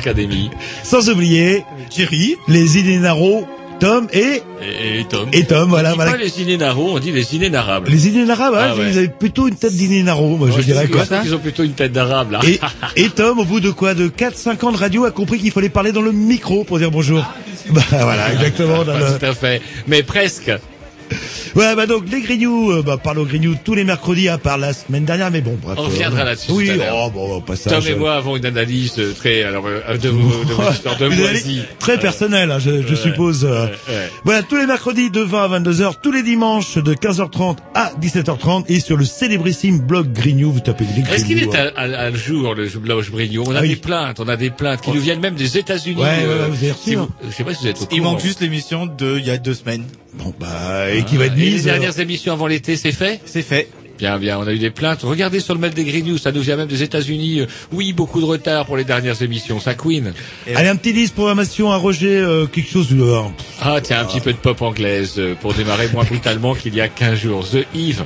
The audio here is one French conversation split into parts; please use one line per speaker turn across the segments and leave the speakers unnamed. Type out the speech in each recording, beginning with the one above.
Star Academy.
sans oublier Thierry, les Inénaros, Tom et
Et, et Tom.
et Tom, voilà,
on dit
voilà.
pas les inénaros, on dit les inénarables.
Les Inénarabes, hein,
Ah ouais.
ils avaient plutôt une tête d'Inénaro, moi je dirais quoi.
Ils ont plutôt une tête d'arabe, là.
Et, et Tom, au bout de quoi De 4-5 ans de radio, a compris qu'il fallait parler dans le micro pour dire bonjour. Bah voilà, exactement. dans
Pas
le-
tout à fait. Mais presque.
Ouais, bah donc les Grignoux, euh, bah parle aux Grignoux tous les mercredis à part la semaine dernière, mais bon, bref.
On
euh,
reviendra là-dessus
Oui,
tout à l'heure.
oh, bon, passage.
Tom et moi avons une analyse euh, très, alors, euh, de vos, de vos histoires de moisies.
Très personnelle, hein, je, je suppose. euh.
ouais, ouais.
Voilà, tous les mercredis de 20 à 22h, tous les dimanches de 15h30 à 17h30 et sur le célébrissime blog Grignoux, vous tapez les
Est-ce qu'il
Grignoux,
est
hein.
à, à, à le jour, le Blanche Brignon On a
Ah oui.
des plaintes, on a des plaintes qui nous viennent même des États-Unis.
Ouais,
euh,
ouais, ouais, vous avez reçu,
si
hein.
vous- Je sais pas si vous êtes au
Il
courant.
manque juste l'émission de il y a deux semaines.
Bon, bah, et qui va être
les
mise. euh,
dernières émissions avant l'été, c'est fait?
C'est fait.
Bien, bien, on a eu des plaintes. Regardez sur le mail des Green News, ça nous vient même des États-Unis. Euh, Oui, beaucoup de retard pour les dernières émissions, ça queen.
Allez, un petit 10 programmation à Roger, euh, quelque chose. euh,
Ah, tiens, un petit peu de pop anglaise euh, pour démarrer moins brutalement qu'il y a 15 jours. The Eve.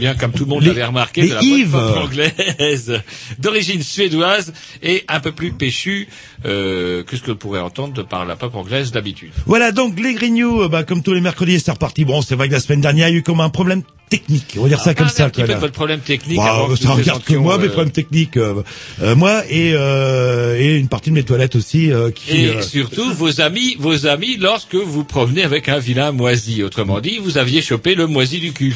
Bien comme tout le monde l'avait remarqué de la
Yves.
bonne anglaise d'origine suédoise et un peu plus péchu euh, que ce que l'on pourrait entendre de par la pop anglaise d'habitude.
Voilà, donc les Grignoux, euh, bah, comme tous les mercredis, c'est reparti. Bon, c'est vrai que la semaine dernière, il y a eu comme un problème technique. On va dire ça comme
Parlez
ça.
un petit peu de votre problème technique
Bah,
avant
ça regarde que moi, mes
euh,
problèmes techniques. euh, euh, moi et, euh, et une partie de mes toilettes aussi. euh, qui,
Et surtout vos amis, vos amis, lorsque vous promenez avec un vilain moisi. Autrement dit, vous aviez chopé le moisi du cul.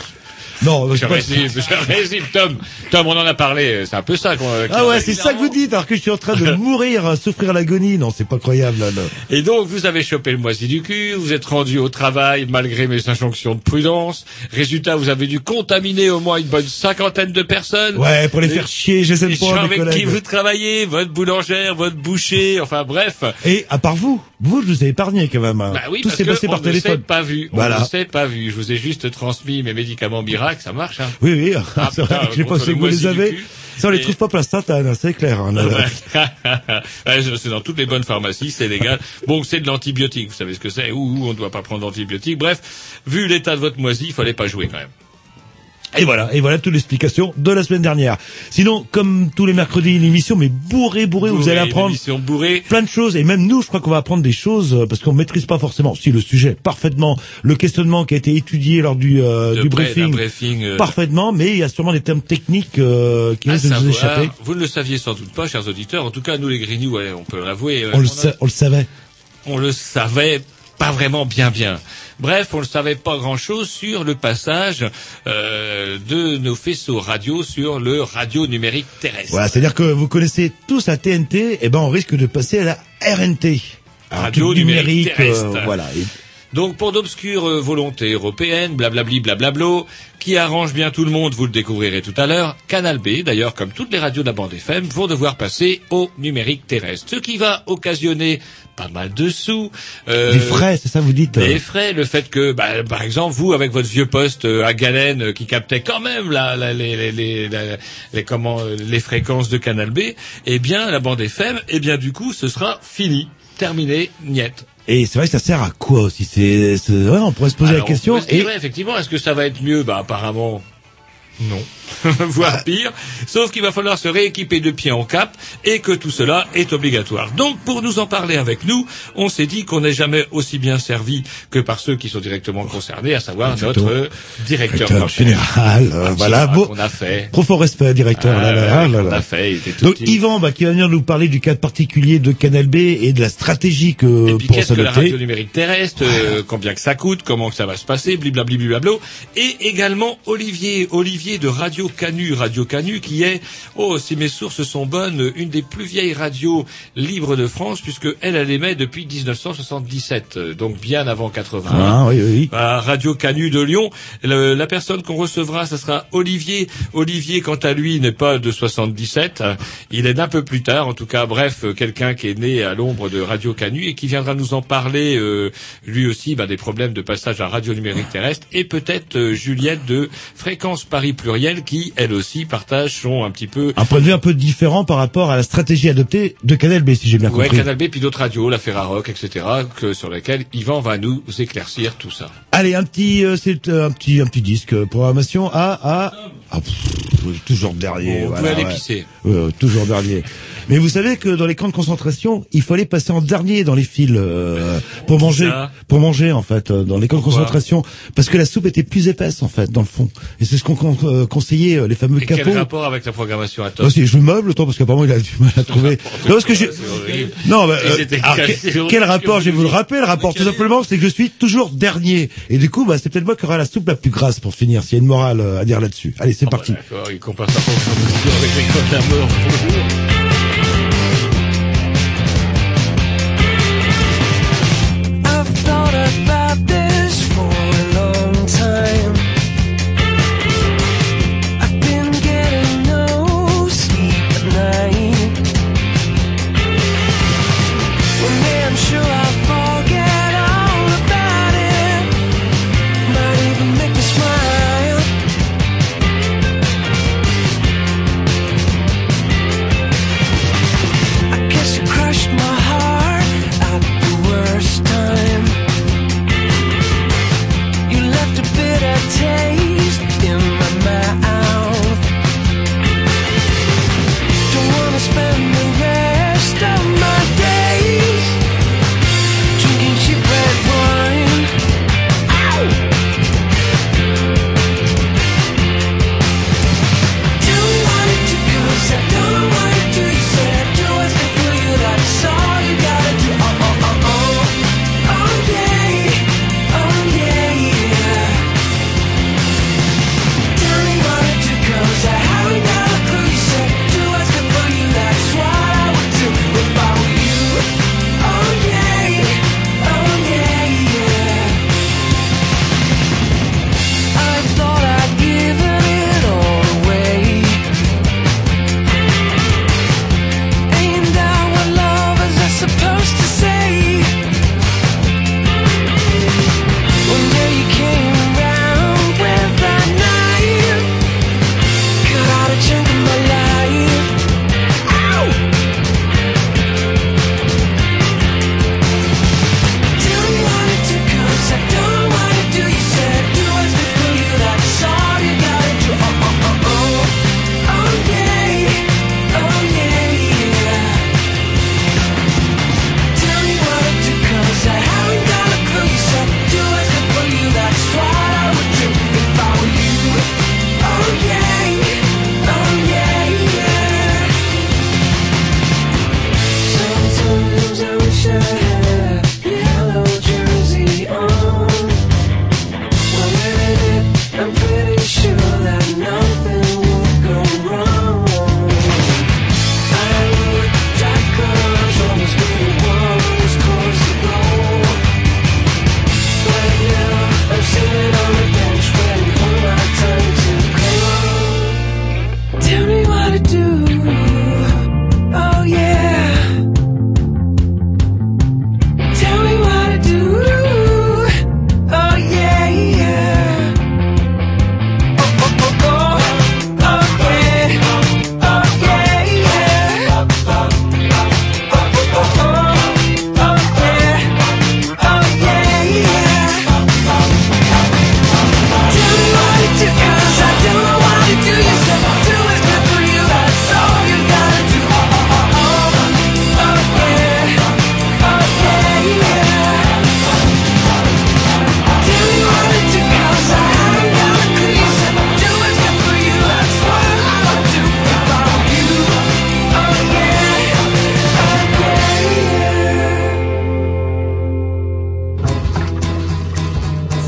Non,
Je
pas-
résume, je résume, Tom. Tom, on en a parlé. C'est un peu ça qu'on.
Ah ouais, c'est ça que vous dites, alors que je suis en train de mourir, à souffrir l'agonie. Non, c'est pas croyable. Là, là.
Et donc, vous avez chopé le moisi du cul, vous êtes rendu au travail malgré mes injonctions de prudence. Résultat, vous avez dû contaminer au moins une bonne cinquantaine de personnes.
Ouais, pour les
Et-
faire chier, je sais
Les gens
pas,
avec qui vous travaillez, votre boulangère, votre boucher, enfin bref.
Et à part vous, vous, je vous ai épargné quand même. hein.
Bah oui,
Tout s'est
que
passé par
ne
téléphone.
pas vu. On ne s'est pas vu. Je vous ai juste transmis mes médicaments miracles, ça marche. Hein.
Oui, oui,
Ah,
c'est vrai, je
le
vous les avez. Ça, on les trouve pas place hein, c'est clair. hein.
Ouais, c'est dans toutes les bonnes pharmacies, c'est légal. Bon, c'est de l'antibiotique, vous savez ce que c'est, ou, on ne doit pas prendre d'antibiotique. Bref, vu l'état de votre moisi, il fallait pas jouer quand même.
Et voilà, et voilà toute l'explication de la semaine dernière. Sinon, comme tous les mercredis, une émission, mais bourré, bourré, vous allez apprendre
bourrée.
plein de choses, et même nous, je crois qu'on va apprendre des choses, euh, parce qu'on maîtrise pas forcément, si le sujet, parfaitement, le questionnement qui a été étudié lors du, euh, du
près,
briefing,
euh,
parfaitement, mais il y a sûrement des termes techniques euh, qui risquent de nous échapper.
vous ne le saviez sans doute pas, chers auditeurs. En tout cas, nous les Grignoux, ouais, on peut l'avouer. euh, a-
on le savait.
on le savait pas vraiment bien bien. Bref, on ne savait pas grand-chose sur le passage euh, de nos faisceaux radio sur le radio numérique terrestre.
Voilà, c'est-à-dire que vous connaissez tous la TNT, et ben on risque de passer à la RNT. Alors,
Radio numérique
euh,
terrestre.
voilà. Et-
Donc pour d'obscures euh, volontés européennes, blablabli, blablablo, qui arrangent bien tout le monde, vous le découvrirez tout à l'heure, Canal B, d'ailleurs comme toutes les radios de la bande FM, vont devoir passer au numérique terrestre. Ce qui va occasionner pas mal de sous. euh,
des frais, c'est ça vous dites
des
euh,
frais, le fait que, bah, par exemple, vous avec votre vieux poste euh, à Galène qui captait quand même la, la- les, les, les, la- les, comment, les fréquences de Canal B, eh bien la bande FM, eh bien du coup ce sera fini, terminé, niet.
Et c'est vrai que ça sert à quoi aussi C'est, c'est- ouais, on pourrait se poser
Alors,
la question.
on peut se
Et
effectivement, est-ce que ça va être mieux? Bah apparemment. Non. Voire pire. Sauf qu'il va falloir se rééquiper de pied en cap et que tout cela est obligatoire. Donc, pour nous en parler avec nous, on s'est dit qu'on n'est jamais aussi bien servi que par ceux qui sont directement concernés, à savoir notre directeur
directeur
d'antenne.
général, euh, voilà. Bon,
On a fait.
profond respect, directeur. là, là,
Ah,
là,
on a fait. Il était tout
Donc
petit.
Yvan, bah, qui va venir nous parler du cas particulier de Canal B et de la stratégie que
Et puis
pour
que la radio numérique terrestre, euh, combien que ça coûte, comment que ça va se passer, bliblablo. Et également Olivier, Olivier de Radio Canu, Radio Canu qui est, oh si mes sources sont bonnes, une des plus vieilles radios libres de France puisque elle, elle émet depuis 1977, euh, donc bien avant 81.
Ah, oui, oui,
à Radio Canu de Lyon. Le- la personne qu'on recevra, ce sera Olivier. Olivier, quant à lui, n'est pas de 77. euh, Il est d'un peu plus tard. En tout cas, bref, euh, quelqu'un qui est né à l'ombre de Radio Canu et qui viendra nous en parler, euh, lui aussi, bah, des problèmes de passage à Radio Numérique Terrestre. Et peut-être euh, Juliette de Fréquence Paris Pluriel qui, elle aussi, partage son un petit peu...
Un point de vue un peu différent par rapport à la stratégie adoptée de Canal B, si j'ai bien compris.
Canal B, puis d'autres radios, la Ferrarock, etc., que, sur lesquelles Yvan va nous éclaircir tout ça.
Allez, un petit, euh, c'est euh, un petit, un petit disque euh, programmation à, à, ah, pff, toujours dernier.
Bon,
voilà, ouais.
pisser.
Euh, toujours dernier. Mais vous savez que dans les camps de concentration, il fallait passer en dernier dans les files euh, pour manger, pour manger en fait euh, dans les camps de concentration, parce que la soupe était plus épaisse en fait dans le fond. Et c'est ce qu'on euh, conseillait euh, les fameux
Et quel
capots.
rapport avec la programmation à Tom
Ah, si, je me meuble autant parce qu'apparemment il a du mal à trouver. non, parce que j'ai... Non, bah, euh, alors, quel, quel rapport Je vais vous le rappeler. Le rapport, tout simplement, c'est que je suis toujours dernier. Et du coup, bah, c'est peut-être moi qui aura la soupe la plus grasse pour finir. S'il y a une morale à dire là-dessus. Allez, c'est
Ah bah,
parti.
D'accord, il compare sa fonction avec les codes de la mort.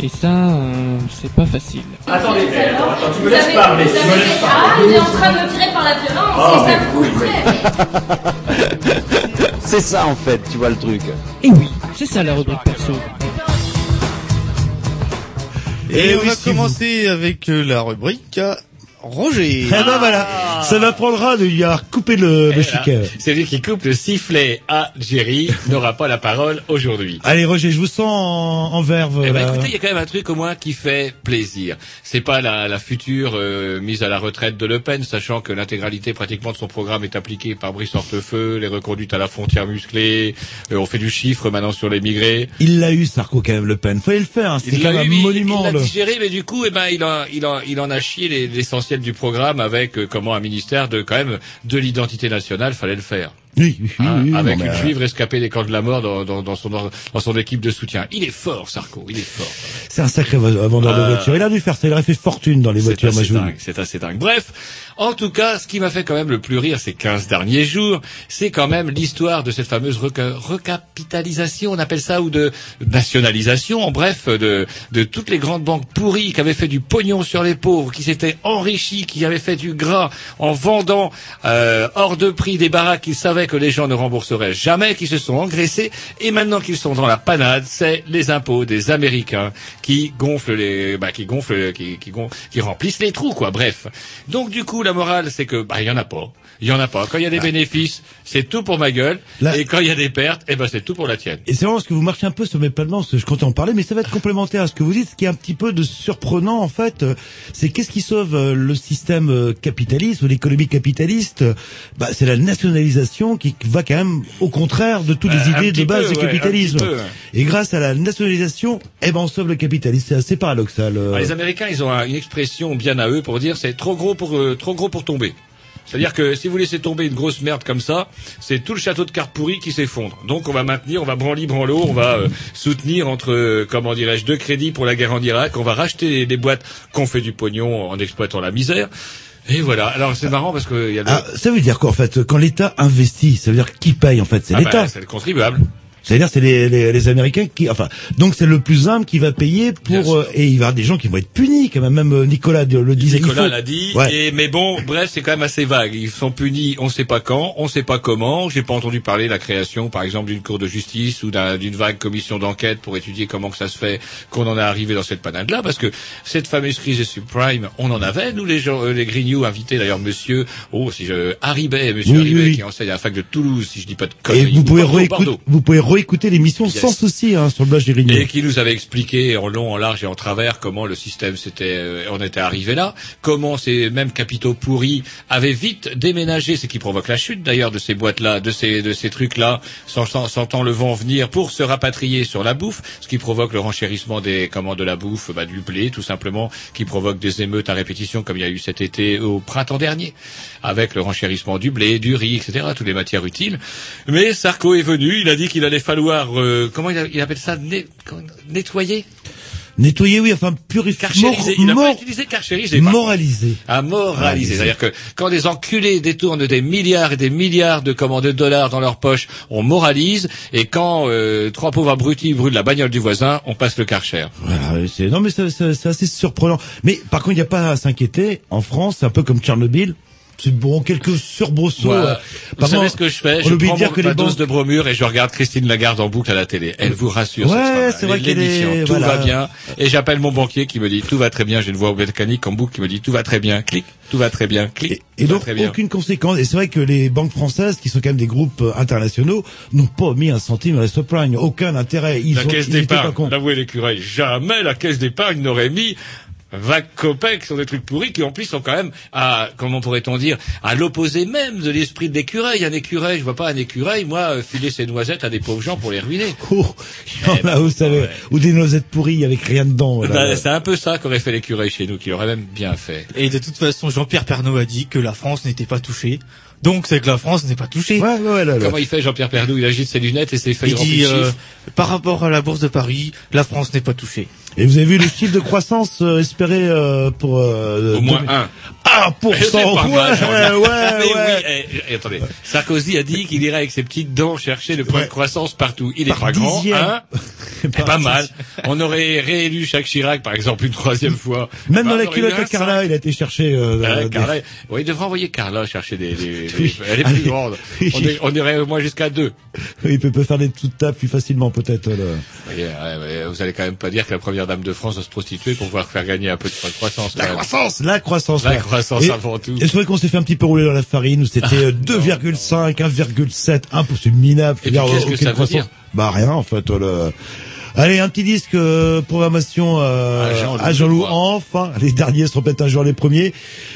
Et ça, euh, c'est pas facile.
Attendez, attends, attends, tu me
Vous
laisses
avez-
parler,
vous
tu me
avez-
laisses
Ah,
parler.
il est en train de me tirer par la violence,
Ah,
et ça vous
oui,
coûterait.
C'est ça en fait, tu vois le truc.
Et oui, c'est ça la rubrique perso.
Et,
Et
on
oui,
va
si vous-
commencer avec euh, la rubrique Roger.
Eh ben voilà, ça m'apprendra de lui avoir coupé le, le
Et là,
chiquet.
Celui qui coupe le sifflet à Jerry n'aura pas la parole aujourd'hui.
Allez Roger, je vous sens en, en verve.
Eh ben,
là.
écoutez, il y a quand même un truc au moins qui fait plaisir. C'est pas la, la future euh, mise à la retraite de Le Pen, sachant que l'intégralité pratiquement de son programme est appliquée par Brice Hortefeux, les reconduites à la frontière musclée, euh, on fait du chiffre maintenant sur les migrés.
Il l'a eu Sarko quand même Le Pen. Fallait le faire. hein. C'est
Il
quand même
eu,
un
il-
monument.
Il l'a
le-
digéré, mais du coup, eh ben, il en, il en, il en a chié les- du programme avec euh, comment un ministère de quand même de l'identité nationale fallait le faire.
Oui, oui, oui,
Hein,
oui,
avec
non,
une
euh,
juive rescapée des camps de la mort dans, dans, dans son, dans son équipe de soutien. Il est fort, Sarko, il est fort.
C'est un sacré vendeur de
Euh,
voitures. Il a dû faire ça. Il aurait fait fortune dans les voitures. Moi, je
c'est assez dingue. Bref, en tout cas, ce qui m'a fait quand même le plus rire ces 15 derniers jours, c'est quand même l'histoire de cette fameuse reca- recapitalisation, on appelle ça, ou de nationalisation, en bref, de, de toutes les grandes banques pourries qui avaient fait du pognon sur les pauvres, qui s'étaient enrichies, qui avaient fait du gras en vendant euh, hors de prix des baraques qu'ils savaient que les gens ne rembourseraient jamais, qui se sont engraissés, et maintenant qu'ils sont dans la panade, c'est les impôts des Américains qui gonflent les, bah, qui gonflent, qui, qui remplissent les trous, quoi. Bref. Donc du coup, la morale, c'est que bah il y en a pas, il y en a pas. Quand il y a des bénéfices, c'est tout pour ma gueule,
Là-
et quand il y a des pertes, eh ben c'est tout pour la tienne.
Et c'est vraiment parce que vous marchez un peu sur mes parce que je comptais en parler, mais ça va être complémentaire à ce que vous dites. Ce qui est un petit peu de surprenant, en fait, euh, c'est qu'est-ce qui sauve euh, le système euh, capitaliste ou l'économie capitaliste bah, C'est la nationalisation qui va quand même au contraire de toutes les idées de base
peu,
du
ouais,
capitalisme.
petit peu, ouais.
Et grâce à la nationalisation, eh ben on sauve le capitalisme. C'est assez paradoxal. euh.
Ah, les Américains, ils ont un- une expression bien à eux pour dire c'est trop gros pour euh, trop gros pour tomber. C'est-à-dire que si vous laissez tomber une grosse merde comme ça, c'est tout le château de cartes pourries qui s'effondre. Donc on va maintenir, on va branlir branlo, on va euh, soutenir entre, euh, comment dirais-je, deux crédits pour la guerre en Irak, on va racheter les boîtes qu'on fait du pognon en exploitant la misère. Et voilà. Alors c'est marrant parce que y a le,
Ah, ça veut dire quoi en fait Quand l'État investit, ça veut dire qui paye en fait? C'est
Ah
l'État.
ben, c'est le contribuable.
C'est-à-dire c'est les, les, les Américains qui, enfin, donc c'est le plus humble qui va payer pour euh, et il va y avoir des gens qui vont être punis quand même. Même euh, Nicolas le disait.
Nicolas l'a dit.
Ouais.
Et, mais bon, bref, c'est quand même assez vague. Ils sont punis, on sait pas quand, on sait pas comment. J'ai pas entendu parler de la création, par exemple, d'une cour de justice ou d'un- d'une vague commission d'enquête pour étudier comment que ça se fait qu'on en est arrivé dans cette panade-là, parce que cette fameuse crise des subprimes, on en avait, nous les gens, euh, les Grignoux invités d'ailleurs, monsieur, oh, si je, Harry Bay, monsieur
Oui,
qui enseigne à la fac de Toulouse, si je dis pas de
Et
conneries.
vous
ou
pouvez
Bordeaux, Bordeaux.
vous pouvez réécouter l'émission
Yes.
sans souci hein, sur le blog Gérignon.
Et qui nous avait expliqué en long, en large et en travers comment le système s'était, euh, on était arrivé là, comment ces mêmes capitaux pourris avaient vite déménagé, ce qui provoque la chute d'ailleurs de ces boîtes-là, de ces, de ces trucs-là, sentant, sentant le vent venir pour se rapatrier sur la bouffe, ce qui provoque le renchérissement des commandes de la bouffe, bah, du blé tout simplement, qui provoque des émeutes à répétition comme il y a eu cet été au printemps dernier, avec le renchérissement du blé, du riz, etc., toutes les matières utiles. Mais Sarko est venu, il a dit qu'il allait falloir, euh, comment il, a- il appelle ça, né- nettoyer
Nettoyer, oui, enfin purifier,
Carchériser. Il n'a
mor-
pas utilisé carchériser.
moraliser.
À moraliser.
Moraliser.
C'est-à-dire que quand des enculés détournent des milliards et des milliards de commandes de dollars dans leur poche, on moralise. Et quand euh, trois pauvres abrutis brûlent la bagnole du voisin, on passe le karcher.
Voilà, non mais c'est assez surprenant. Mais par contre, il n'y a pas à s'inquiéter. En France, c'est un peu comme Tchernobyl. C'est bon, quelques surbrosseaux.
Moi,
euh,
vous
par
savez ce que je fais? Je prends mon-
que
ma
les
dose
banques-
de bromure et je regarde Christine Lagarde en boucle à la télé. Elle vous rassure.
Ouais, c'est vrai
Elle
qu'elle est-.
Tout
voilà.
va bien. Et j'appelle mon banquier qui me dit tout va très bien. J'ai une voix mécanique en boucle qui me dit tout va très bien. Clic. Tout va très bien. Clic.
Et, et donc
très bien.
aucune conséquence. Et c'est vrai que les banques françaises, qui sont quand même des groupes euh, internationaux, n'ont pas mis un centime à la subprime. Aucun intérêt. Ils
la
ont,
caisse d'épargne, l'avouez l'écureuil, jamais la caisse d'épargne n'aurait mis 20 copecs sur des trucs pourris qui en plus sont quand même à, comment pourrait-on dire, à l'opposé même de l'esprit de l'écureuil. Un écureuil, je vois pas un écureuil, moi, euh, filer ses noisettes à des pauvres gens pour les ruiner.
Oh,
Eh ben,
a, vous savez,
ouais.
ou des noisettes pourries avec rien dedans. voilà.
Ben, c'est un peu ça qu'aurait fait l'écureuil chez nous, qu'il aurait même bien fait.
Et de toute façon, Jean-Pierre Pernaut a dit que la France n'était pas touchée. Donc c'est que la France n'est pas touchée.
Ouais, ouais, là, là.
Comment il fait Jean-Pierre Pernou Il agite ses lunettes et ses feuilles
Il dit, euh, par rapport à la bourse de Paris, la France n'est pas touchée.
Et vous avez vu le chiffre de croissance euh, espéré euh, pour euh,
Au moins un.
1%.
C'est pas
ouais,
mal, Jean-Jacques.
ouais,
Mais
ouais.
oui, eh, eh, attendez. Sarkozy a dit qu'il irait avec ses petites dents chercher le point de croissance partout. Il est
Par
pas grand, hein Eh, Pas mal. On aurait réélu Jacques Chirac, par exemple, une troisième fois.
Même
Bah,
dans la
on aurait
culotte de Carla, il a été cherché. Euh,
Ouais,
des-
Carla, ouais, il devrait envoyer Carla chercher des, des, des-
Oui.
elle est plus grande.
Oui.
On, est- on irait au moins jusqu'à deux.
Il peut, peut faire des toutes tapes plus facilement peut-être.
ouais, ouais, vous allez quand même pas dire que la première dame de France doit se prostituer pour pouvoir faire gagner un peu de de croissance.
La croissance, la croissance.
La
ouais.
croissance
Et-
avant tout.
Et c'est vrai qu'on s'est fait un petit peu rouler dans la farine, où c'était euh, 2,5, 1,7, 1 pour c'est minable.
Et qu'est-ce que ça veut
croissance.
dire
Bah rien en fait. Le... Allez, un petit disque euh, programmation euh,
À Jean-Loup,
à Jean-Loup. Enfin, les derniers seront peut-être un jour les premiers.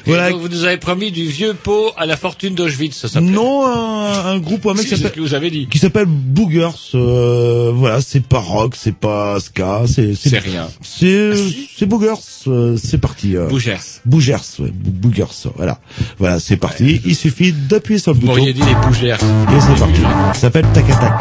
Voilà.
donc, vous nous avez promis du vieux pot à la fortune d'Auschwitz, ça s'appelle.
Non, un, un groupe ou un mec
Si,
qui s'appelle
vous avez dit.
qui s'appelle Boogers. euh, voilà, c'est pas rock, c'est pas ska, c'est
C'est rien.
C'est c'est Boogers. euh, c'est parti. euh.
Bougers.
Bougers, ouais, Boogers, voilà. Voilà, c'est parti. Il suffit d'appuyer sur le
Vous
bouton.
m'auriez dit les bougères.
Et c'est parti. Ça s'appelle Tac Attack.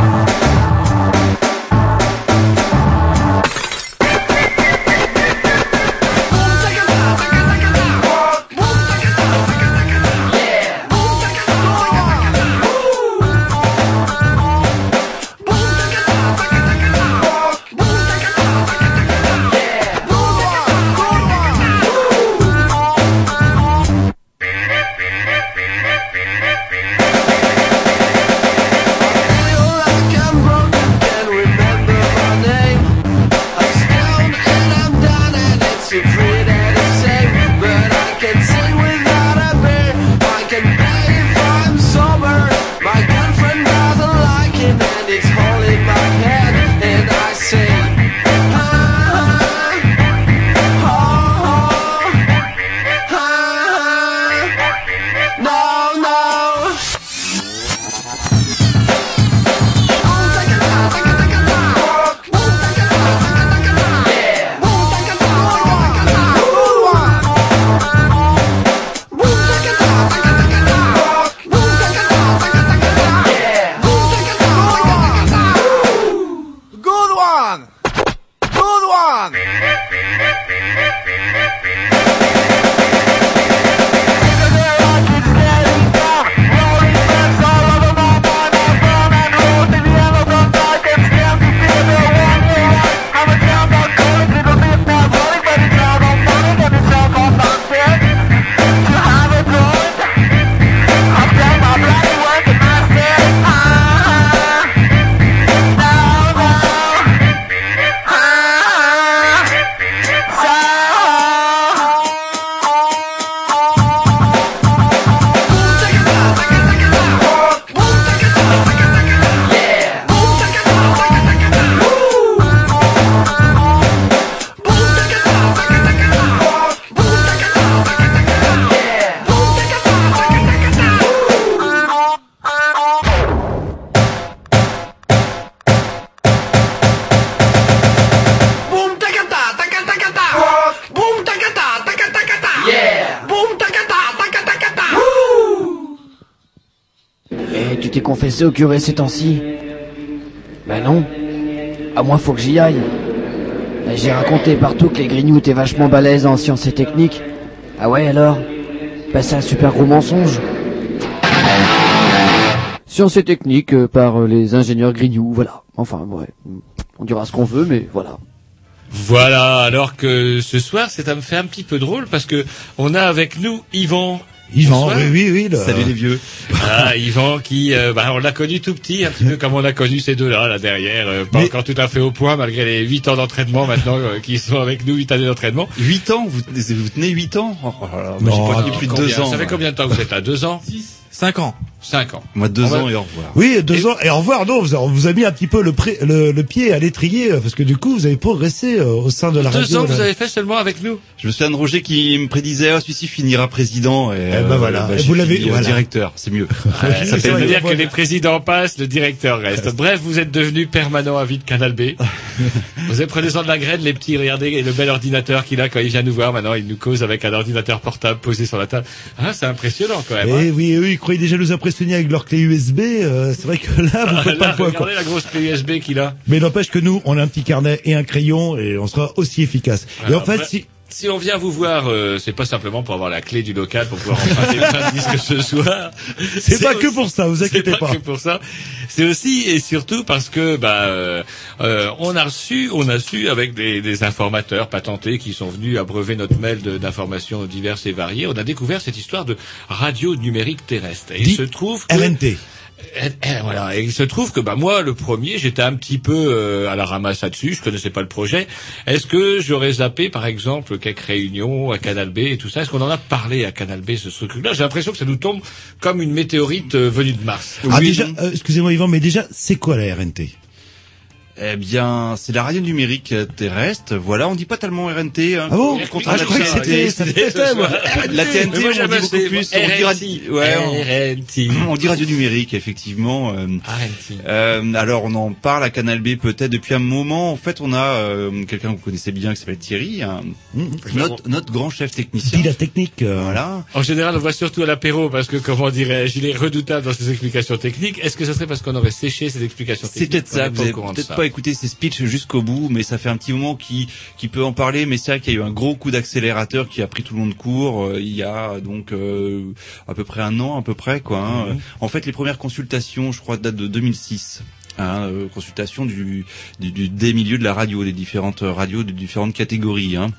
Confesser au curé ces temps-ci Ben non. À moins faut que j'y aille. Ben, J'ai raconté partout que les grignoux étaient vachement balèzes en sciences et techniques. Ah ouais alors? Ben c'est un super gros mensonge. Sciences et techniques euh, par euh, les ingénieurs grignoux, voilà. Enfin, ouais. On dira ce qu'on veut, mais voilà.
Voilà, alors que ce soir, c'est à me faire un petit peu drôle parce que on a avec nous Yvan.
Yvan, oui, oui, oui. le-
Salut les vieux.
Ah, Yvan qui, euh, bah, on l'a connu tout petit, un petit peu comme on a connu ces deux-là, là derrière, euh, pas
Mais-
encore tout à fait au point malgré les 8 ans d'entraînement maintenant euh, qui sont avec nous, 8 années d'entraînement.
8 ans, vous, vous tenez 8 ans? Oh, là
Non,
J'ai pas plus de
Combien
2 ans.
Ça fait
moi.
combien de temps que vous êtes là Deux ans?
5 ans.
5 ans.
Moi 2
On va-
ans et au revoir.
Oui, deux ans. Et au revoir. Non, vous- on vous a mis un petit peu le, pré- le, le pied à l'étrier euh, parce que du coup, vous avez progressé euh, au sein de la
Deux
radio.
ans
là.
vous avez fait seulement avec nous
Je me souviens de Roger qui me prédisait, ah, celui-ci finira président. Et,
Eh ben voilà. Et
j'ai
vous l'avez-
euh,
voilà.
directeur, c'est mieux.
Ouais,
c'est
ça veut
vrai,
dire
voilà.
que les présidents passent, le directeur reste. Bref, vous êtes devenu permanent à vie de Canal B. vous êtes prenez de la graine, les petits, regardez le bel ordinateur qu'il a quand il vient nous voir. Maintenant, il nous cause avec un ordinateur portable posé sur la table. Ah, c'est impressionnant quand même. hein.
Eh oui, eux, ils croyaient déjà nous impressionner avec leur clé USB. euh, c'est vrai que là, vous
Ah,
faites pas le poids. quoi.
regardez la grosse clé USB qu'il a.
Mais n'empêche que nous, on a un petit carnet et un crayon et on sera aussi efficace. et en fait, si,
Si on vient vous voir, euh, c'est pas simplement pour avoir la clé du local pour pouvoir emprunter plein de disques ce soir.
c'est pas que pour ça, vous inquiétez
c'est
pas.
que pour ça. C'est aussi et surtout parce que bah euh, euh, on a reçu, on a su avec des, des informateurs patentés qui sont venus abreuver notre mail d'informations diverses et variées, on a découvert cette histoire de radio numérique terrestre. Et il se trouve que
RNT.
Et, et voilà. Et il se trouve que bah moi, le premier, j'étais un petit peu euh, à la ramasse là-dessus. Je connaissais pas le projet. Est-ce que j'aurais zappé, par exemple, quelques réunions à Canal B et tout ça? Est-ce qu'on en a parlé à Canal B ce, truc-là? J'ai l'impression que ça nous tombe comme une météorite euh, venue de Mars.
Ah,
Oui,
déjà, euh, excusez-moi Yvan, mais déjà, c'est quoi la RNT
Eh bien, c'est la radio numérique terrestre. Voilà, on dit pas tellement RNT. Hein.
Ah bon Ah, je croyais que c'était- ça pétait, moi.
La TNT,
moi,
on dit beaucoup plus. On dit, radio, ouais, on,
RNT.
on dit radio numérique, effectivement. euh,
RNT.
Euh, alors on en parle à Canal B peut-être depuis un moment. En fait, on a euh, quelqu'un que vous connaissez bien qui s'appelle Thierry, un- notre, notre grand chef technicien.
Dis la technique. euh,
Voilà.
En général, on voit surtout à l'apéro parce que, comment dirais-je, il est redoutable dans ses explications techniques. Est-ce que ce serait parce qu'on aurait séché ses explications
C'est
techniques
peut-être ça. Peut-être
ça.
pas écouté ses speeches jusqu'au bout, mais ça fait un petit moment qu'il qu'il peut en parler. Mais c'est vrai qu'il y a eu un gros coup d'accélérateur qui a pris tout le monde de court euh, il y a donc euh, à peu près un an, à peu près quoi. hein.
Mhm.
En fait, les premières consultations, je crois, datent de 2006. Hein, euh, consultation du, du, du- des milieux de la radio, des différentes radios de différentes catégories. Hein.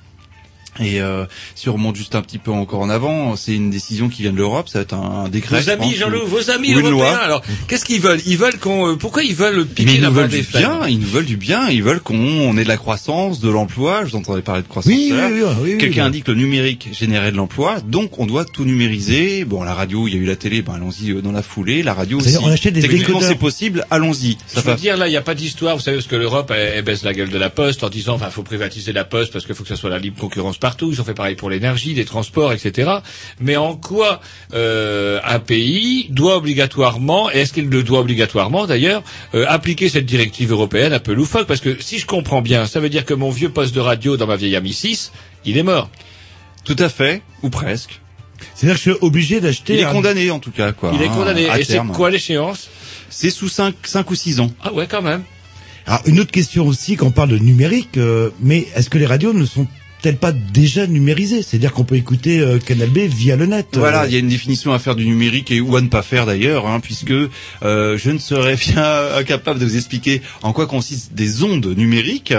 Et euh, si on remonte juste un petit peu encore en avant, c'est une décision qui vient de l'Europe, ça va être un, un décret.
Vos amis, Jean-Loup,
ou-
vos amis européens.
loi.
Alors, qu'est-ce qu'ils veulent? Ils veulent qu'on. euh, Pourquoi ils veulent piquer
Mais ils
la
veulent
des
bien, ils nous veulent du bien, ils veulent qu'on on ait de la croissance, de l'emploi. Je vous entendais parler de croissance.
Oui, oui, oui,
Quelqu'un
oui.
indique que le numérique générait de l'emploi, donc on doit tout numériser. Bon, la radio, il y a eu la télé, ben allons-y euh, dans la foulée. La radio aussi.
C'est-à-dire, on achète des
Techniquement, c'est possible. Allons-y. Ça
veux
va.
dire, là, il n'y a pas d'histoire. Vous savez, parce que l'Europe, elle, elle baisse la gueule de la poste en disant, enfin, faut privatiser la poste parce qu'il faut que ça soit la libre concurrence partout. Ils ont fait pareil pour l'énergie, les transports, etc. Mais en quoi euh, un pays doit obligatoirement, et est-ce qu'il le doit obligatoirement d'ailleurs, euh, appliquer cette directive européenne un peu loufoque? Parce que si je comprends bien, ça veut dire que mon vieux poste de radio dans ma vieille Ami 6, il est mort.
Tout à fait, ou presque.
C'est-à-dire que je suis obligé d'acheter.
Il est
un-
condamné en tout cas, quoi.
il est
hein,
condamné.
à
Et c'est quoi l'échéance?
C'est sous 5, cinq ou 6 ans.
Ah ouais, quand même.
Alors, une autre question aussi, quand on parle de numérique, euh, mais est-ce que les radios ne sont elles pas déjà numérisées C'est-à-dire qu'on peut écouter euh, Canal B via le net.
Voilà, il y a une définition à faire du numérique et ou à ne pas faire d'ailleurs, hein, puisque euh, je ne serais bien incapable de vous expliquer en quoi consistent des ondes numériques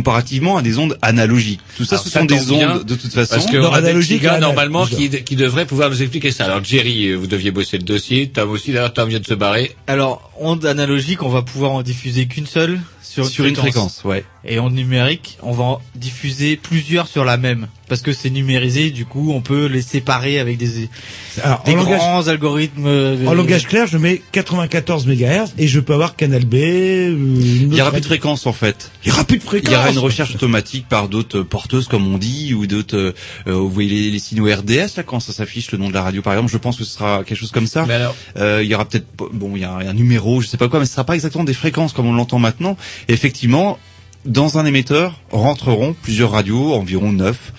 comparativement à des ondes analogiques. Tout ça,
Alors,
ce
ça
sont des ondes de toute façon.
Parce qu'on
Non,
a des
analogique
petits gars,
et anal-
normalement, qui, qui devraient pouvoir nous expliquer ça. Alors, Jerry, euh, vous deviez bosser le dossier. Tom aussi, d'ailleurs, Tom vient de se barrer.
Alors, onde analogique, on va pouvoir en diffuser qu'une seule sur,
sur une fréquence, ouais.
Et onde numérique, on va en diffuser plusieurs sur la même. Parce que c'est numérisé, du coup, on peut les séparer avec des,
Alors,
des
langage-
grands algorithmes. euh,
En langage clair, je mets 94 MHz et je peux avoir Canal B. euh,
Il n'y
autre
aura plus de fréquence en fait.
Il y aura plus de fréquence.
Aura une recherche automatique par d'autres porteuses comme on dit ou d'autres. euh, euh, vous voyez les, les signaux RDS là quand ça s'affiche le nom de la radio par exemple. Je pense que ce sera quelque chose comme ça.
Mais alors,
Euh, il y aura peut-être bon, il y a un numéro, je sais pas quoi, mais ce sera pas exactement des fréquences comme on l'entend maintenant. Et effectivement, dans un émetteur rentreront plusieurs radios, environ neuf.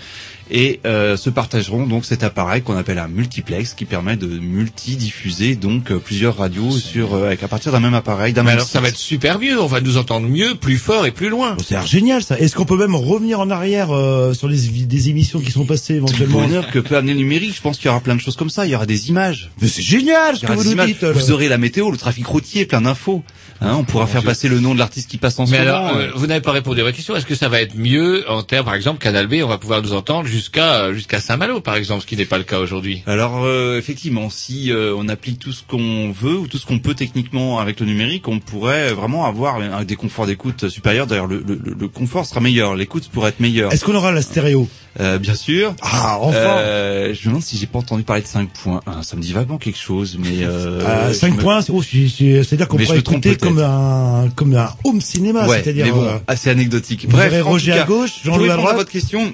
Et euh, se partageront donc cet appareil qu'on appelle un multiplex qui permet de multi-diffuser donc euh, plusieurs radios sur euh, avec à partir d'un même appareil, d'un même
alors ça va être super mieux, on va nous entendre mieux, plus fort et plus loin.
C'est génial ça. Est-ce qu'on peut même revenir en arrière euh, sur les des émissions qui sont passées
le
éventuellement
bonheur que peut amener le numérique. Je pense qu'il y aura plein de choses comme ça. Il y aura des images.
Mais c'est génial ce que vous nous dites.
Vous aurez la météo, le trafic routier, plein d'infos. Hein, on pourra faire passer le nom de l'artiste qui passe en ce
Mais
moment.
alors, euh, vous n'avez pas répondu à ma question. Est-ce que ça va être mieux en termes, par exemple, Canal B, on va pouvoir nous entendre jusqu'à jusqu'à Saint-Malo, par exemple, ce qui n'est pas le cas aujourd'hui?
Alors euh, effectivement, si euh, on applique tout ce qu'on veut ou tout ce qu'on peut techniquement avec le numérique, on pourrait vraiment avoir un- des conforts d'écoute supérieurs. D'ailleurs, le, le- le confort sera meilleur, l'écoute pourrait être meilleure.
Est-ce qu'on aura la stéréo?
Euh, bien sûr.
Ah, enfin
Euh, je me demande si j'ai pas entendu parler de 5.1. Ça me dit vaguement quelque chose, mais euh,
Euh,
je
5
me-
points, c'est- oh, c'est- c'est- c'est-à-dire qu'on pourrait écouter. Comme un comme un home cinéma,
Ouais,
c'est-à-dire
bon,
euh,
assez anecdotique. Bref,
Roger
tout
à
cas,
gauche, Jean-Louis à
répondre à
droite.
votre question,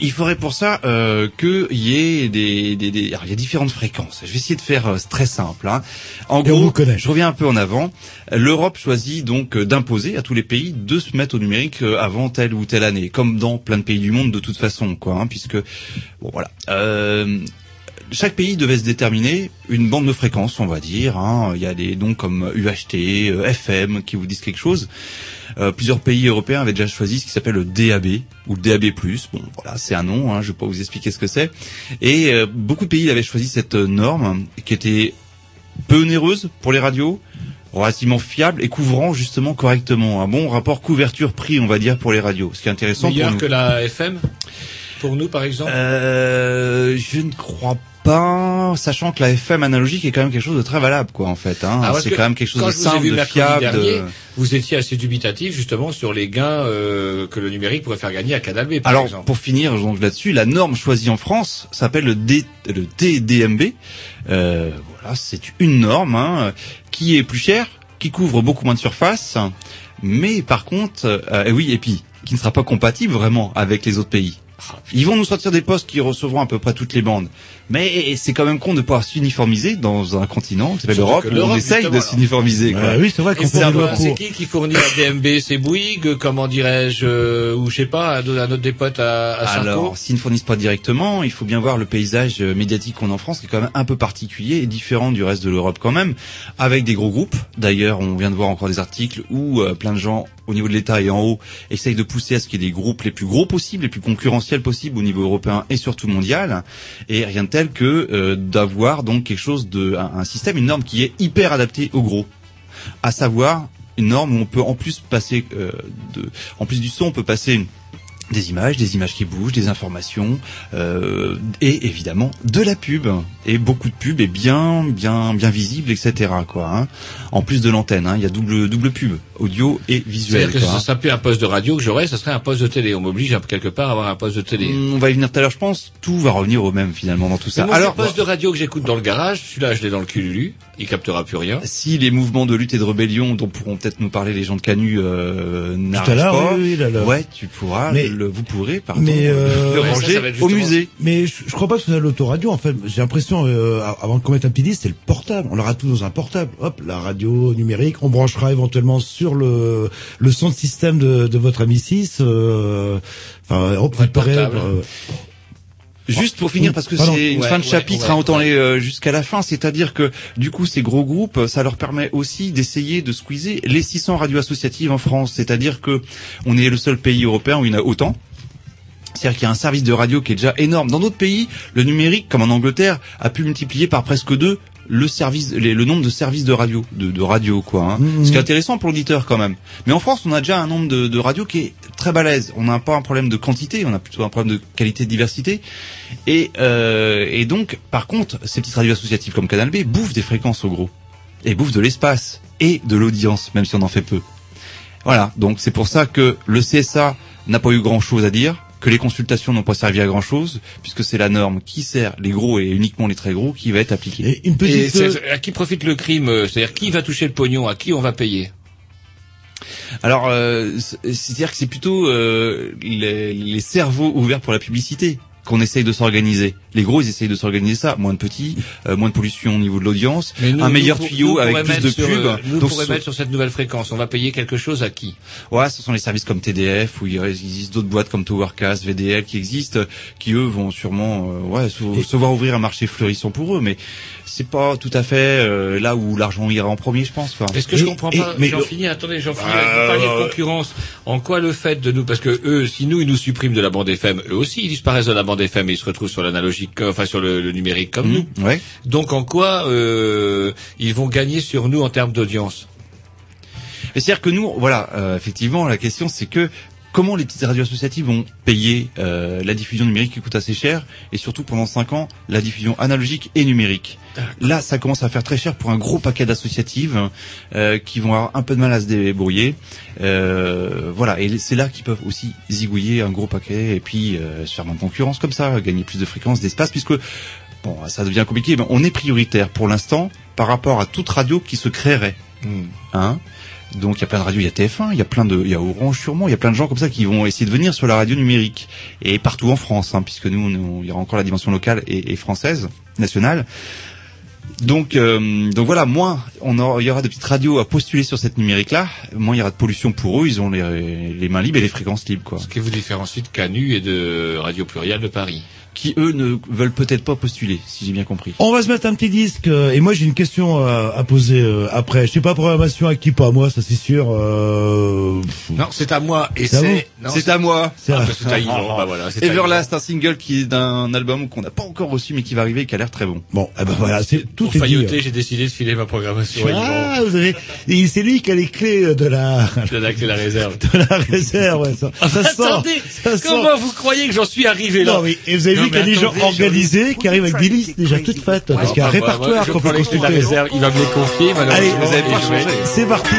il faudrait pour ça euh, qu'il y ait des, des, des- alors, il y a différentes fréquences. Je vais essayer de faire euh, très simple. Hein. En
Et
gros, je reviens un peu en avant. L'Europe choisit donc euh, d'imposer à tous les pays de se mettre au numérique euh, avant telle ou telle année, comme dans plein de pays du monde de toute façon, quoi. Hein, puisque bon voilà. Euh, chaque pays devait se déterminer une bande de fréquences, on va dire. hein. Il y a des noms comme UHT, FM qui vous disent quelque chose. Euh, plusieurs pays européens avaient déjà choisi ce qui s'appelle le DAB ou le DAB+. Bon, voilà, c'est un nom. Hein, je vais pas vous expliquer ce que c'est. Et euh, beaucoup de pays avaient choisi cette euh, norme qui était peu onéreuse pour les radios, relativement fiable et couvrant justement correctement un bon rapport couverture-prix, on va dire, pour les radios. Ce qui est intéressant pour
Meilleur
nous.
que la FM Pour nous, par exemple?
Euh, je ne crois pas, sachant que la FM analogique est quand même quelque chose de très valable, quoi, en fait. Hein.
Ah,
c'est quand même quelque chose de simple, de fiable.
dernier,
de-
Vous étiez assez dubitatif, justement, sur les gains euh, que le numérique pourrait faire gagner à Canal B, par
Alors,
exemple.
pour finir donc là-dessus, la norme choisie en France s'appelle le, D, le TDMB. Euh, voilà, c'est une norme hein, qui est plus chère, qui couvre beaucoup moins de surface, mais par contre, euh, et oui, et puis qui ne sera pas compatible vraiment avec les autres pays. Ils vont nous sortir des postes qui recevront à peu près toutes les bandes. Mais c'est quand même con de pouvoir s'uniformiser dans un continent qui s'appelle l'Europe on essaye de s'uniformiser. quoi.
Euh, oui, c'est vrai qu'on
c'est qui qui fournit la DMB C'est Bouygues, comment dirais-je, euh, ou je sais pas, un, un autre des potes à, à
Alors, s'ils ne fournissent pas directement, il faut bien voir le paysage euh, médiatique qu'on a en France, qui est quand même un peu particulier et différent du reste de l'Europe quand même, avec des gros groupes. D'ailleurs, on vient de voir encore des articles où euh, plein de gens, au niveau de l'État et en haut, essayent de pousser à ce qu'il y ait des groupes les plus gros possibles, les plus concurrentiels possibles au niveau européen et surtout mondial. Et rien de tel que euh, d'avoir donc quelque chose de, un, système, une norme qui est hyper adaptée aux gros. À savoir, une norme où on peut en plus passer euh, en plus du son, on peut passer des images, des images qui bougent, des informations euh, et évidemment de la pub et beaucoup de pub et bien bien bien visible etc quoi. Hein. En plus de l'antenne, hein, il y a double double pub, audio et visuel.
C'est-à-dire que ce
hein.
serait plus un poste de radio que j'aurais, ce serait un poste de télé. On m'oblige à quelque part à avoir un poste de télé.
On va y venir tout à l'heure, je pense. Tout va revenir au même finalement dans tout ça.
Moi,
Alors,
le poste de radio que j'écoute dans le garage, celui-là, je l'ai dans le cululu, il captera plus rien.
si les mouvements de lutte et de rébellion dont pourront peut-être nous parler les gens de Canu euh, n'arrivent
à l'heure,
pas,
oui, oui, là, là.
ouais, tu pourras,
Mais-
le, vous pourrez, pardon,
mais, euh,
le
Ouais, ça,
ranger
ça
au musée.
Mais je, je crois pas que ce soit l'autoradio en fait. J'ai l'impression euh, avant qu'on mette un petit disque, c'est le portable. On l'aura tout dans un portable. Hop, la radio numérique. On branchera éventuellement sur le le son de système de, de votre ami 6. Euh, enfin, hop, vous
Juste pour finir, parce que c'est une
Ouais,
fin de chapitre,
ouais,
hein, autant aller euh, jusqu'à la fin. C'est-à-dire que du coup, ces gros groupes, ça leur permet aussi d'essayer de squeezer les 600 radios associatives en France. C'est-à-dire que on est le seul pays européen où il y en a autant. C'est-à-dire qu'il y a un service de radio qui est déjà énorme. Dans d'autres pays, le numérique, comme en Angleterre, a pu multiplier par presque deux le service, les- le nombre de services de radio, de, de radio quoi. Hein.
Mhm.
Ce qui est intéressant pour l'auditeur quand même. Mais en France, on a déjà un nombre de, de radios qui est très balèze. On n'a pas un problème de quantité, on a plutôt un problème de qualité, de diversité. Et, euh, et donc, par contre, ces petites radios associatives comme Canal B bouffent des fréquences au gros. Et bouffent de l'espace et de l'audience, même si on en fait peu. Voilà, donc c'est pour ça que le CSA n'a pas eu grand-chose à dire, que les consultations n'ont pas servi à grand-chose, puisque c'est la norme qui sert les gros et uniquement les très gros qui va être appliquée.
et une
Et
petite. euh,
à qui profite le crime euh, C'est-à-dire qui va toucher le pognon À qui on va payer?
Alors, euh, c'est- c'est-à-dire que c'est plutôt euh, les, les cerveaux ouverts pour la publicité qu'on essaye de s'organiser. Les gros, ils essayent de s'organiser ça, moins de petits, euh, moins de pollution au niveau de l'audience, un meilleur
nous,
tuyau
nous,
avec plus
mettre
de
sur,
pubs.
euh, Nous
Donc,
pourrait
ce-
mettre sur cette nouvelle fréquence. On va payer quelque chose à qui?
Ouais, ce sont les services comme TDF, où il existe d'autres boîtes comme Towercast, VDL qui existent, qui eux vont sûrement euh, ouais, se, se voir ouvrir un marché florissant pour eux, mais c'est pas tout à fait euh, là où l'argent ira en premier, je pense. quoi.
Est-ce que je comprends pas
mais
J'en
le-
finis. Attendez, j'en finis.
Euh,
Vous parliez de concurrence. En quoi le fait de nous, parce que eux, si nous ils nous suppriment de la bande FM, eux aussi ils disparaissent de la bande FM et ils se retrouvent sur l'analogique, euh, enfin sur le, le numérique comme
Mhm,
nous.
ouais.
Donc en quoi euh, ils vont gagner sur nous en termes d'audience?
C'est-à-dire que nous, voilà, euh, effectivement, la question c'est que comment les petites radios associatives vont payer euh, la diffusion numérique qui coûte assez cher et surtout pendant 5 ans la diffusion analogique et numérique. Là, ça commence à faire très cher pour un gros paquet d'associatives euh, qui vont avoir un peu de mal à se débrouiller. Euh, voilà, et c'est là qu'ils peuvent aussi zigouiller un gros paquet et puis euh, se faire moins de concurrence comme ça, gagner plus de fréquences, d'espace, puisque bon, ça devient compliqué, mais on est prioritaire pour l'instant par rapport à toute radio qui se créerait. Hein? Donc il y a plein de radios, il y a TF1, il y a plein de, il y a Orange sûrement, il y a plein de gens comme ça qui vont essayer de venir sur la radio numérique et partout en France, hein, puisque nous, il y aura encore la dimension locale et, française, nationale. Donc, euh, donc voilà, moins on aura- il y aura de petites radios à postuler sur cette numérique-là, moins il y aura de pollution pour eux, ils ont les, les mains libres et les fréquences libres, quoi.
Ce qui vous différencie de Canu et de Radio Pluriel de Paris.
Qui eux ne veulent peut-être pas postuler, si j'ai bien compris.
On va se mettre un petit disque euh, et moi j'ai une question euh, à poser euh, après. Je sais pas programmation à qui pas à moi, ça c'est sûr. Euh...
Non, c'est à moi et
C'est à
c'est.
à moi.
C'est
Ah,
à-
bah, c'est à Yvon, bah voilà, c'est à
Everlast, un single qui est d'un album qu'on n'a pas encore reçu mais qui va arriver et qui a l'air très bon.
Bon, eh ben voilà, c'est tout
Pour
est
failloter, j'ai décidé de filer ma programmation à.
Ah, vous avez, et c'est lui qui a les clés de la,
De la clé la réserve.
de la réserve, ouais, ça, ça.
Attendez,
ça sent.
comment vous croyez que j'en suis arrivé là
Non, oui, et vous avez Vu qu'il y a des gens organisés qui arrivent avec des listes déjà toutes faites, parce qu'il y a un répertoire qu'on peut consulter.
il va me les confier,
Allez,
malheureusement.
changé.
c'est parti.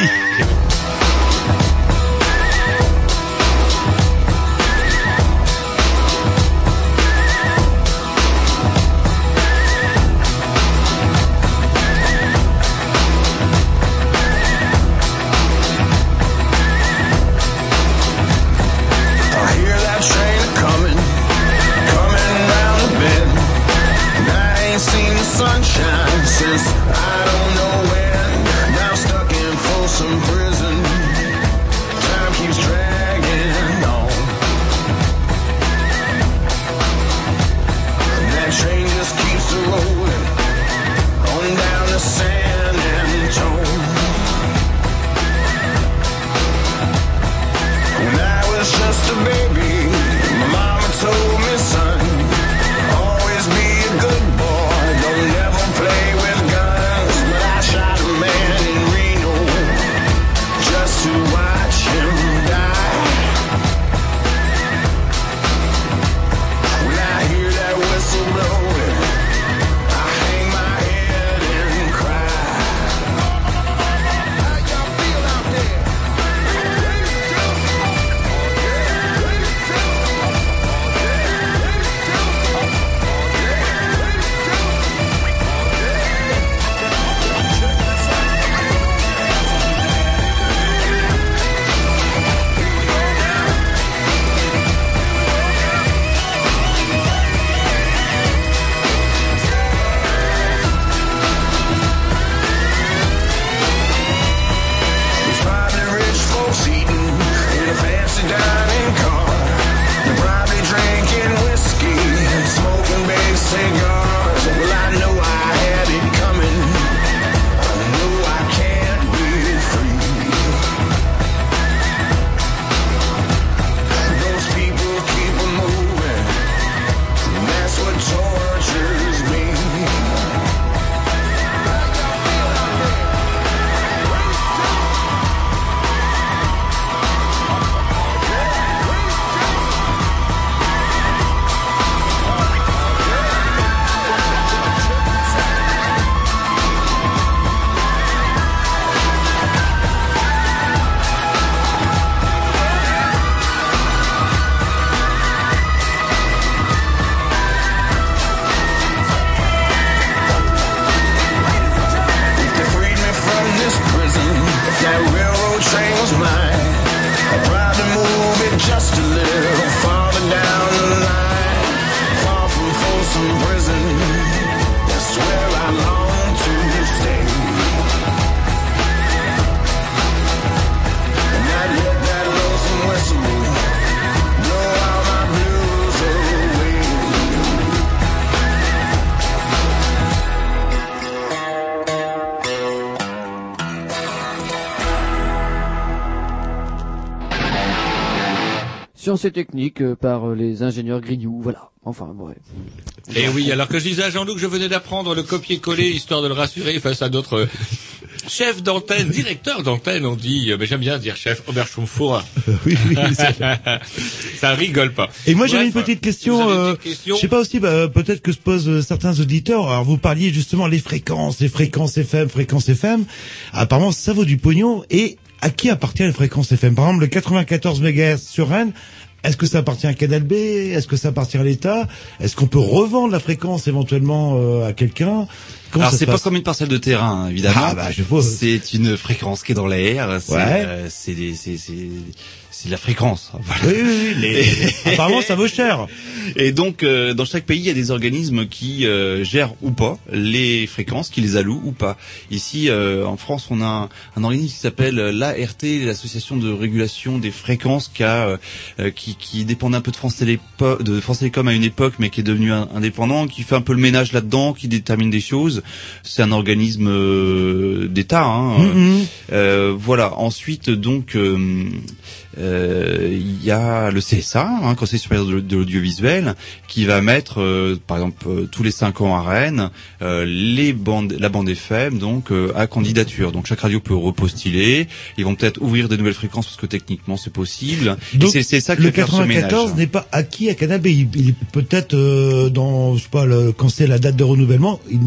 Et techniques euh, par euh, les ingénieurs Grignoux, voilà. Enfin, bref.
Et oui, alors que je disais à Jean-Luc, je venais d'apprendre le copier-coller histoire de le rassurer face à d'autres euh, chefs d'antenne, directeurs d'antenne, on dit, mais j'aime bien dire chef, Oberschumpfourer.
oui, oui,
Ça rigole pas.
Et moi j'avais une petite question, euh,
question
je sais pas aussi, bah, peut-être que se posent certains auditeurs. Alors vous parliez justement les fréquences, les fréquences FM, fréquences FM. Apparemment ça vaut du pognon. Et à qui appartient les fréquences FM Par exemple le 94 MHz sur Rennes. Est-ce que ça appartient à Canal B? Est-ce que ça appartient à l'État? Est-ce qu'on peut revendre la fréquence éventuellement euh, à quelqu'un? Comment
Alors c'est pas comme une parcelle de terrain, hein, évidemment.
Ah, bah, je vois.
C'est une fréquence qui est dans l'air. C'est
Ouais.
euh, c'est de la fréquence. Voilà.
Oui, oui, oui. les- Apparemment ça vaut cher.
Et donc, euh, dans chaque pays, il y a des organismes qui euh, gèrent ou pas les fréquences, qui les allouent ou pas. Ici, euh, en France, on a un, un organisme qui s'appelle l'ART, l'Association de régulation des fréquences, qui, a, euh, euh, qui, qui dépendait un peu de France, Télépo- de France Télécom à une époque, mais qui est devenu un- indépendant, qui fait un peu le ménage là-dedans, qui détermine des choses. C'est un organisme euh, d'État. Hein, euh,
Mhm.
euh, voilà. Ensuite, donc, euh, euh, il y a le CSA, hein, Conseil supérieur de, de l'audiovisuel, qui va mettre, euh, par exemple, euh, tous les cinq ans à Rennes, euh, les bandes, la bande FM, donc euh, à candidature. Donc chaque radio peut repostuler. Ils vont peut-être ouvrir des nouvelles fréquences parce que techniquement c'est possible.
Donc,
c'est c'est ça qui
le
va faire ce ménage.
94 n'est pas acquis à Canal B. Il, il est peut-être euh, dans, je sais pas, le, quand c'est la date de renouvellement, il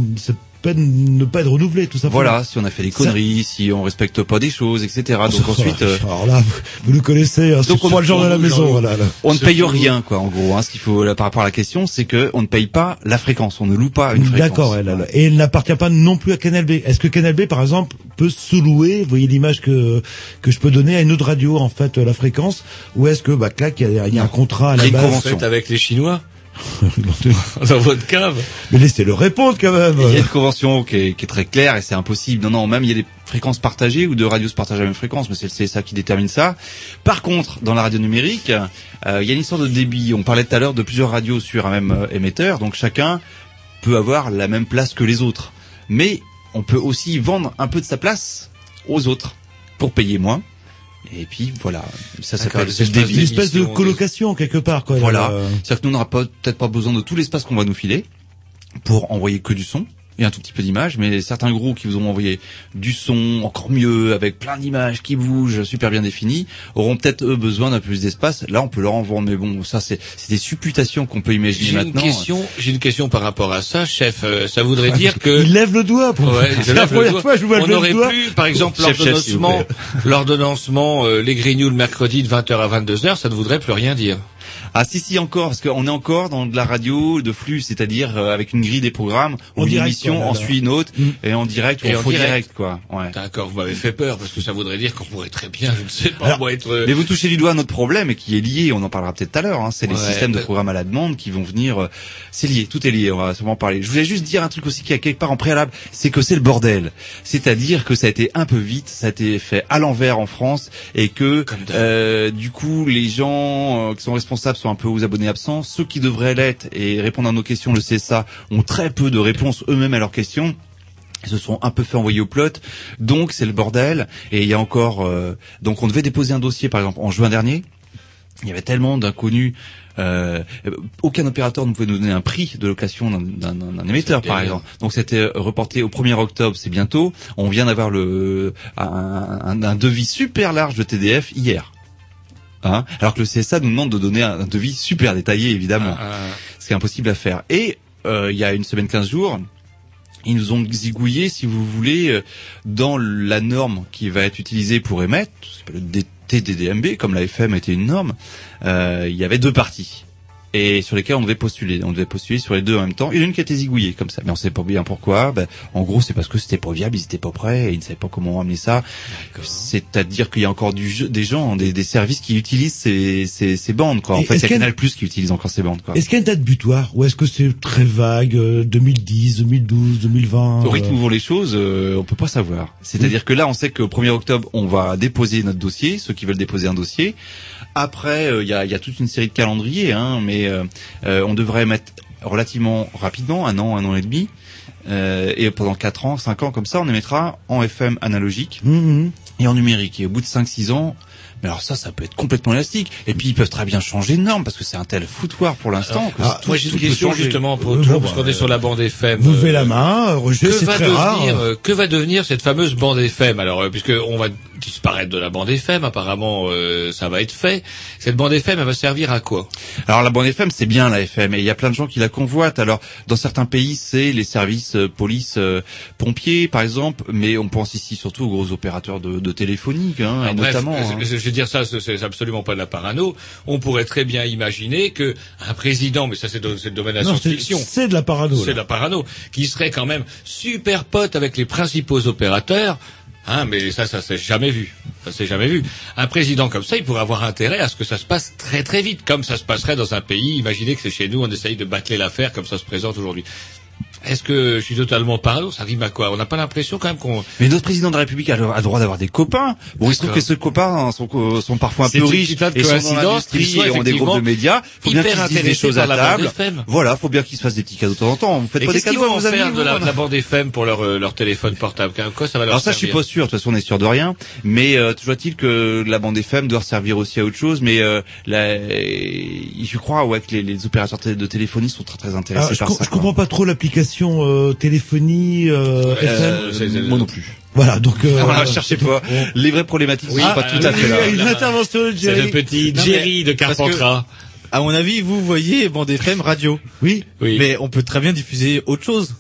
peut ne pas être renouvelé, tout simplement.
Voilà, si on a fait des conneries, si on respecte pas des choses, etc. Donc ensuite, euh,
alors là, vous, nous connaissez, hein, c'est
Donc, on-
pas le genre de la
on-
maison,
on-
voilà. là.
on ne paye rien, quoi, en gros. Hein, ce qu'il faut là, par rapport à la question, c'est que on ne paye pas la fréquence, on ne loue pas une fréquence.
D'accord, elle, elle- et elle n'appartient pas non plus à Canal B. Est-ce que Canal B, par exemple, peut sous-louer, vous voyez l'image que que je peux donner à une autre radio, en fait, la fréquence, ou est-ce que, bah, clac, il y a, il y a un contrat à la base?
convention.
Faites avec les Chinois dans votre cave.
Mais laissez-le répondre quand même.
Il y a une convention qui est, qui est très claire et c'est impossible. Non, non, même il y a des fréquences partagées ou deux radios se partagent la même fréquence, mais c'est c'est ça qui détermine ça. Par contre, dans la radio numérique, euh, il y a une histoire de débit. On parlait tout à l'heure de plusieurs radios sur un même euh, émetteur, donc chacun peut avoir la même place que les autres. Mais on peut aussi vendre un peu de sa place aux autres pour payer moins. Et puis voilà, ça s'appelle.
Une espèce de colocation quelque part, quoi.
Voilà.
Euh,
C'est-à-dire que nous, on n'aura peut-être pas besoin de tout l'espace qu'on va nous filer pour envoyer que du son et un tout petit peu d'images, mais certains groupes qui vous ont envoyé du son encore mieux, avec plein d'images qui bougent, super bien définies, auront peut-être eux besoin d'un peu plus d'espace. Là, on peut leur en vendre, mais bon, ça c'est des supputations qu'on peut imaginer
J'ai une
maintenant.
question, j'ai une question par rapport à ça, chef. Euh, ça voudrait dire que
Il lève le doigt. Pour...
Ouais, je
la
le
première
doigt.
fois je vous vois
on aurait
le doigt.
pu, par exemple, l'ordonnancement, l'ordonnancement, euh, les grignoux le mercredi de 20h à 22h, ça ne voudrait plus rien dire.
Ah si si encore parce qu'on est encore dans de la radio de flux, c'est-à-dire euh, avec une grille des programmes,
En
on une
direct,
émission,
quoi, là.
suit une autre
Mm.
et en direct
Et
en
en
faux
direct.
direct quoi. Ouais.
D'accord, vous m'avez fait peur parce que ça voudrait dire qu'on pourrait très bien, je ne sais pas,
Alors,
moi être.
Mais vous touchez du doigt un autre problème et qui est lié, on en parlera peut-être tout à l'heure, hein, c'est les systèmes de
bah-
programme à la demande qui vont venir... euh, c'est lié, tout est lié, on va sûrement en parler. Je voulais juste dire un truc aussi qui a quelque part en préalable, c'est que c'est le bordel. C'est-à-dire que ça a été un peu vite, ça a été fait à l'envers en France et que euh, du coup les gens euh, qui sont responsables sont un peu aux abonnés absents. Ceux qui devraient l'être et répondre à nos questions, le CSA, ont très peu de réponses eux-mêmes à leurs questions. Ils se sont un peu fait envoyer au plot, donc c'est le bordel. Et il y a encore, euh, donc on devait déposer un dossier, par exemple en juin dernier. Il y avait tellement d'inconnus. Euh, aucun opérateur ne pouvait nous donner un prix de location d'un- émetteur, par exemple. Donc c'était reporté au 1er octobre, c'est bientôt. On vient d'avoir le un, un- un devis super large de TDF hier. Hein Alors que le CSA nous demande de donner un, un devis super détaillé, évidemment
ah,
ce qui est impossible à faire. Et euh, il y a une semaine, 15 jours, ils nous ont zigouillé, si vous voulez, euh, dans la norme qui va être utilisée pour émettre, ce qu'on appelle le TDDMB, comme la FM était une norme, euh, il y avait deux parties. Et sur lesquelles on devait postuler. On devait postuler sur les deux en même temps. Il y en a une qui a été zigouillée comme ça. Mais on sait pas bien pourquoi. Ben, en gros, c'est parce que c'était pas viable, ils étaient pas prêts, et ils ne savaient pas comment amener ça. C'est-à-dire qu'il y a encore du des gens, des, des services qui utilisent ces, ces, ces bandes, quoi. En
Et
fait, a- Canal Plus qui utilise encore ces bandes.
Est-ce qu'il y a une date butoir ou est-ce que c'est très vague, euh, 2010, 2012, 2020
Au rythme
euh,
où vont les choses, euh, on peut pas savoir. C'est-à-dire que là, on sait qu'au 1er octobre, on va déposer notre dossier, ceux qui veulent déposer un dossier. Après, euh, il y, a, y a toute une série de calendriers, hein, mais euh, euh, on devrait mettre relativement rapidement, un an, un an et demi, euh, et pendant 4 ans, 5 ans comme ça, on émettra en FM analogique
hum.
et en numérique. Et au bout de 5-6 ans, Mais alors ça, ça peut être complètement élastique. Et puis ils peuvent très bien changer de norme parce que c'est un tel foutoir pour l'instant.
Ah, moi j'ai une question justement pour
Euh,
tout,
bon,
parce qu'on
bah,
est sur la bande FM.
Vous
euh,
levez la main, Roger,
que
c'est
va
très rare.
devenir, euh, que va devenir cette fameuse bande FM Alors, euh, puisque on va disparaître de la bande FM, apparemment, euh, ça va être fait. Cette bande FM, elle va servir à quoi?
Alors la bande FM, c'est bien la FM, et il y a plein de gens qui la convoitent. Alors dans certains pays, c'est les services euh, police, euh, pompiers, par exemple, mais on pense ici surtout aux gros opérateurs de, de téléphonique, hein,
Alors,
et
bref,
notamment. hein.
je je veux dire ça, c'est- c'est absolument pas de la parano. On pourrait très bien imaginer que un président, mais ça c'est le domaine de la
Non, c'est
science-fiction.
c'est de la parano.
C'est de la parano, qui serait quand même super pote avec les principaux opérateurs. Hein, mais ça, ça s'est jamais vu. Ça s'est jamais vu. Un président comme ça, il pourrait avoir intérêt à ce que ça se passe très très vite, comme ça se passerait dans un pays. Imaginez que c'est chez nous, on essaye de bâcler l'affaire comme ça se présente aujourd'hui. Est-ce que je suis totalement parano Ça rime à quoi? On n'a pas l'impression quand même qu'on...
Mais notre président de la République a le, a le droit d'avoir des copains. Bon, il se trouve que ces copains sont, co- sont parfois un
C'est
peu
une
riches et sont dans l'industrie et ont des groupes de médias. Faut bien qu'ils se disent des choses à table. Voilà, faut bien qu'ils se fassent des petits cadeaux de temps en temps. Vous faites
Et
pas des cadeaux
vont en
vos amis
faire de la, la bande FM pour leur, euh, leur téléphone portable? Quoi ça va leur
Alors ça, je suis
servir?
pas sûr. De toute façon, on est sûr de rien. Mais euh, toujours est-il que la bande FM doit servir aussi à autre chose. Mais euh, la- je crois ouais que les, les opérateurs de téléphonie sont très très intéressés
Ah, je,
par ça.
je comprends pas trop l'application euh, téléphonie euh, FM.
Euh, c'est-
Moi non plus.
Voilà, donc euh,
Ah, voilà, cherchez pas. Les vraies problématiques
Oui,
sont
ah,
pas tout à fait là.
il y a une intervention de
C'est le
Jerry.
petit
Non,
Jerry
mais-
de Carpentras.
À mon avis, vous voyez bande FM radio.
Oui,
Oui.
Mais on peut très bien diffuser autre chose,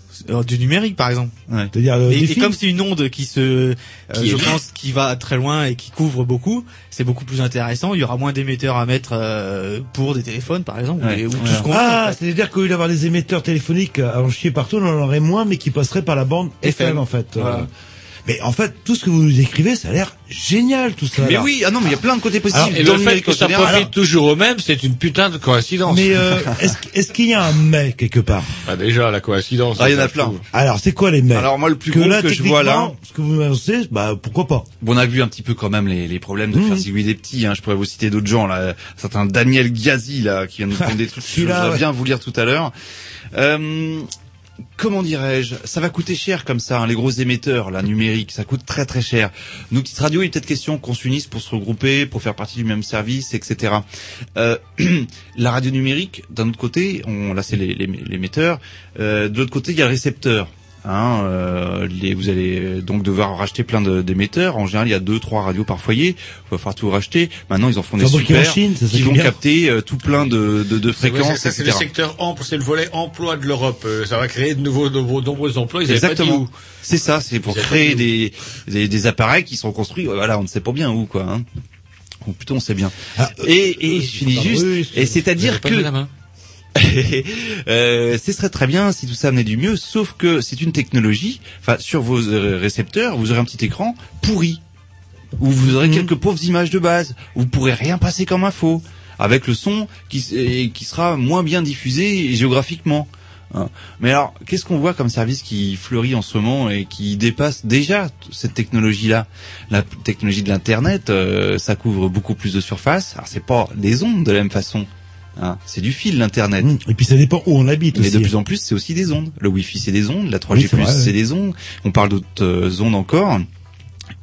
du numérique par exemple.
c'est-à-dire euh,
Et,
des
et comme c'est une onde qui se, euh,
Qui
je pense, qui va très loin et qui couvre beaucoup, c'est beaucoup plus intéressant. Il y aura moins d'émetteurs à mettre euh, pour des téléphones, par exemple,
Ouais.
ou, ou tout
Ouais.
ce qu'on.
Ah, c'est-à-dire qu'au lieu d'avoir des émetteurs téléphoniques à en chier partout, on en aurait moins, mais qui passeraient par la bande FM,
FM.
en fait.
Voilà.
Mais en fait, tout ce que vous nous écrivez, ça a l'air génial, tout ça.
Mais
là.
oui, ah non, mais il y a plein de côtés positifs.
Et
dans
le fait que ça
général.
profite toujours au même, c'est une putain de coïncidence.
Mais euh, est-ce qu'il y a un mais quelque part?
Ah, déjà, la coïncidence.
Ah, il y en a plein.
Alors, c'est quoi les mais
Alors moi, le plus
Que
gros
là,
que je vois là,
ce que vous annoncez, bah pourquoi pas
Bon, on a vu un petit peu quand même les, les problèmes de
Mhm.
faire zigouiller des petits. Hein. Je pourrais vous citer d'autres gens là, un certain Daniel Ghazi là qui vient nous prendre des trucs. que Je voudrais bien vous lire tout à l'heure. Euh, comment dirais-je Ça va coûter cher comme ça. hein, les gros émetteurs là numériques, ça coûte très très cher. Nous, petite radio, il est peut-être question qu'on s'unisse pour se regrouper, pour faire partie du même service, etc. Euh, la radio numérique, d'un autre côté, on, là c'est les- les- l'émetteur. Euh, de l'autre côté, il y a le récepteur. Hein, euh, les, vous allez euh, donc devoir racheter plein de- d'émetteurs. En général, il y a deux, trois radios par foyer. Il va falloir tout racheter. Maintenant, ils en font des super
Chine, c'est ça
qui vont
bien.
capter euh, tout plein de, de, de fréquences,
ça, c'est le secteur emploi, c'est le volet emploi de l'Europe. Euh, Ça va créer de nouveaux, de nouveaux- nombreux emplois. Ils
Exactement. C'est ça, c'est pour créer des, des, des appareils qui sont construits. Voilà, on ne sait pas bien où, quoi. Hein. Ou plutôt, on sait bien.
Ah, euh,
Et, et je finis juste. et c'est-à-dire que
la main
euh, ce serait très bien si tout ça venait du mieux, sauf que c'est une technologie. Enfin, sur vos euh, récepteurs, vous aurez un petit écran pourri, où vous aurez
Mhm.
quelques pauvres images de base, où vous pourrez rien passer comme info, avec le son qui, sera moins bien diffusé géographiquement. hein. Mais alors, qu'est-ce qu'on voit comme service qui fleurit en ce moment et qui dépasse déjà cette technologie-là? La technologie de l'internet, euh, ça couvre beaucoup plus de surface. Alors, c'est pas des ondes de la même façon. Hein. C'est du fil l'internet.
hum, Et puis ça dépend où on habite
Mais
aussi.
de plus en plus, c'est aussi des ondes. Le Wi-Fi, c'est des ondes. La 3G+,
Oui, c'est
des ondes. On parle d'autres euh, ondes encore.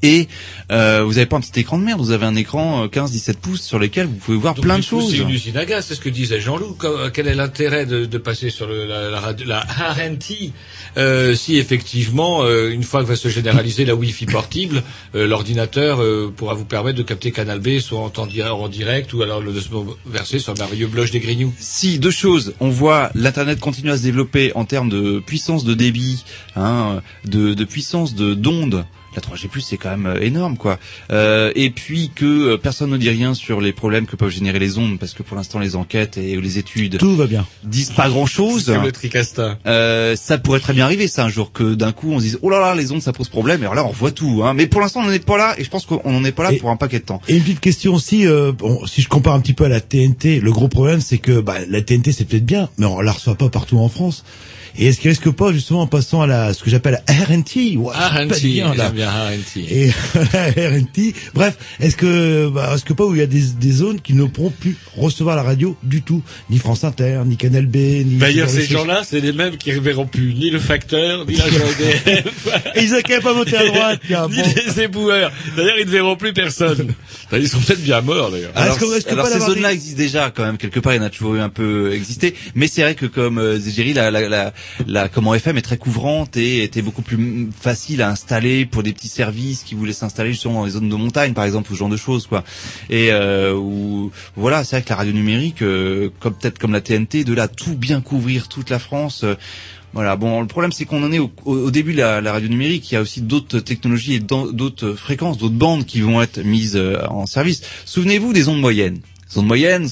Et euh, vous avez pas un petit écran de merde, vous avez un écran euh, 15-17 pouces sur lequel vous pouvez voir
Donc,
plein de
coup,
choses.
C'est une usine à gaz, c'est ce que disait Jean-Loup. Euh, Quel est l'intérêt de, de passer sur le, la, la, la RNT euh, si effectivement, euh, une fois que va se généraliser la Wi-Fi portable, euh, l'ordinateur euh, pourra vous permettre de capter Canal B soit en, temps en direct ou alors le, de se verser sur le merveilleux bloche des Grignoux.
Si deux choses, on voit l'internet continuer à se développer en termes de puissance de débit, hein, de, de puissance de d'ondes. La 3G+ c'est quand même euh, énorme quoi. Euh, et puis que euh, personne ne dit rien sur les problèmes que peuvent générer les ondes parce que pour l'instant les enquêtes et les études
Tout va bien.
disent pas grand chose.
C'est le tricasta.
Euh, ça pourrait très bien arriver, ça, un jour que d'un coup on se dise oh là là les ondes ça pose problème. Et alors là on voit tout. Hein. Mais pour l'instant on n'en est pas là et je pense qu'on n'en est pas là
Et-
pour un paquet de temps.
Et une petite question aussi, euh, bon, si je compare un petit peu à la TNT, le gros problème c'est que bah, la TNT c'est peut-être bien, mais on la reçoit pas partout en France. Et est-ce qu'il risque pas justement en passant à la ce que j'appelle la RNT pas
RNT,
bien, là.
j'aime bien RNT.
Et la RNT. Bref, est-ce que bah, est-ce que pas où il y a des, des zones qui ne pourront plus recevoir la radio du tout, ni France Inter, ni Canal B, ni.
D'ailleurs,
ce genre
ces gens-là, c'est les mêmes qui ne verront plus ni le facteur, ni EDF,
Et ils ont qu'à pas voter à droite. tiens,
ni
bon.
les éboueurs. D'ailleurs, ils ne verront plus personne. Ils sont peut-être bien morts, d'ailleurs.
Ah,
Alors, alors
pas
ces zones-là existent déjà quand même quelque part. Il y en a toujours eu un peu existé, mais c'est vrai que comme euh, Zégéry, la, la, la, la comment FM est très couvrante et était beaucoup plus facile à installer pour des petits services qui voulaient s'installer justement dans les zones de montagne, par exemple, ou ce genre de choses, quoi. Et euh, voilà, c'est vrai que la radio numérique, euh, comme peut-être comme la TNT, de là tout bien couvrir toute la France. euh, voilà. Bon, le problème c'est qu'on en est au, au- début de la, la radio numérique. Il y a aussi d'autres technologies et d'autres fréquences, d'autres bandes qui vont être mises euh, en service. Souvenez-vous des ondes moyennes. Ondes moyennes.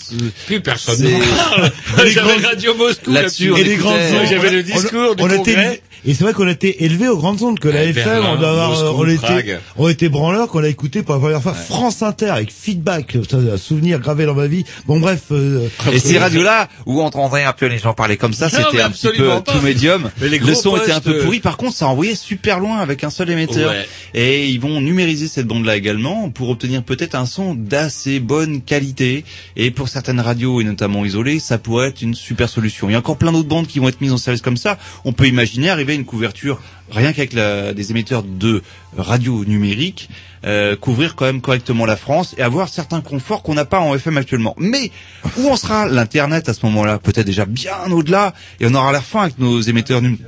Plus personne J'avais
grandes-
Radio Moscou
Là-dessus,
et les grandes ondes.
J'avais le discours du congrès.
et c'est vrai qu'on a été élevé aux grandes ondes que la
Ouais,
FM, on doit avoir, euh,
Moscou,
on était, on était branleurs qu'on a écouté pour la première fois France Inter avec feedback, ça, un souvenir gravé dans ma vie. Bon bref, euh,
Et ces radios-là, où on entendait un peu les gens parler comme ça, c'était un petit peu tout médium. Le son était un peu pourri. Par contre, ça envoyait super loin avec un seul émetteur.
Ouais.
Et ils vont numériser cette bande-là également pour obtenir peut-être un son d'assez bonne qualité. Et pour certaines radios, et notamment isolées, ça pourrait être une super solution. Il y a encore plein d'autres bandes qui vont être mises en service comme ça. On peut imaginer arriver à une couverture, rien qu'avec la- des émetteurs de radio numérique, euh, couvrir quand même correctement la France et avoir certains conforts qu'on n'a pas en FM actuellement. Mais où en sera l'Internet à ce moment-là? Peut-être déjà bien au-delà. Et on aura l'air fin avec nos émetteurs numériques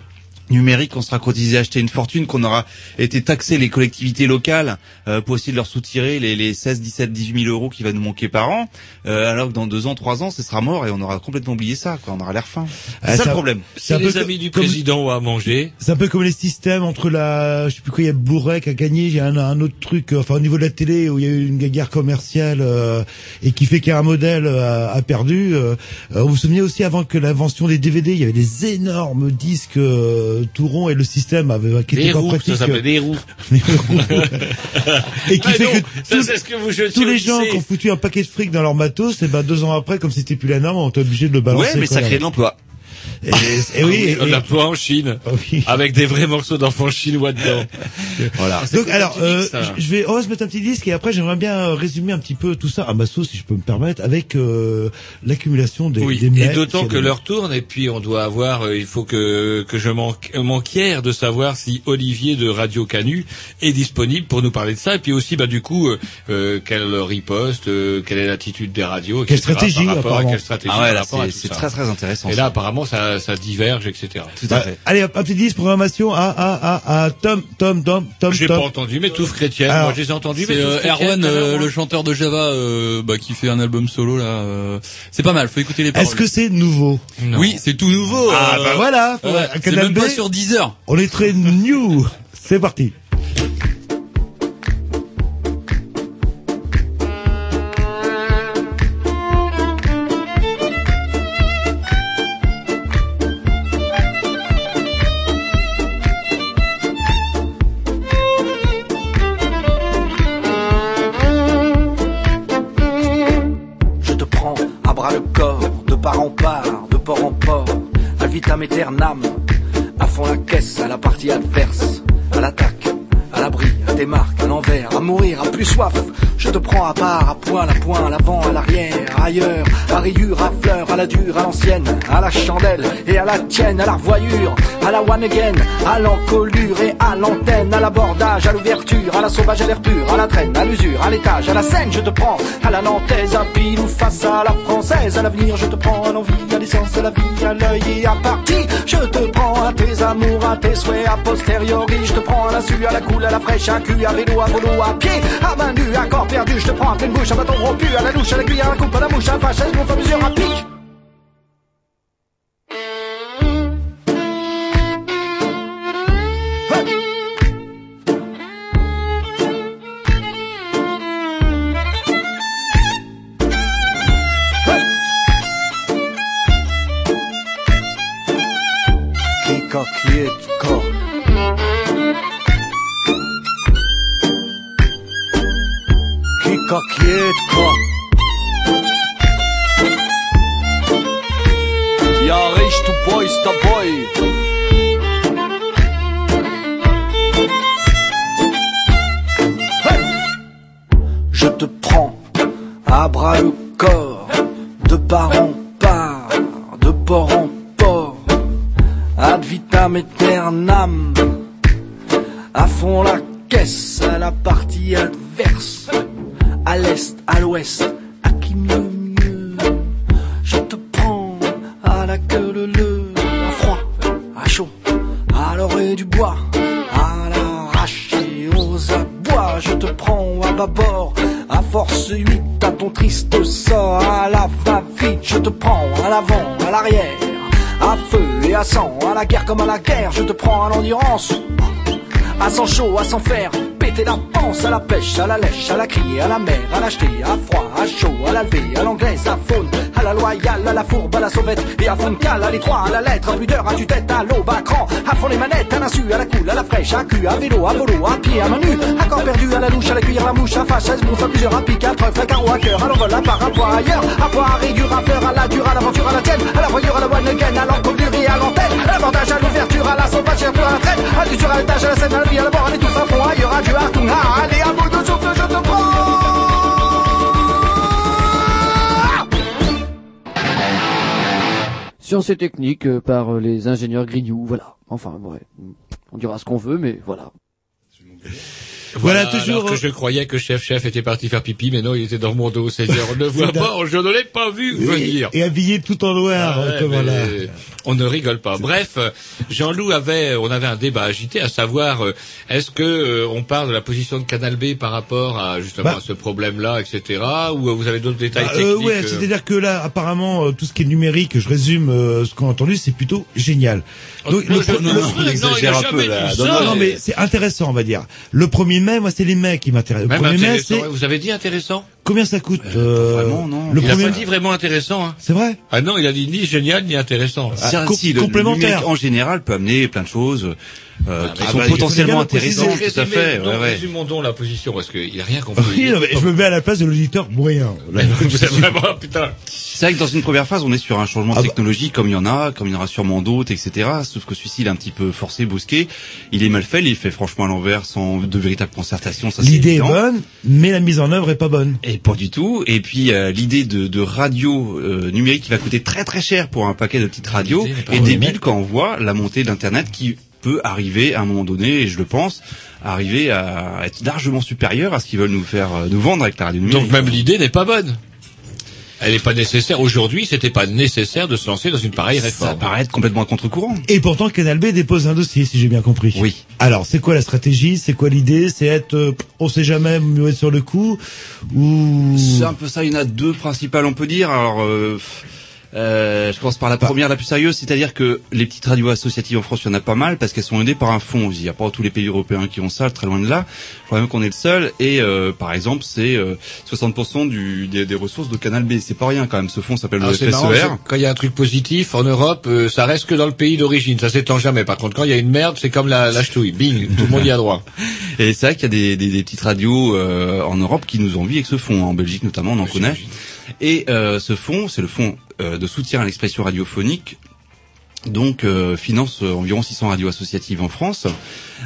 numérique, on sera cotisé à acheter une fortune, qu'on aura été taxé les collectivités locales euh, pour essayer de leur soutirer les, les 16, 17, 18 000 euros qui va nous manquer par an, euh, alors que dans deux ans, trois ans, ce sera mort et on aura complètement oublié ça. Quoi. On aura l'air fin. C'est
Ah,
ça le problème.
C'est un peu
les amis du
comme-
président à manger,
c'est un peu comme les systèmes entre la, je sais plus quoi, il y a Bourrec à gagner, il y a un, un autre truc, euh, enfin au niveau de la télé où il y a eu une guerre commerciale euh, et qui fait qu'un modèle euh, a, a perdu. euh, euh, vous vous souvenez aussi avant que l'invention des DVD, il y avait des énormes disques euh, tout ronds et le système avait qui
des
était pas
roues,
pratique.
ça s'appelait des roues.
et qui
Ah
fait
non,
que
ça
tous-
c'est ce que vous jetiez
tous
au
les gens qui ont foutu un paquet de fric dans leur matos, et ben deux ans après, comme c'était plus la norme, on était obligé de le balancer.
Ouais, mais
quoi,
ça crée de l'emploi.
Et, et oui,
on
et-
l'emploie en Chine,
Ah oui.
avec des vrais morceaux d'enfants chinois dedans.
Voilà.
Donc alors, euh, je vais, on va se mettre un petit disque et après j'aimerais bien résumer un petit peu tout ça à ma sauce, si je peux me permettre, avec euh, l'accumulation des,
Oui,
des
et d'autant que
des-
l'heure tourne et puis on doit avoir, euh, il faut que que je manque m'enquière de savoir si Olivier de Radio Canu est disponible pour nous parler de ça et puis aussi bah du coup euh, euh, quelle riposte, euh, quelle est l'attitude des radios,
Quelle stratégie,
par rapport à
apparemment.
quelle stratégie
Ah ouais, c'est très très intéressant.
Et
ça.
là apparemment ça ça diverge etc.
Tout à
Bah,
fait.
allez, hop, un petit disque programmation à à à à Tom Tom Tom Tom
J'ai
Tom.
pas entendu mais tout chrétienne,
Alors,
moi je les ai entendus mais
C'est euh, Erwan, euh, le chanteur de Java, euh, bah, qui fait un album solo là. euh, c'est pas mal. Faut écouter les paroles.
Est-ce que c'est nouveau
Non.
Oui, c'est tout nouveau.
Ah
euh,
bah voilà,
ouais, c'est même pas sur Deezer.
on est très new. C'est parti.
À part, à poil, à point, à l'avant, à l'arrière, ailleurs, à rayure, à fleur, à la dure, à l'ancienne, à la chandelle et à la tienne, à la revoyure, à la one again, à l'encolure et à l'antenne, à l'abordage, à l'ouverture, à la sauvage, à l'air pur, à la traîne, à l'usure, à l'étage, à la scène, je te prends, à la nantaise, à pile ou face à la française, à l'avenir, je te prends, à l'envie, à la vie, à l'œil et à partie, je te prends, à tes amours, à tes souhaits, à posteriori, je te prends, à la su, à la coule, à la fraîche, à cul, à vélo, à volo, à pied, à main nue, à corps perdu, je te prends, à pleine bouche, à bâton rompu, à la louche, à la cuillère, à la coupe, à la mouche, à la vache, à mesure, à pic.
Coule, à à cul, à vélo, à volo, à pied, à main nue, à corps perdu, à la louche, à la cuillère, à la mouche, à fâche, à bouffe, à plusieurs, à pique, à trèfle, à carreau, à cœur, à l'envol, à part, à poids, ailleurs, à poire, à rigueur, à fleur, à la dure, à l'aventure, à la tienne, à la voyure, à la one again, à l'encolure et à l'antenne, à l'abordage, à l'ouverture, à la sauvage, à la traite, à l'usure, à l'étage, à la scène, à la vie, à la mort, à l'étouffe, à fond, ailleurs, à du hartung, à allez, à bout de souffle, je te prends.
Sciences et techniques euh, par euh, les ingénieurs Grignoux, voilà. Enfin, ouais. On dira ce qu'on veut, mais voilà.
Voilà,
Voilà,
toujours.
toujours,
que je croyais que chef chef était parti faire pipi, mais non, il était dans mon dos. C'est-à-dire, on ne le voit pas, je ne l'ai pas vu venir.
Et, et habillé tout en noir,
Ah ouais,
voilà.
On ne rigole pas. Bref, euh, Jean-Loup avait, on avait un débat agité, à savoir, euh, est-ce que euh, on parle de la position de Canal B par rapport à justement
Bah.
à ce problème-là, etc., ou euh, vous avez d'autres détails
Bah, euh,
techniques
ouais,
euh,
c'est-à-dire que là, apparemment, euh, tout ce qui est numérique, je résume euh, ce qu'on a entendu, c'est plutôt génial. Donc,
Oh,
le-
je-
le-
non,
le-
non, il exagère un peu, là.
Non,
Non,
non,
non,
mais
mais-
c'est intéressant, on va dire. Le 1er mai, moi, c'est les mai qui m'intéressent. Le
Même
1er mai,
intéressant.
c'est
Vous avez dit intéressant
combien ça coûte euh, Le
il a
premier
pas dit vraiment intéressant. Hein.
C'est vrai
Ah non, il a dit ni génial ni intéressant.
Si, le- le numérique en général peut amener plein de choses euh, qui
Ah,
sont
bah, il faut
potentiellement intéressantes, tout à fait.
Résumez-
ouais,
donc,
ouais.
Résumons donc la position, parce qu'il a rien compris.
Oui, non, mais je me mets à la place de l'auditeur moyen.
C'est vraiment, putain.
C'est vrai que dans une première phase, on est sur un changement
Ah bah.
technologique comme il y en a, comme il y en aura sûrement d'autres, etc. Sauf que celui-ci, il est un petit peu forcé, brusqué. Il est mal fait, il est fait franchement à l'envers, sans de véritable concertation. ça, c'est
L'idée est bonne, mais la mise en œuvre est pas bonne.
Et pas du tout. Et puis euh, l'idée de, de radio euh, numérique qui va coûter très très cher pour un paquet de petites radios est débile quand on voit la montée d'Internet qui peut arriver à un moment donné, et je le pense, arriver à être largement supérieur à ce qu'ils veulent nous faire euh, nous vendre avec la radio numérique.
Donc même l'idée n'est pas bonne. Elle n'est pas nécessaire. Aujourd'hui, c'était pas nécessaire de se lancer dans une pareille
Ça
réforme.
paraît être complètement à contre-courant.
Et pourtant, Canal B dépose un dossier, si j'ai bien compris.
Oui.
Alors, c'est quoi la stratégie? C'est quoi l'idée? C'est être, euh, on sait jamais, mieux être sur le coup ou
C'est un peu ça, il y en a deux principales, on peut dire. Alors, euh, euh, je commence par la première, la plus sérieuse, c'est-à-dire que les petites radios associatives en France, il y en a pas mal parce qu'elles sont aidées par un fonds. Il n'y a pas tous les pays européens qui ont ça, très loin de là. Je crois même qu'on est le seul. Et euh, par exemple, c'est euh, 60% du, des, des ressources de Canal B. C'est pas rien quand même. Ce fonds s'appelle le
Ah, marrant,
FSER.
quand il y a un truc positif en Europe, euh, ça reste que dans le pays d'origine, ça s'étend jamais. Par contre, quand il y a une merde, c'est comme la, la ch'touille, bing, tout le monde y a droit.
Et c'est vrai qu'il y a des, des, des petites radios euh, en Europe qui nous envient avec ce fonds. En Belgique notamment, on en connaît. Et euh, ce fonds, c'est le fonds euh, de soutien à l'expression radiophonique. Donc euh, finance environ 600 radios associatives en France.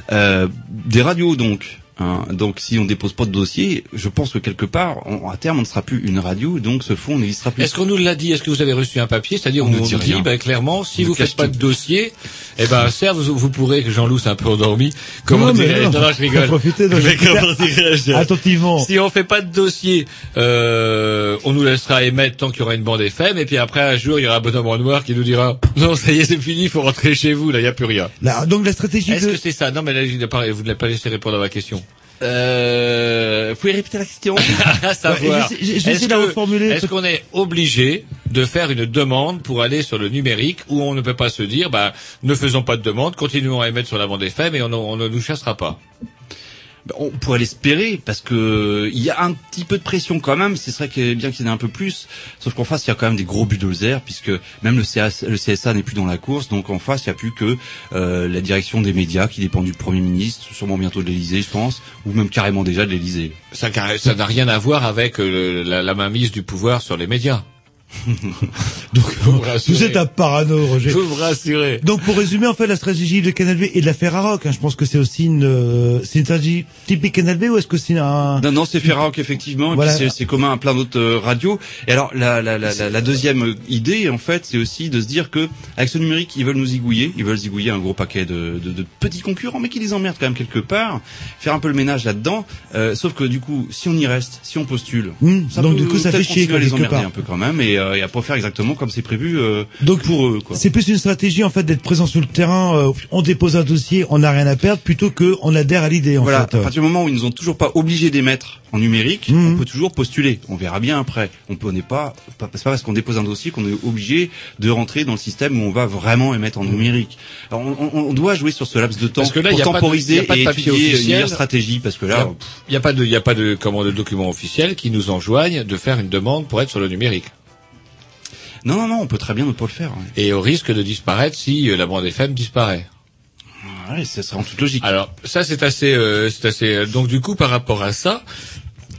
Des radios donc. Hein. donc si on dépose pas de dossier, je pense que quelque part, on- à terme, on ne sera plus une radio, donc ce fonds n'existera plus.
Est-ce qu'on nous l'a dit? Est-ce que vous avez reçu un papier? C'est-à-dire, on, nous
dit
dit, ben, clairement, si
On
vous faites pas
tout.
de dossier, eh ben, certes, vous, vous pourrez, que Jean-Loup s'est un peu endormi. Comment dirais-je
non,
Non, je rigole.
profiter,
Mais
je- Attentivement.
Si on fait pas de dossier, euh, on nous laissera émettre tant qu'il y aura une bande FM, et puis après, un jour, il y aura un bonhomme en noir qui nous dira, non, ça y est, c'est fini, il faut rentrer chez vous, là, il n'y a plus rien.
Là, donc la stratégie
Est-ce
de...
que c'est ça? Non, mais là, je n'ai pas- vous ne l'avez pas laissé répondre à ma question.
Euh, vous pouvez répéter la question?
À savoir,
Ouais, je
est-ce que-. Est-ce qu'on est obligé de faire une demande pour aller sur le numérique où on ne peut pas se dire, bah, ne faisons pas de demande, continuons à émettre sur la bande FM et on, on ne nous chassera pas?
Ben, on pourrait l'espérer parce que il y a un petit peu de pression quand même. Ce serait bien qu'il y en ait un peu plus. Sauf qu'en face, il y a quand même des gros bulldozers puisque même le, CSA n'est plus dans la course. Donc en face, il n'y a plus que euh, la direction des médias qui dépend du Premier ministre, sûrement bientôt de l'Élysée, je pense, ou même carrément déjà de
carré- ça n'a rien à voir avec euh, la, la mainmise du pouvoir sur les médias.
Donc,
vous
êtes un parano, Roger.
Faut vous rassurer.
Donc pour résumer en fait la stratégie de Canal B et de la Ferrarock, hein, je pense que c'est aussi une, euh, c'est une stratégie typique Canal B ou est-ce que c'est un
Non, non, c'est Ferrarock effectivement, et
Voilà.
puis c'est- commun à plein d'autres euh, radios. Et alors la, la, la, la, la deuxième idée, en fait, c'est aussi de se dire que avec ce numérique, ils veulent nous zigouiller, ils veulent zigouiller un gros paquet de, de, de petits concurrents, mais qui les emmerdent quand même quelque part, faire un peu le ménage là-dedans. Euh, sauf que du coup, si on y reste, si on postule, ça
donc
peut
du coup ça fait chier quelque
emmerder
part.
un peu quand même, et, euh, et après faire exactement comme c'est prévu euh,
Donc
pour eux. Quoi.
C'est plus une stratégie en fait d'être présent sur le terrain. euh, on dépose un dossier, on n'a rien à perdre, plutôt que on adhère à l'idée en
Voilà,
fait.
à partir du moment où ils nous ont toujours pas obligés d'émettre en numérique,
Mhm.
on peut toujours postuler. On verra bien après. On peut, on n'est pas, pas- c'est pas parce qu'on dépose un dossier qu'on est obligé de rentrer dans le système où on va vraiment émettre en numérique. Alors, on, on- on doit jouer sur ce laps de temps
Parce que là,
pour
y a pas de-
temporiser
y a pas de
et étudier une meilleure stratégie parce que là,
Il n'y a pas de, il y a pas de, comment, de document officiel qui nous enjoigne de faire une demande pour être sur le numérique.
Non, non, non, on peut très bien ne pas le faire. ouais.
Et au risque de disparaître si euh, la bande FM disparaît.
Ouais, ça serait en toute logique.
Alors ça c'est assez, euh, c'est assez. euh, Donc du coup par rapport à ça,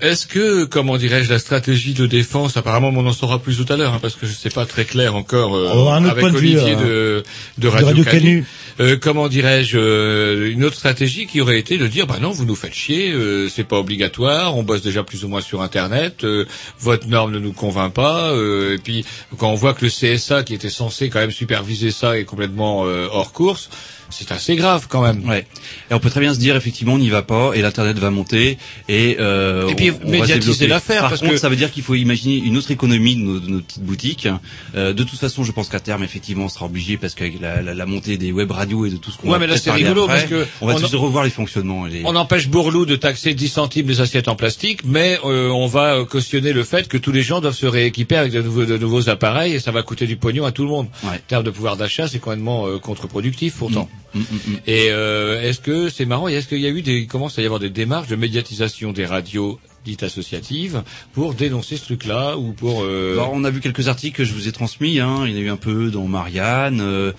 est-ce que comment dirais-je la stratégie de défense Apparemment on en saura plus tout à l'heure hein, parce que je sais pas très clair encore euh,
un autre
avec
point de vue,
Olivier de, de Radio,
Radio
Canu.
Canu.
Euh, comment dirais-je euh, une autre stratégie qui aurait été de dire bah non vous nous faites chier, euh, c'est pas obligatoire, on bosse déjà plus ou moins sur internet, euh, votre norme ne nous convainc pas, euh, et puis quand on voit que le CSA qui était censé quand même superviser ça est complètement euh, hors course, c'est assez grave quand même.
Ouais. Et on peut très bien se dire effectivement on n'y va pas et l'internet va monter et euh,
Et puis,
on-
médiatiser l'affaire,
Par
parce
contre,
que-
ça veut dire qu'il faut imaginer une autre économie de nos, de nos petites boutiques. Euh, de toute façon, je pense qu'à terme effectivement on sera obligé parce qu'avec la, la, la montée des web radios et de tout ce qu'on
Ouais,
va
mais là, c'est rigolo,
après,
parce que
on va
on
tous
en-
revoir les fonctionnements. les-
On empêche Bourlou de taxer 10 centimes les assiettes en plastique, mais euh, on va euh, cautionner le fait que tous les gens doivent se rééquiper avec de nouveaux, de nouveaux appareils et ça va coûter du pognon à tout le monde.
Ouais.
En termes de pouvoir d'achat, c'est complètement euh, contre-productif pourtant.
Mm, mm.
Et euh, est-ce que c'est marrant Est-ce qu'il y a eu des il commence à y avoir des démarches de médiatisation des radios dites associatives pour dénoncer ce truc-là ou pour euh,
Alors, on a vu quelques articles que je vous ai transmis. Hein. Il y en a eu un peu dans Marianne. euh,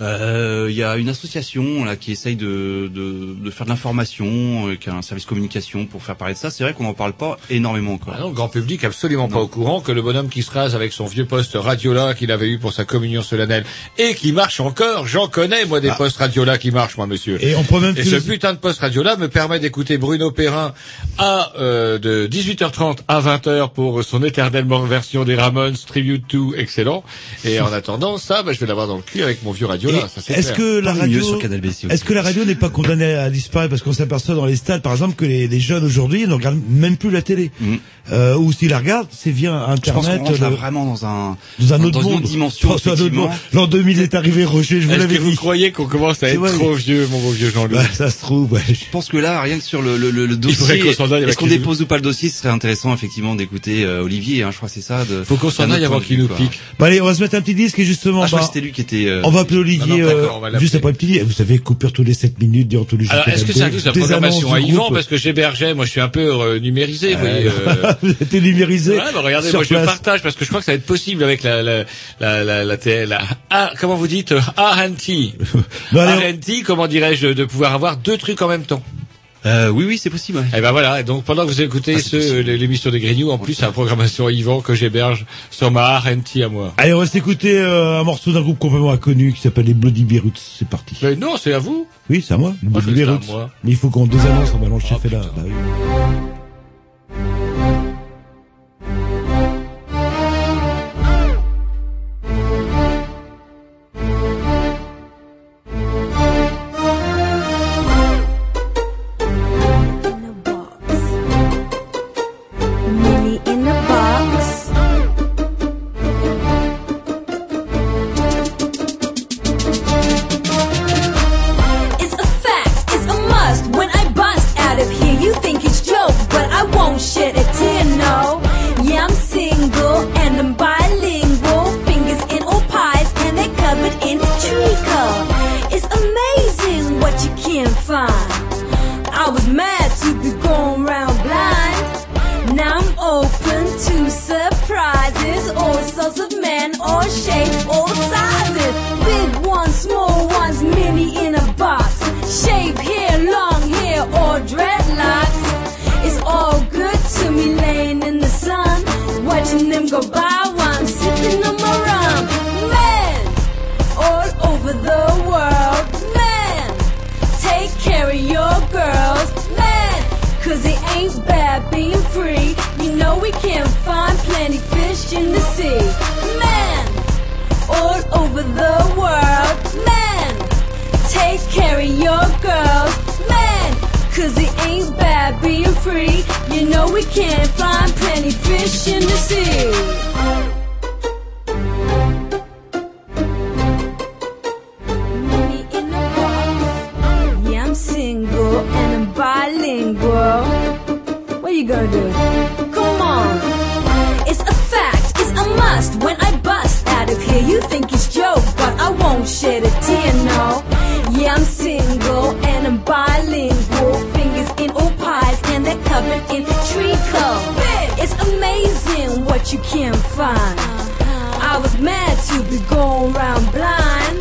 euh, Il y a une association là qui essaye de, de, de faire de l'information, euh, qui a un service communication pour faire parler de ça. C'est vrai qu'on n'en parle pas énormément encore.
Ah non, le grand public absolument pas au courant que le bonhomme qui se rase avec son vieux poste Radiola qu'il avait eu pour sa communion solennelle et qui marche encore, j'en connais moi des
Ah.
postes Radiola qui marchent moi monsieur.
Et on peut même
Et ce putain de poste Radiola me permet d'écouter Bruno Perrin à euh, de 18h30 à 20h pour son éternelle version des Ramones Tribute 2 excellent. Et en attendant ça, bah, je vais l'avoir dans le cul avec mon vieux Radiola.
Est-ce que la radio,
sur Canal B, si vous
est-ce que la radio n'est pas condamnée à disparaître parce qu'on s'aperçoit dans les stades, par exemple, que les, les jeunes aujourd'hui ne regardent même plus la télé,
Mhm.
euh, ou s'ils la regardent, c'est via
Je pense
Internet,
qu'on rentre là
le-
vraiment dans un
dans un autre
dans une
monde,
autre dimension.
Dans un autre
effectivement.
monde. L'an 2000 est arrivé, Roger, je vous
Est-ce
l'avais
que vous
dit.
croyez qu'on commence à être trop vieux, mon beau vieux Jean-Louis
Bah, ça se trouve, ouais.
Je pense que là, rien que sur le, le, le, dossier, est-ce qu'on dépose ou pas le dossier, ce serait intéressant effectivement d'écouter euh, Olivier. Hein, je crois que c'est ça. De,
Faut qu'on s'en aille avant qu'il nous pique.
Bon, allez, on va se mettre un petit disque et justement,
Ah, je crois
bah,
que c'était lui qui était. euh,
on va appeler Olivier, Euh, juste après le. Vous savez, coupure tous les 7 minutes durant tous les
Alors,
jours
est-ce que c'est un disque de
Des
programmation à Yvan. Parce que j'hébergeais, moi je suis un peu euh, numérisé, vous voyez. euh.
Vous êtes numérisé.
Ouais, bah regardez, moi je
place.
partage parce que je crois que ça va être possible avec la la la la, la, la- ah, comment vous dites euh.
Bon, allez,
R&T, comment dirais-je, de pouvoir avoir deux trucs en même temps.
Euh, oui, oui, c'est possible. ouais.
Et ben voilà, donc pendant que vous écoutez
Ah,
l'émission des Grignoux, en plus c'est la programmation Yvan que j'héberge sur ma R&T à moi.
Allez, on va s'écouter euh, un morceau d'un groupe complètement inconnu qui s'appelle les Bloody Beirut. C'est parti.
Mais non, c'est à vous.
Oui, c'est à moi, les Bloody Beirut.
ça à moi.
Mais il faut qu'on on va dans le chef est là.
Go while I'm sipping on my rum. Men all over the world, men take care of your girls, men, cause it ain't bad being free. You know we can find plenty fish in the sea. Men all over the world, men take care of your girls, men, cause it ain't bad being free. Know we can't find plenty fish in the sea. You can't find. I was mad to be going round blind.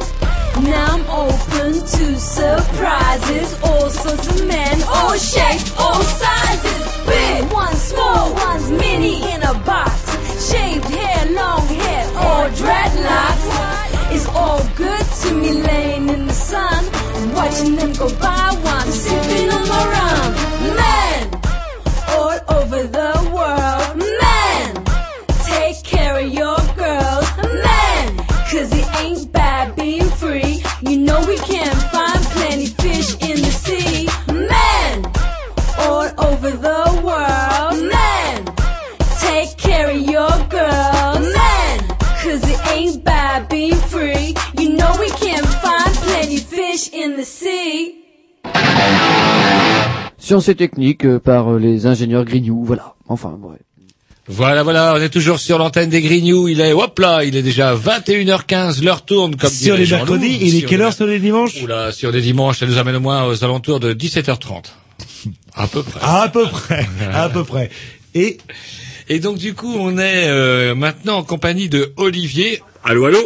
Now I'm open to surprises. All sorts of men, all shapes, all sizes. Big ones, small ones, mini in a box. Shaved hair, long hair, or dreadlocks. It's all good to me laying in the sun. Watching them go by while
Science et technique euh, par euh, les ingénieurs Grignoux, voilà. Enfin, ouais.
Voilà, voilà, on est toujours sur l'antenne des Grignoux. Il est, hop là, il est déjà 21h15, l'heure tourne comme
Sur les mercredis, il est quelle
les-
heure sur les dimanches?
Oula, sur des dimanches, ça nous amène au moins aux alentours de 17h30. À peu près.
À peu près, à peu près. Et
Et donc du coup, on est euh, maintenant en compagnie de Olivier. Allô, allô?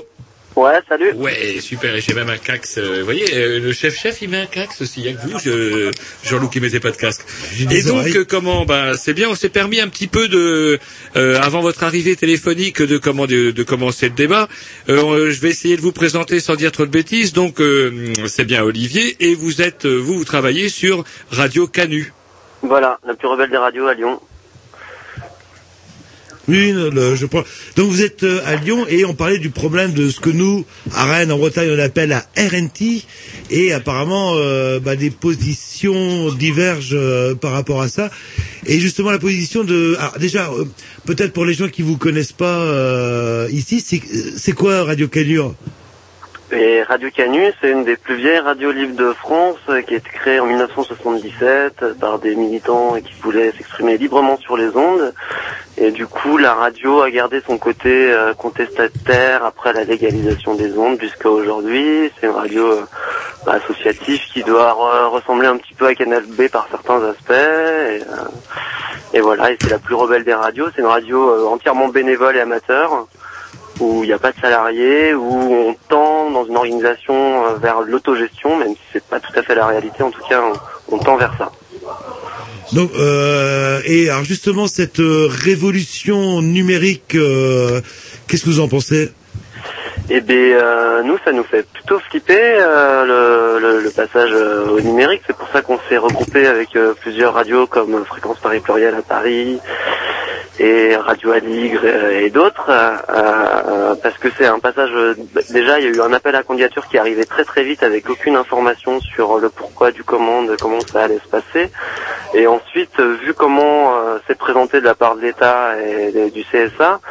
Ouais, salut.
Ouais, super. Et j'ai même un cax. euh, vous voyez, euh, le chef-chef, il met un cax aussi. Il y a que vous, je- Jean-Loup, qui mettait pas de casque. Et donc, euh, comment Bah, c'est bien. On s'est permis un petit peu de, euh, avant votre arrivée téléphonique, de comment de, de commencer le débat. Euh, on- je vais essayer de vous présenter sans dire trop de bêtises. Donc, euh, c'est bien Olivier. Et vous êtes, vous, vous travaillez sur Radio Canu.
Voilà, la plus rebelle des radios à Lyon.
Oui, le- je prends. Donc vous êtes euh, à Lyon et on parlait du problème de ce que nous, à Rennes, en Bretagne, on appelle la RNT et apparemment euh, bah, des positions divergent euh, par rapport à ça. Et justement la position de, alors déjà euh, peut-être pour les gens qui vous connaissent pas ici, c'est c'est quoi Radio Canure
Et Radio Canu, c'est une des plus vieilles radios libres de France euh, qui a été créée en 1977 euh, par des militants qui voulaient s'exprimer librement sur les ondes. Et du coup, la radio a gardé son côté euh, contestataire après la légalisation des ondes jusqu'à aujourd'hui. C'est une radio euh, bah, associative qui doit re- ressembler un petit peu à Canal B par certains aspects. Et, euh, et voilà, et c'est la plus rebelle des radios. C'est une radio euh, entièrement bénévole et amateur où il n'y a pas de salariés, où on tend dans une organisation euh, vers l'autogestion, même si c'est pas tout à fait la réalité, en tout cas on, tend vers ça.
Donc, euh, et alors justement cette euh, révolution numérique, euh, qu'est-ce que vous en pensez?
Et bien euh, nous ça nous fait plutôt flipper euh, le, le- le passage euh, au numérique, c'est pour ça qu'on s'est regroupé avec euh, plusieurs radios comme euh, Fréquence Paris Pluriel à Paris et Radio Aligre et d'autres, parce que c'est un passage, déjà il y a eu un appel à candidature qui arrivé très très vite avec aucune information sur le pourquoi du comment, de comment ça allait se passer. Et ensuite, vu comment c'est présenté de la part de l'État et de- du CSA,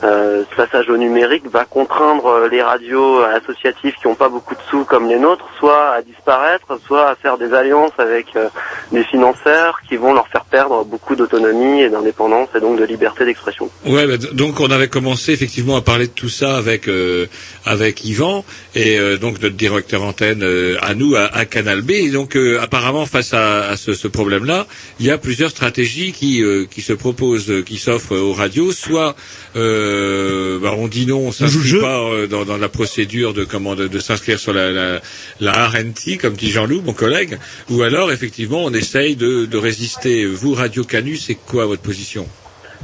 ce passage au numérique va contraindre les radios associatives qui n'ont pas beaucoup de sous comme les nôtres, soit à disparaître, soit à faire des alliances avec euh, des financeurs qui vont leur faire perdre beaucoup d'autonomie et d'indépendance et donc de liberté d'expression.
Ouais, bah, donc on avait commencé effectivement à parler de tout ça avec euh, avec Yvan et euh, donc notre directeur antenne euh, à nous à, à Canal B. Et donc euh, apparemment face à, à ce, ce problème-là, il y a plusieurs stratégies qui euh, qui se proposent, euh, qui s'offrent aux radios. Soit euh, bah, on dit non, on s'inscrit pas euh, dans, la procédure de comment de, s'inscrire sur la, la, la RNT, comme dit Jean-Loup, mon collègue, ou alors effectivement on essaye de, résister. Vous, Radio Canu, c'est quoi votre position?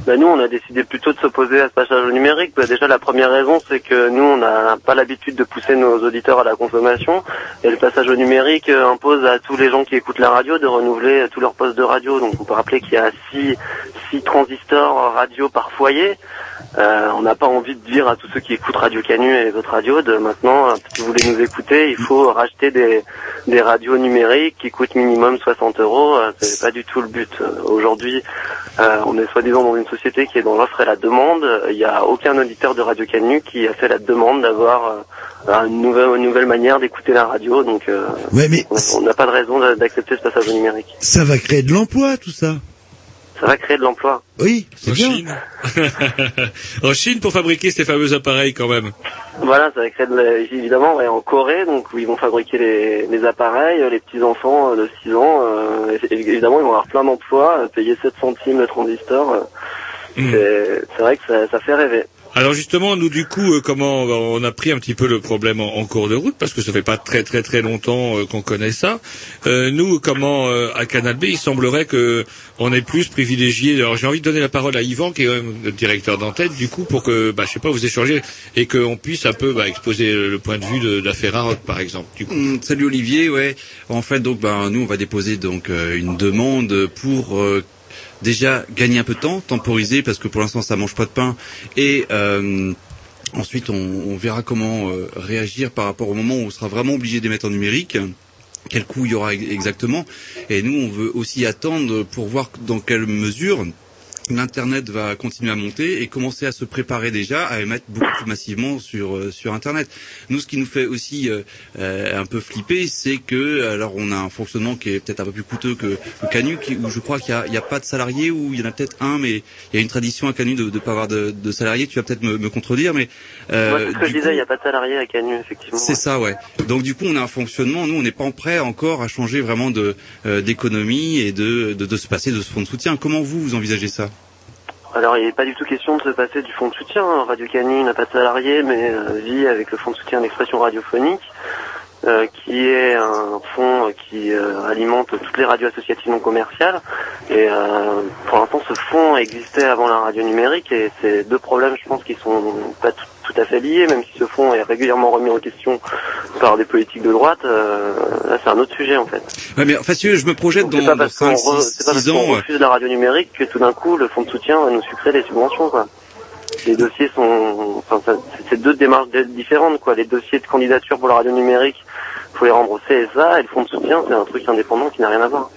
Bah, nous, on a décidé plutôt de s'opposer à ce passage au numérique. Bah, déjà, la première raison, c'est que nous, on n'a pas l'habitude de pousser nos auditeurs à la consommation. Et le passage au numérique euh, impose à tous les gens qui écoutent la radio de renouveler euh, tous leurs postes de radio. Donc, on peut rappeler qu'il y a six, six transistors radio par foyer. Euh, on n'a pas envie de dire à tous ceux qui écoutent Radio Canu et les autres radios de maintenant, euh, si vous voulez nous écouter, il faut racheter des, des radios numériques qui coûtent minimum 60 euros. Euh, C'est pas du tout le but. Euh, Aujourd'hui, euh, on est soi-disant dans une société qui est dans l'offre et la demande. Il n'y a aucun auditeur de Radio Canu qui a fait la demande d'avoir euh, une, nouvelle, une nouvelle manière d'écouter la radio. Donc,
Ouais, mais
on- n'a pas de raison d'a- d'accepter ce passage au numérique.
ça va créer de l'emploi, tout ça.
Ça va créer de l'emploi.
Oui, c'est bien.
Chine. en Chine pour fabriquer ces fameux appareils quand même.
Voilà, ça va créer de évidemment ouais, en Corée, donc où ils vont fabriquer les, les appareils, les petits enfants de 6 ans, euh, évidemment ils vont avoir plein d'emplois, euh, payer 7 centimes le transistor, euh, c'est c'est vrai que ça, ça fait rêver.
Alors justement, nous du coup, euh, comment on a pris un petit peu le problème en, cours de route parce que ça fait pas très très très longtemps euh, qu'on connaît ça. Euh, nous, comment euh, à Canal B, il semblerait que on est plus privilégié. Alors j'ai envie de donner la parole à Yvan, qui est notre directeur d'antenne, du coup, pour que, bah, je sais pas, vous échangez et qu'on puisse un peu bah, exposer le point de vue de, la par exemple.
Hum, Salut Olivier, ouais. En fait, donc, ben, nous, on va déposer donc euh, une demande pour euh, déjà gagner un peu de temps, temporiser, parce que pour l'instant, ça mange pas de pain, et euh, ensuite, on, verra comment euh, réagir par rapport au moment où on sera vraiment obligé d'émettre en numérique. Quel coût il y aura ex- exactement Et nous, on veut aussi attendre pour voir dans quelle mesure l'internet va continuer à monter et commencer à se préparer déjà à émettre beaucoup plus massivement sur euh, sur internet. Nous, ce qui nous fait aussi euh, euh, un peu flipper, c'est que alors on a un fonctionnement qui est peut-être un peu plus coûteux que, que Canu, qui, où je crois qu'il y a, a pas de salariés, ou il y en a peut-être un, mais il y a une tradition à Canu de ne pas avoir de, de salariés. Tu vas peut-être me, me contredire, mais euh,
Moi, ce que je disais, il n'y a pas de salariés à Canu, effectivement.
c'est ça, ouais. Donc du coup, on a un fonctionnement. Nous, on n'est pas prêt encore à changer vraiment de euh, d'économie et de, de de se passer de ce fonds de soutien. Comment vous vous envisagez ça?
Alors, il n'est pas du tout question de se passer du fonds de soutien. hein. Radio Canu n'a pas de salariés, mais euh, vit avec le fonds de soutien à l'expression radiophonique, euh, qui est un fonds qui euh, alimente toutes les radios associatives non commerciales. Et pour l'instant, ce fonds existait avant la radio numérique, et c'est deux problèmes, je pense, qui sont pas tout, tout à fait liés, même si ce fonds est régulièrement remis en question par des politiques de droite. euh, là, c'est un autre sujet, en fait.
Ouais, mais enfin, si tu veux, je me projette
Donc,
dans,
pas
dans
parce qu'on
5,
re-
6,
c'est pas parce qu'on
ans. euh,
refuse la radio numérique que tout d'un coup le fonds de soutien va nous sucrer les subventions quoi. Les dossiers sont, enfin, c'est deux démarches différentes quoi. Les dossiers de candidature pour la radio numérique, faut les rendre au CSA et le fonds de soutien c'est un truc indépendant qui n'a rien à voir.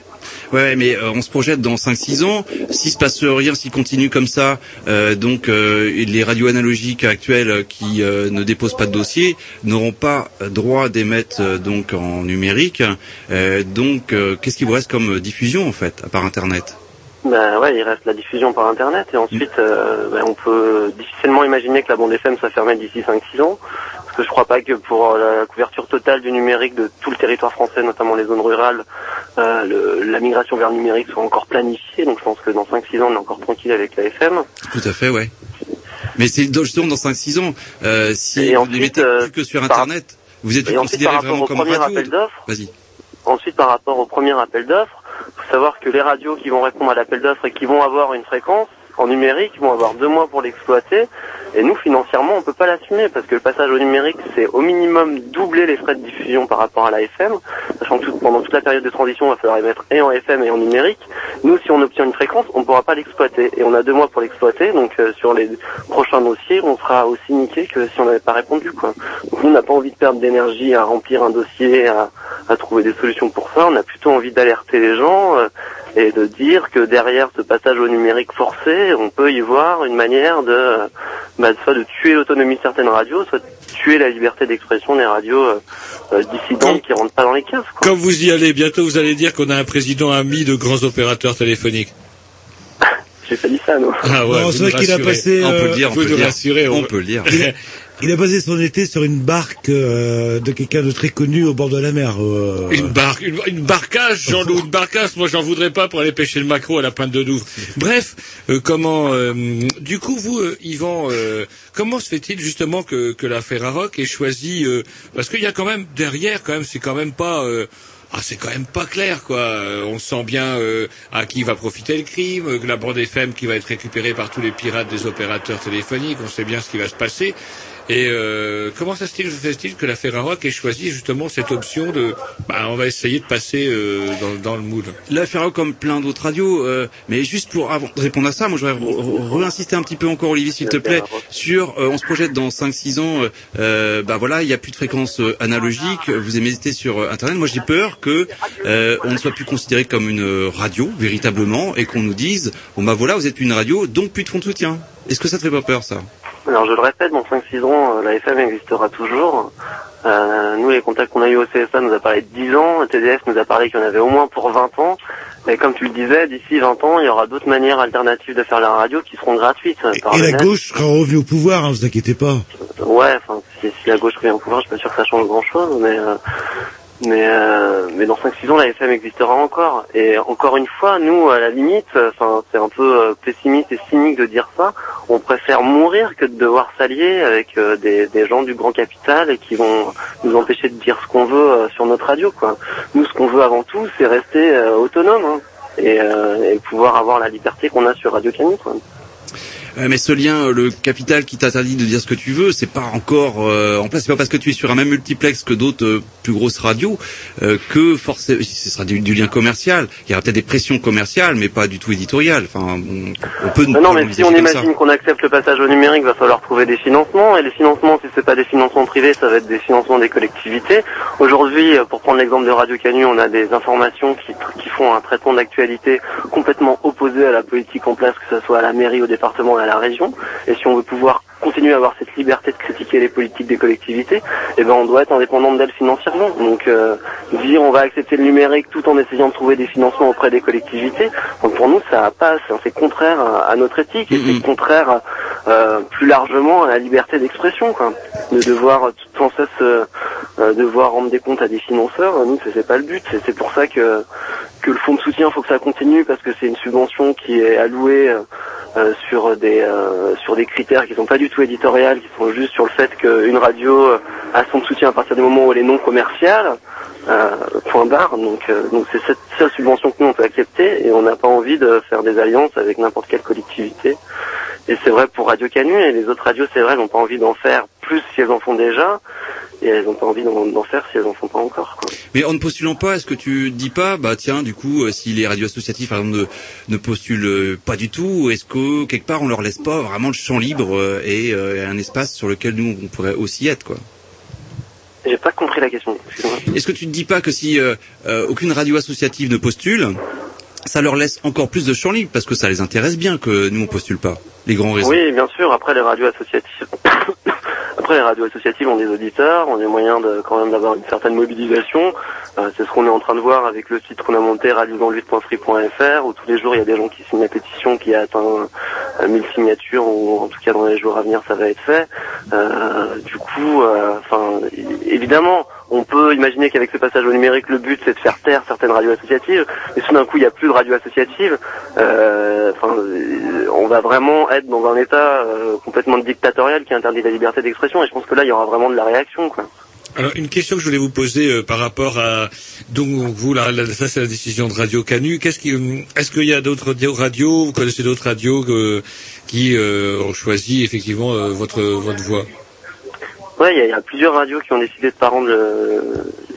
Ouais, mais euh, on se projette dans 5-6 ans. S'il se passe rien, s'il continue comme ça, euh, donc euh, les radios analogiques actuelles qui ne déposent pas de dossier n'auront pas droit d'émettre donc en numérique. Donc, qu'est-ce qui vous reste comme diffusion en fait, à part Internet?
Ben ouais, il reste la diffusion par internet et ensuite ben, on peut difficilement imaginer que la bande FM soit fermée d'ici 5-6 ans. Parce que je crois pas que pour euh, la couverture totale du numérique de tout le territoire français, notamment les zones rurales, euh, le- la migration vers le numérique soit encore planifiée. Donc je pense que dans 5-6 ans on est encore tranquille avec la FM.
Tout à fait, ouais. Mais c'est justement dans 5-6 ans, euh, si vous ne mettez
euh,
plus que sur Internet, vous êtes
Et ensuite,
considéré
par rapport
vraiment
au
comme
premier
radio.
appel d'offres,
Vas-y.
Ensuite, par rapport au premier appel d'offres, faut savoir que les radios qui vont répondre à l'appel d'offres et qui vont avoir une fréquence en numérique vont avoir deux mois pour l'exploiter. Et nous, financièrement, on peut pas l'assumer parce que le passage au numérique, c'est au minimum doubler les frais de diffusion par rapport à la FM. Sachant que pendant toute la période de transition, il va falloir émettre et en FM et en numérique. Nous, si on obtient une fréquence, on pourra pas l'exploiter. Et on a deux mois pour l'exploiter. Donc, euh, sur les prochains dossiers, on sera aussi niqué que si on n'avait pas répondu. Quoi. Donc, on n'a pas envie de perdre d'énergie à remplir un dossier, à, trouver des solutions pour ça. On a plutôt envie d'alerter les gens euh, et de dire que derrière ce passage au numérique forcé, on peut y voir une manière de, bah, soit de tuer l'autonomie de certaines radios, soit de tuer la liberté d'expression des radios euh, euh, dissidentes qui rentrent pas dans les cases. Quoi.
Quand vous y allez, bientôt vous allez dire qu'on a un président ami de grands opérateurs téléphoniques.
J'ai pas dit ça, non.
Ah ouais,
c'est vrai qu'il a passé,
On peut
euh,
le dire, on peut le dire.
rassurez,
On peut le dire.
Il a, passé son été sur une barque euh, de quelqu'un de très connu au bord de la mer. euh.
Une barque, une, une barcasse, Jean-Loup, une barcasse. Moi, j'en voudrais pas pour aller pêcher le maquereau à la pointe de Douvres. Bref, euh, comment, euh, du coup, vous, euh, Yvan, euh, comment se fait-il justement que, que la Ferrarock ait choisi, parce qu'il y a quand même derrière, quand même, c'est quand même pas. ah, c'est quand même pas clair, quoi. Euh, On sent bien euh, à qui va profiter le crime, euh, la bande FM qui va être récupérée par tous les pirates des opérateurs téléphoniques. On sait bien ce qui va se passer. Et euh, comment ça se fait-il que la Ferrarock ait choisi justement cette option de, bah, on va essayer de passer euh, dans, le mood.
La Ferro comme plein d'autres radios, euh, mais juste pour répondre à ça, moi je voudrais réinsister un petit peu encore Olivier s'il te plaît sur euh, on se projette dans 5 6 ans bah voilà, il n'y a plus de fréquences analogiques, vous émettez sur internet. Moi j'ai peur que on ne soit plus considéré comme une radio véritablement et qu'on nous dise bon bah voilà, vous êtes une radio donc plus de fonds de soutien. Est-ce que ça te fait pas peur ça?
Alors je le répète, dans 5-6 ans, euh, la FM existera toujours. Euh, nous, les contacts qu'on a eu au CSA nous a parlé de 10 ans, le TDF nous a parlé qu'il y en avait au moins pour 20 ans. Et comme tu le disais, d'ici 20 ans, il y aura d'autres manières alternatives de faire la radio qui seront gratuites. euh, par
Et la gauche sera revenue au pouvoir, hein, vous inquiétez pas.
Ouais, enfin, si, si la gauche revient au pouvoir, je suis pas sûr que ça change grand-chose, mais euh, mais euh, mais dans 5-6 ans, la FM existera encore. Et encore une fois, nous, à la limite, enfin, c'est un peu euh, pessimiste et cynique de dire ça. On préfère mourir que de devoir s'allier avec euh, des, des gens du grand capital et qui vont nous empêcher de dire ce qu'on veut euh, sur notre radio, quoi. Nous, ce qu'on veut avant tout, c'est rester autonome hein, et, et pouvoir avoir la liberté qu'on a sur Radio Canu, quoi.
Euh, mais ce lien, euh, le capital qui t'interdit de dire ce que tu veux, c'est pas encore euh, en place. C'est pas parce que tu es sur un même multiplex que d'autres euh, plus grosses radios euh, que forcément, ce sera du, du lien commercial. Il y aura peut-être des pressions commerciales, mais pas du tout éditoriales. Enfin, on, on peut.
Mais non, mais si on imagine qu'on accepte le passage au numérique, va falloir trouver des financements. Et les financements, si c'est pas des financements privés, ça va être des financements des collectivités. Aujourd'hui, pour prendre l'exemple de Radio Canu, on a des informations qui, qui font un traitement d'actualité complètement opposé à la politique en place, que ce soit à la mairie, au département à la région. Et si on veut pouvoir continuer à avoir cette liberté de critiquer les politiques des collectivités, eh ben on doit être indépendant d'elles financièrement. Donc euh, dire on va accepter le numérique tout en essayant de trouver des financements auprès des collectivités, donc pour nous ça passe, c'est contraire à, à notre éthique et c'est contraire euh, plus largement à la liberté d'expression, quoi. De devoir tout sans cesse euh, euh, devoir rendre des comptes à des financeurs, nous c'est pas le but. C'est- pour ça que que le fonds de soutien faut que ça continue parce que c'est une subvention qui est allouée euh, euh, sur des euh, sur des critères qui sont pas du tout éditoriales, qui sont juste sur le fait qu'une radio euh, a son soutien à partir du moment où elle est non commerciale. Euh, point barre. Donc euh, donc c'est cette seule subvention que nous on peut accepter et on n'a pas envie de faire des alliances avec n'importe quelle collectivité. Et c'est vrai pour Radio Canu et les autres radios, c'est vrai, elles n'ont pas envie d'en faire plus si elles en font déjà et elles n'ont pas envie d'en faire si elles en font pas encore. Quoi.
Mais en ne postulant pas, est-ce que tu dis pas, bah tiens, du coup, euh, si les radios associatives, par exemple, ne, ne postulent euh, pas du tout, est-ce que quelque part on leur laisse pas vraiment le champ libre euh, et euh, un espace sur lequel nous on pourrait aussi être, quoi?
J'ai pas compris la question. excuse-moi.
Est-ce que tu ne dis pas que si euh, euh, aucune radio associative ne postule, ça leur laisse encore plus de champ libre parce que ça les intéresse bien que nous on postule pas les grands réseaux.
Oui, bien sûr. Après, les radios associatives, après les radios associatives ont des auditeurs, ont des moyens de quand même d'avoir une certaine mobilisation. Euh, c'est ce qu'on est en train de voir avec le site qu'on a monté radiodanlutte.free.fr où tous les jours il y a des gens qui signent la pétition qui a atteint euh, 1000 signatures ou en tout cas dans les jours à venir ça va être fait. Euh, du coup, euh, enfin évidemment. On peut imaginer qu'avec ce passage au numérique, le but c'est de faire taire certaines radios associatives, mais tout d'un coup il n'y a plus de radios associatives. Euh, euh, on va vraiment être dans un état euh, complètement dictatorial qui interdit la liberté d'expression, et je pense que là il y aura vraiment de la réaction. Quoi.
Alors une question que je voulais vous poser par rapport à donc vous là, ça c'est la décision de Radio Canu. Qu'est-ce est-ce qu'il y a d'autres radio- radios vous connaissez d'autres radios qui ont choisi effectivement votre votre voix
Ouais, il y, a- il y a plusieurs radios qui ont décidé de pas rendre le,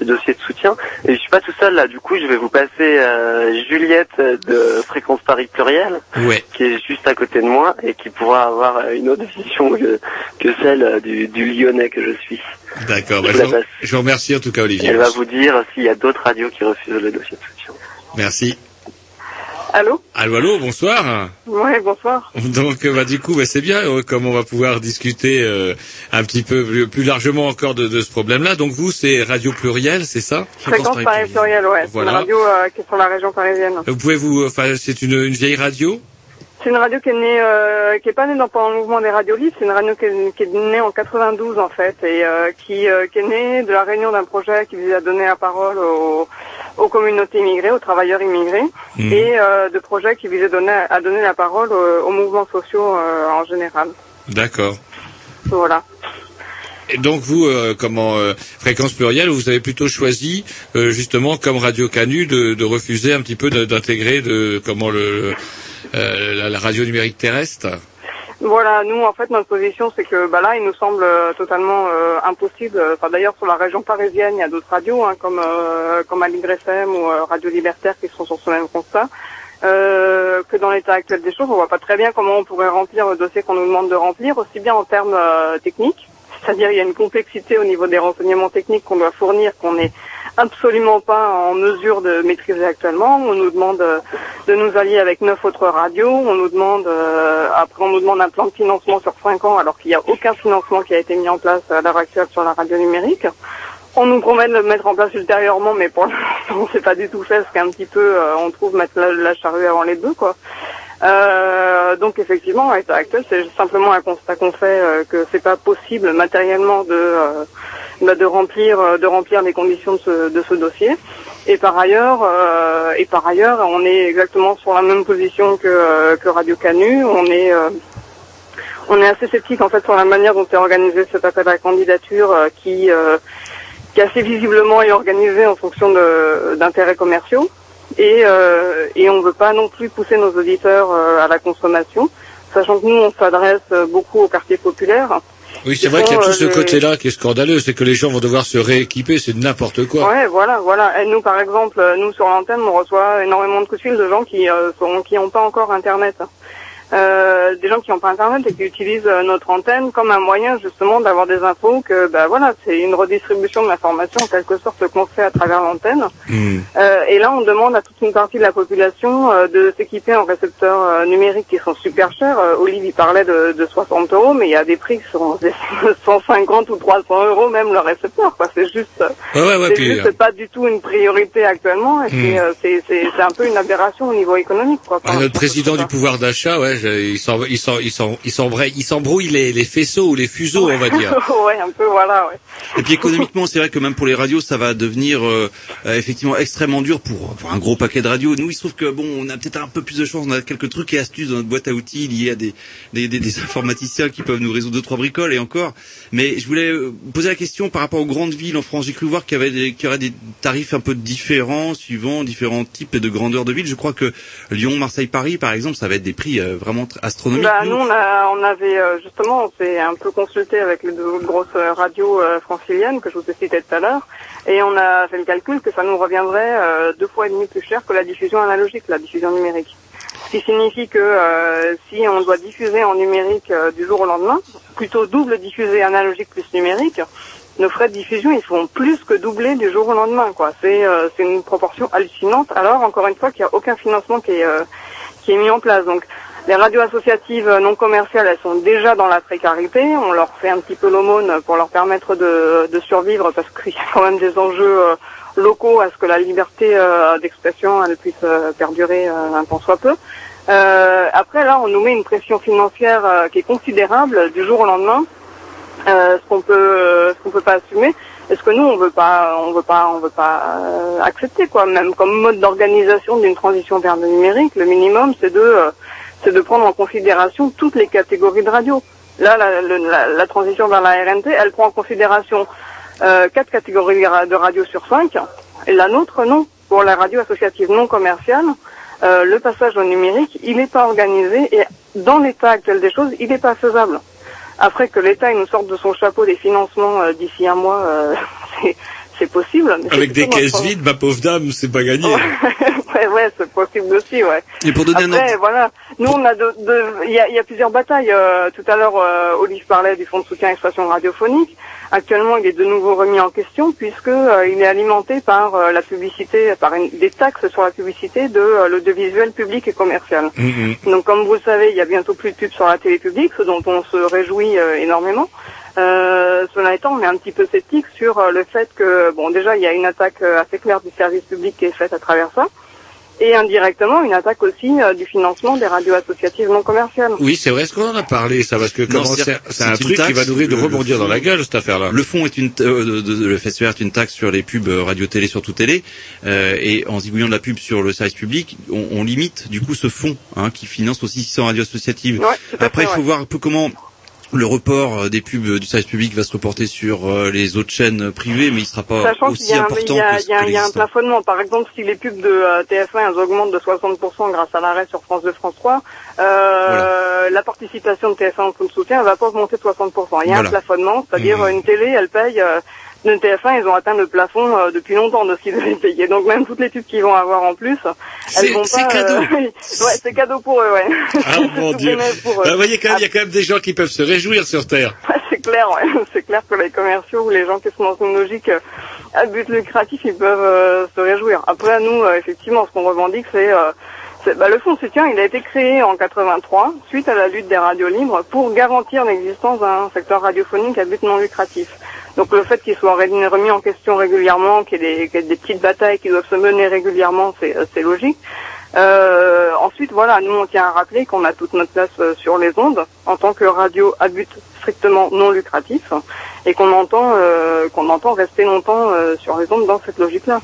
le dossier de soutien. Et je suis pas tout seul là. Du coup, je vais vous passer euh, Juliette de Fréquence Paris Pluriel,
Ouais.
qui est juste à côté de moi et qui pourra avoir une autre vision que, que celle du, du Lyonnais que je suis.
D'accord.
Je
bah,
vous
je, je vous remercie en tout cas Olivier.
Elle va vous dire s'il y a d'autres radios qui refusent le dossier de soutien.
Merci.
Allô
Allô allô bonsoir.
Ouais, bonsoir.
Donc euh, bah, du coup bah, c'est bien euh, comme on va pouvoir discuter euh, un petit peu plus, plus largement encore de, de ce problème-là. Donc vous c'est Radio Pluriel c'est ça
Fréquence Paris Pluriel, ouais. C'est
Voilà.
une radio euh, qui est sur la région parisienne.
Vous pouvez vous enfin c'est une, une vieille radio
C'est une radio qui est née, euh, qui est pas née dans pendant le mouvement des radios libres. C'est une radio qui est, qui est née en 92 en fait et euh, qui, euh, qui est née de la réunion d'un projet qui visait à donner la parole aux, aux communautés immigrées, aux travailleurs immigrés,
Mhm.
et de projets qui visaient donner, à donner la parole aux, aux mouvements sociaux en général.
D'accord.
Voilà.
Et donc vous, euh, comment euh, fréquence plurielle, vous avez plutôt choisi euh, justement comme Radio Canu de, de refuser un petit peu d'intégrer de comment le euh, la, la radio numérique terrestre.
Voilà, nous en fait notre position c'est que bah là il nous semble euh, totalement euh, impossible. Enfin d'ailleurs sur la région parisienne il y a d'autres radios hein, comme euh, comme Aligre FM ou euh, Radio Libertaire qui sont sur ce même constat. Euh, que dans l'état actuel des choses, on voit pas très bien comment on pourrait remplir le dossier qu'on nous demande de remplir, aussi bien en termes euh, techniques, c'est-à-dire il y a une complexité au niveau des renseignements techniques qu'on doit fournir qu'on n'est absolument pas en mesure de maîtriser actuellement. On nous demande euh, de nous allier avec neuf autres radios. On nous demande euh, après on nous demande un plan de financement sur cinq ans alors qu'il n'y a aucun financement qui a été mis en place à l'heure actuelle sur la radio numérique. On nous promet de le mettre en place ultérieurement, mais pour l'instant c'est pas du tout fait, parce qu'un petit peu euh, on trouve mettre la, charrue avant les bœufs quoi. Euh, donc effectivement, à l'état actuel, c'est simplement un constat qu'on fait euh, que c'est pas possible matériellement de euh, de remplir euh, de remplir les conditions de ce, de ce dossier. Et par ailleurs, euh, et par ailleurs, on est exactement sur la même position que euh, que Radio Canu. On est euh, on est assez sceptique en fait sur la manière dont est organisé cet appel à la candidature euh, qui euh, qui assez visiblement est organisé en fonction d'intérêts commerciaux et et on veut pas non plus pousser nos auditeurs à la consommation, sachant que nous on s'adresse beaucoup aux quartiers populaires.
Oui, c'est vrai qu'il y a tout ce
euh, les-
côté-là qui est scandaleux, c'est que les gens vont devoir se rééquiper, c'est n'importe quoi.
Ouais, voilà, voilà. Et nous, par exemple, euh, nous sur l'antenne, on reçoit énormément de coups de fil de gens qui euh, sont, qui n'ont pas encore Internet. Euh, des gens qui n'ont pas Internet et qui utilisent euh, notre antenne comme un moyen justement d'avoir des infos que, bah voilà, c'est une redistribution de l'information en quelque sorte qu'on fait à travers l'antenne. Euh, et là, on demande à toute une partie de la population euh, de s'équiper en récepteurs euh, numériques qui sont super chers. Euh, Olive, il parlait de, de 60 euros, mais il y a des prix qui sont de 150 ou 300 euros même le récepteur. Quoi, c'est juste,
Ouais, ouais, ouais,
c'est juste pas du tout une priorité actuellement. Et
Hmm.
c'est, c'est, c'est, c'est un peu une aberration au niveau économique. Quoi,
Ah, notre président du pouvoir d'achat, ouais, je- il s'en- il s'en- il s'en- il s'embrouille il s'embrouille les, les faisceaux ou les fuseaux, on va dire.
ouais, un peu, voilà. Ouais.
Et puis économiquement, c'est vrai que même pour les radios, ça va devenir euh, euh, effectivement extrêmement dur pour, pour un gros paquet de radios. Nous, il se trouve que bon, on a peut-être un peu plus de chance, on a quelques trucs et astuces dans notre boîte à outils liés à des, des, des, des informaticiens qui peuvent nous résoudre deux trois bricoles et encore. Mais je voulais euh, poser la question par rapport aux grandes villes en France. J'ai cru voir qu'il y avait des, qu'il y aurait des tarifs un peu différents suivant différents types et de grandeur de villes. Je crois que Lyon, Marseille, Paris, par exemple, ça va être des prix euh, vraiment tr- astronomiques.
Bah,
Nous,
on, a, on avait euh, justement, on s'est un peu consulté avec les deux autres grosses euh, radios euh, franciliennes que je vous ai citées tout à l'heure, et on a fait le calcul que ça nous reviendrait deux fois et demi plus cher que la diffusion analogique, la diffusion numérique. Ce qui signifie que euh, si on doit diffuser en numérique euh, du jour au lendemain, plutôt double diffuser analogique plus numérique, nos frais de diffusion ils font plus que doubler du jour au lendemain. quoi. C'est euh, une proportion hallucinante. Alors encore une fois qu'il n'y a aucun financement qui est qui est mis en place. Donc les radios associatives non commerciales, elles sont déjà dans la précarité. On leur fait un petit peu l'aumône pour leur permettre de, de survivre parce qu'il y a quand même des enjeux euh, locaux à ce que la liberté euh, d'expression elle puisse euh, perdurer un temps soit peu. Euh, après là, on nous met une pression financière qui est considérable du jour au lendemain, euh, ce qu'on peut, ce qu'on peut pas assumer. Est-ce que nous on veut pas, on veut pas, on veut pas accepter quoi, même comme mode d'organisation d'une transition vers le numérique, le minimum c'est de, c'est de prendre en considération toutes les catégories de radio. Là, la, transition vers la RNT, elle prend en considération euh, quatre catégories de ra- de radio sur cinq. Et la nôtre, non. Pour la radio associative non commerciale, euh, le passage au numérique, il n'est pas organisé et dans l'état actuel des choses, il n'est pas faisable. Après que l'État nous sorte de son chapeau des financements euh, d'ici un mois, euh, c'est- possible. mais
Avec des caisses vides, ma pauvre dame, c'est pas gagné.
ouais, ouais, c'est possible aussi, ouais.
Et pour donner un
Après,
ordre-
voilà, nous on a de, de- il y a, il y a plusieurs batailles. Euh, tout à l'heure, euh, Olive parlait du fonds de soutien à l'expression radiophonique. Actuellement, il est de nouveau remis en question puisque euh, il est alimenté par euh, la publicité, par une- des taxes sur la publicité de euh, l'audiovisuel public et commercial. Donc, comme vous le savez, il y a bientôt plus de pubs sur la télé publique, ce dont on se réjouit euh, énormément. Euh, cela étant, on est un petit peu sceptique sur euh, le fait que, bon, déjà, il y a une attaque euh, assez claire du service public qui est faite à travers ça, et indirectement une attaque aussi euh, du financement des radios associatives non commerciales.
Oui, c'est vrai, est-ce qu'on en a parlé, ça, parce que
Non,
comment
c'est-
c'est un truc qui va nourrir de rebondir dans la
fond-
gueule, cette affaire-là.
Le fonds est une euh, de- de- le FSER est une taxe sur les pubs radio-télé sur tout télé euh, et en zigouillant de la pub sur le service public, on, on limite du coup ce fonds hein, qui finance aussi 600 radios associatives.
Ouais,
Après, il faut
ouais.
voir un peu comment le report euh, des pubs euh, du service public va se reporter sur euh, les autres chaînes privées, mais il sera pas
Sachant qu'il
aussi
y a, un-
important
il y a,
que,
il y a-
que
il y a un plafonnement. Par exemple, si les pubs de euh, TF1 elles augmentent de 60% grâce à l'arrêt sur France 2, France 3, euh, la participation de TF1 en fonds de soutien elle va pas augmenter de 60%. Il y a
Voilà.
un plafonnement, c'est-à-dire
Mmh.
une télé, elle paye... De TF1, ils ont atteint le plafond euh, depuis longtemps de ce qu'ils devaient payer. Donc même toutes les pubs qu'ils vont avoir en plus,
C'est-
elles vont
c'est
pas...
cadeau.
euh, ouais, c'est cadeau pour eux, ouais.
Ah mon Dieu.
pour eux.
Ah, vous voyez quand même, il y a quand même des gens qui peuvent se réjouir sur Terre.
c'est clair, ouais. c'est clair que les commerciaux ou les gens qui sont dans une logique euh, à but lucratif, ils peuvent euh, se réjouir. Après, nous, euh, effectivement, ce qu'on revendique, c'est euh, c'est- bah, le fonds de soutien. Il a été créé en 83 suite à la lutte des radios libres pour garantir l'existence d'un secteur radiophonique à but non lucratif. Donc le fait qu'il soit ré- remis en question régulièrement, qu'il y, ait des- petites batailles qui doivent se mener régulièrement, c'est euh, c'est logique. Euh, ensuite, voilà, nous on tient à rappeler qu'on a toute notre place euh, sur les ondes en tant que radio à but strictement non lucratif et qu'on entend euh, qu'on entend rester longtemps euh, sur les ondes dans cette logique-là.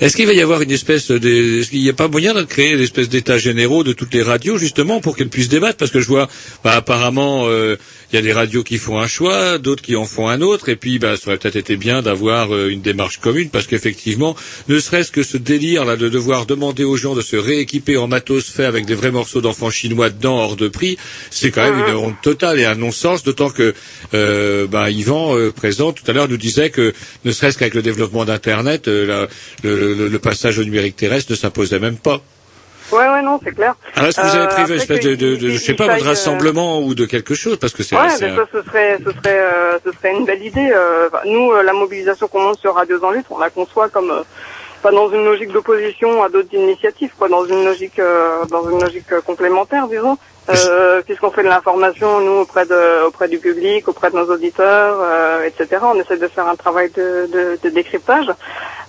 Est-ce qu'il va y avoir une espèce de, est-ce qu'il n'y a pas moyen de créer une espèce d'état généraux de toutes les radios justement pour qu'elles puissent débattre? Parce que je vois, bah, apparemment, euh, il y a des radios qui font un choix, d'autres qui en font un autre et puis, bah, ça aurait peut-être été bien d'avoir une démarche commune parce qu'effectivement, ne serait-ce que ce délire là de devoir demander aux gens de se rééquiper en matos fait avec des vrais morceaux d'enfants chinois dedans hors de prix, c'est quand même une honte totale et un non-sens, d'autant que euh, bah, Yvan euh, présent tout à l'heure nous disait que ne serait-ce qu'avec le développement d'Internet, euh, le, le- le passage au numérique terrestre ne s'imposait même pas.
Ouais, ouais, non, c'est clair.
Alors est-ce que vous avez
Euh,
prévu une
après
espèce de, de, de- je sais pas, de
euh,
rassemblement ou de quelque chose parce que c'est
Ouais,
un-
ça, ce serait, ce serait, euh, ce serait une belle idée. euh, nous, euh, la mobilisation qu'on monte sur Radio en lutte, on la conçoit comme euh, pas dans une logique d'opposition à d'autres initiatives, quoi, dans une logique, euh, dans une logique euh, complémentaire, disons. Euh, puisqu'on fait de l'information, nous, auprès de, auprès du public, auprès de nos auditeurs, euh, etc. On essaie de faire un travail de, de, de décryptage.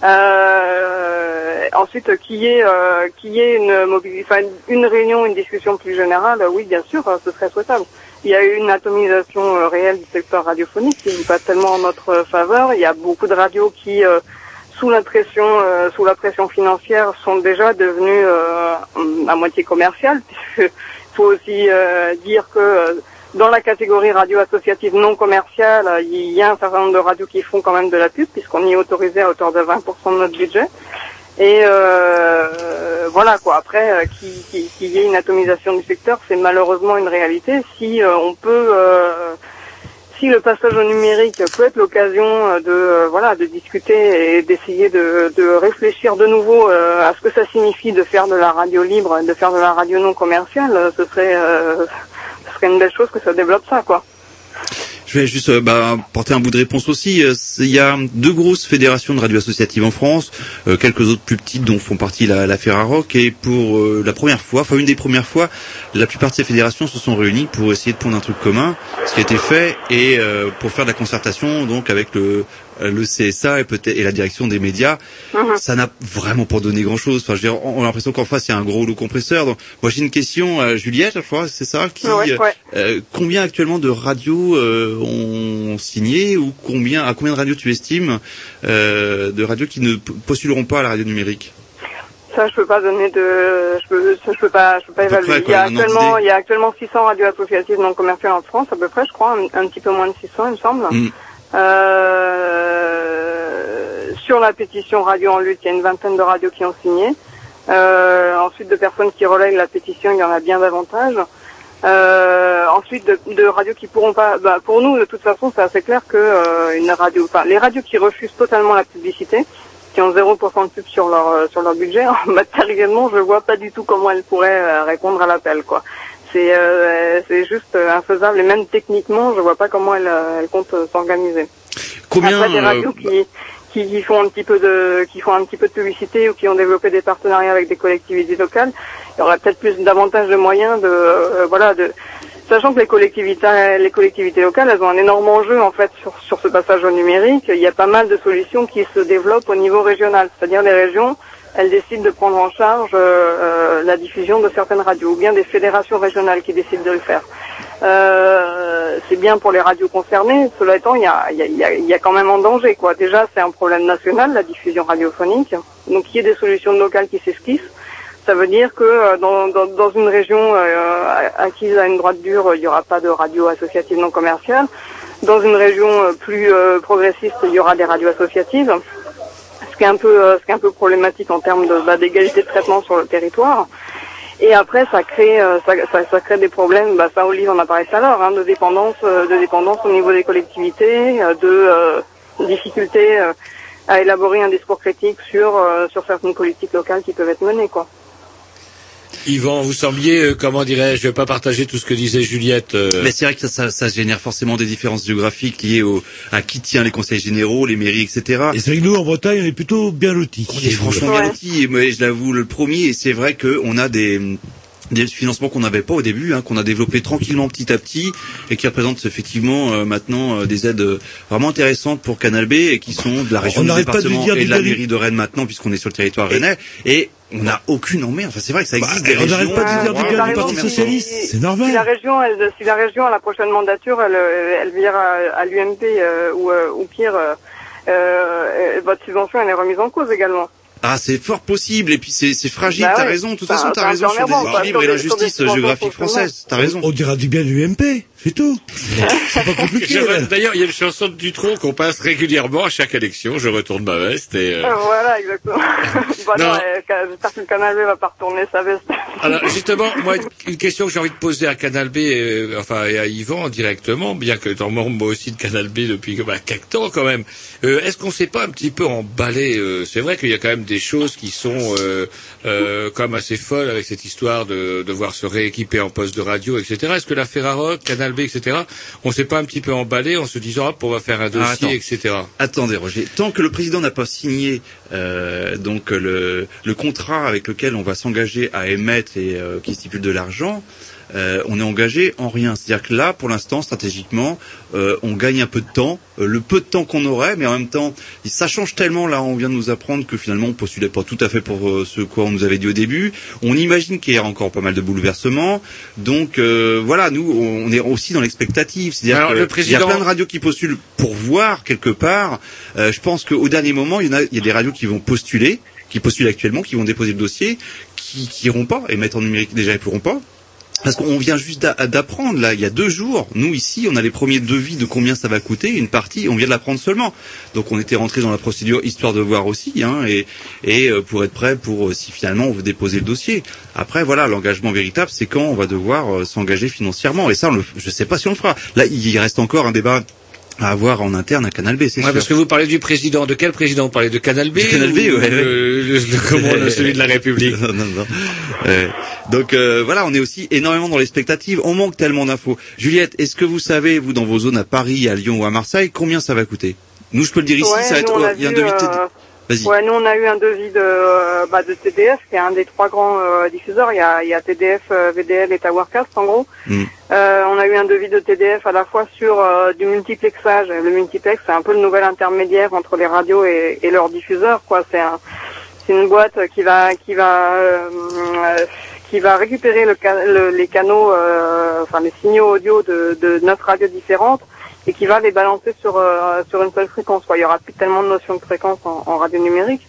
Euh, ensuite, y ait, euh, qu'il y ait une, mobili- enfin, une réunion, une discussion plus générale, oui, bien sûr, euh, ce serait souhaitable. Il y a eu une atomisation euh, réelle du secteur radiophonique qui n'est pas tellement en notre faveur. Il y a beaucoup de radios qui, euh, sous la pression, euh, sous la pression financière, sont déjà devenues euh, à moitié commerciales. puisque faut aussi euh, dire que euh, dans la catégorie radio associative non commerciale, euh, il y a un certain nombre de radios qui font quand même de la pub, puisqu'on y est autorisé à hauteur de 20% de notre budget. Et euh, voilà quoi. Après, euh, qu'il y ait une atomisation du secteur, c'est malheureusement une réalité. Si euh, on peut, euh, si le passage au numérique peut être l'occasion euh, de euh, voilà de discuter et d'essayer de, de réfléchir de nouveau euh, à ce que ça signifie de faire de la radio libre, de faire de la radio non commerciale, ce serait ce serait une belle chose que ça développe ça quoi.
Je vais juste euh, bah, porter un bout de réponse aussi. Euh, Il y a deux grosses fédérations de radio associatives en France, euh, quelques autres plus petites dont font partie la, la. Et pour la première fois, enfin une des premières fois, la plupart de ces fédérations se sont réunies pour essayer de prendre un truc commun, ce qui a été fait, et pour faire de la concertation donc avec le, le CSA et peut-être et la direction des médias. Ça n'a vraiment pas donné grand-chose. Enfin, je veux dire, on a l'impression qu'en face il y a un gros rouleau compresseur. Donc, moi j'ai une question à Juliette, je crois, c'est ça, qui
Ouais,
euh,
ouais.
euh, combien actuellement de radios euh, ont signé ou combien à combien de radios tu estimes euh, de radios qui ne postuleront pas à la radio numérique?
Ça, je peux pas donner de, je peux, ça, je peux pas, je peux pas évaluer.
près,
il y a actuellement, il y a actuellement 600 radios associatives non commerciales en France, à peu près, je crois, un, un petit peu moins de 600, il me semble.
Mm.
Euh, sur la pétition Radio en lutte, il y a une vingtaine de radios qui ont signé. Euh, ensuite, de personnes qui relayent la pétition, il y en a bien davantage. Euh, ensuite, de, de radios qui pourront pas. Bah, pour nous, de toute façon, c'est assez clair que euh, une radio, les radios qui refusent totalement la publicité, qui ont 0% de pub sur leur euh, sur leur budget, matériellement, je vois pas du tout comment elles pourraient répondre à l'appel, quoi. C'est euh, c'est juste infaisable et même techniquement, je vois pas comment elles euh, elles comptent euh, s'organiser.
Combien
Après, des
euh,
radios qui, qui, qui font un petit peu de qui font un petit peu de publicité ou qui ont développé des partenariats avec des collectivités locales, il y aurait peut-être plus davantage de moyens de euh, voilà de sachant que les collectivités les collectivités locales elles ont un énorme enjeu en fait sur sur ce passage au numérique. Il y a pas mal de solutions qui se développent au niveau régional, c'est-à-dire les régions elles décident de prendre en charge euh, euh, la diffusion de certaines radios, ou bien des fédérations régionales qui décident de le faire. Euh, c'est bien pour les radios concernées. Cela étant, il y a, quand même un danger. Quoi. Déjà, c'est un problème national, la diffusion radiophonique. Donc, il y a des solutions locales qui s'esquissent. Ça veut dire que dans, une région euh, acquise à une droite dure, il n'y aura pas de radio associative non commerciale. Dans une région plus progressiste, il y aura des radios associatives. Ce qui est un peu, euh, ce qui est un peu problématique en termes de bah, d'égalité de traitement sur le territoire. Et après, ça crée, euh, ça, ça, ça crée des problèmes. Bah, ça, Olive en a parlé tout à l'heure, hein, de dépendance, euh, de dépendance au niveau des collectivités, de difficultés à élaborer un discours critique sur sur certaines politiques locales qui peuvent être menées, quoi.
Yvan, vous sembliez, euh, comment dirais-je, je vais pas partager tout ce que disait Juliette. euh,
Mais c'est vrai que ça, ça, ça génère forcément des différences géographiques liées au, à qui tient les conseils généraux, les mairies, etc.
Et c'est vrai que nous, en Bretagne, on est plutôt bien lotis.
On est franchement bien lotis. Moi, je l'avoue, le premier, et c'est vrai qu'on a des des financements qu'on n'avait pas au début, hein, qu'on a développé tranquillement petit à petit et qui représentent effectivement euh, maintenant euh, des aides euh, vraiment intéressantes pour Canal B et qui sont de la région
On
du
n'arrête pas de
département
dire
et de la mairie de Rennes maintenant puisqu'on est sur le territoire rennais et on n'a aucune emmerde. Enfin, c'est vrai que ça existe des
on n'arrête pas de dire du bien du Parti Socialiste.
si-
C'est normal.
Si la région, elle, si la région à la prochaine mandature, elle, elle vire à, à l'UMP euh, ou, euh, ou pire, euh, euh, votre subvention elle est remise en cause également.
Ah, c'est fort possible. Et puis c'est c'est fragile.
Bah
t'as
ouais.
raison. De toute façon, t'as raison sur des équilibres et
des subventions
géographique française. T'as raison.
On dira du bien du MP, c'est tout. C'est pas compliqué.
J'aimerais-
là.
D'ailleurs, il y a une chanson de Dutronc qu'on passe régulièrement à chaque élection. Je retourne ma veste et. euh,
Euh, voilà, exactement. bah non,
Non.
euh, j'espère que le canal B va pas retourner sa veste.
Alors justement, moi, une question que j'ai envie de poser à Canal B, euh, enfin et à Yvan directement, bien que étant membre moi aussi de Canal B depuis bah, quelques temps quand même. Euh, Est-ce qu'on s'est pas un petit peu emballé euh, C'est vrai qu'il y a quand même des choses qui sont euh, euh, quand même assez folles avec cette histoire de devoir se rééquiper en poste de radio, etc. Est-ce que la Ferrarock, Canal Etc. On s'est pas un petit peu emballé en se disant hop, on va faire un
Ah,
dossier, etc.
Attendez, Roger. Tant que le président n'a pas signé euh, donc le, le contrat avec lequel on va s'engager à émettre et euh, qui stipule de l'argent, euh, on est engagé en rien. C'est-à-dire que là, pour l'instant, stratégiquement, euh, on gagne un peu de temps, euh, le peu de temps qu'on aurait, mais en même temps, ça change tellement. Là, on vient de nous apprendre que finalement, on postulait pas tout à fait pour ce quoi on nous avait dit au début. On imagine qu'il y a encore pas mal de bouleversements. Donc euh, voilà, nous, on est aussi dans l'expectative. C'est-à-dire
Alors,
que
le
il y a
président-
plein de radios qui postulent pour voir quelque part. Euh, je pense qu'au dernier moment, il y en a, il y a des radios qui vont postuler, qui postulent actuellement, qui vont déposer le dossier, qui qui iront pas et mettre en numérique déjà ils pourront pas. Parce qu'on vient juste d'a- d'apprendre là, il y a deux jours, nous ici, on a les premiers devis de combien ça va coûter, une partie, on vient de l'apprendre seulement. Donc on était rentré dans la procédure histoire de voir aussi, hein, et, euh, pour être prêt pour euh, si finalement on veut déposer le dossier. Après voilà, l'engagement véritable, c'est quand on va devoir euh, s'engager financièrement, et ça, je sais pas si on le fera. Là, il reste encore un débat à avoir en interne à Canal B, c'est
Ouais,
sûr.
parce que vous parlez du président. De quel président Vous parlez de Canal B
Du Canal B,
ou
ouais,
de-
ouais.
de- de- comment, de celui de la République
non, non, non. Euh, donc euh, voilà, on est aussi énormément dans l'expectative. On manque tellement d'infos. Juliette, est-ce que vous savez, vous, dans vos zones à Paris, à Lyon ou à Marseille, combien ça va coûter? Nous, je peux le dire ici,
Ouais,
ça va être... il y a un
Ouais, nous on a eu un devis de, euh, bah, de TDF, qui est un des trois grands euh, diffuseurs. Il y a, il y a TDF, euh, VDL et Towercast en gros.
Mm.
Euh, on a eu un devis de TDF à la fois sur euh, du multiplexage. Le multiplex, c'est un peu le nouvel intermédiaire entre les radios et, et leurs diffuseurs. Quoi, c'est un, c'est une boîte qui va, qui va, qui va récupérer le, le- les canaux, euh, enfin les signaux audio de, de neuf radios différentes et qui va les balancer sur euh, sur une seule fréquence. Quoi. Il y aura plus tellement de notions de fréquence en, en radio numérique.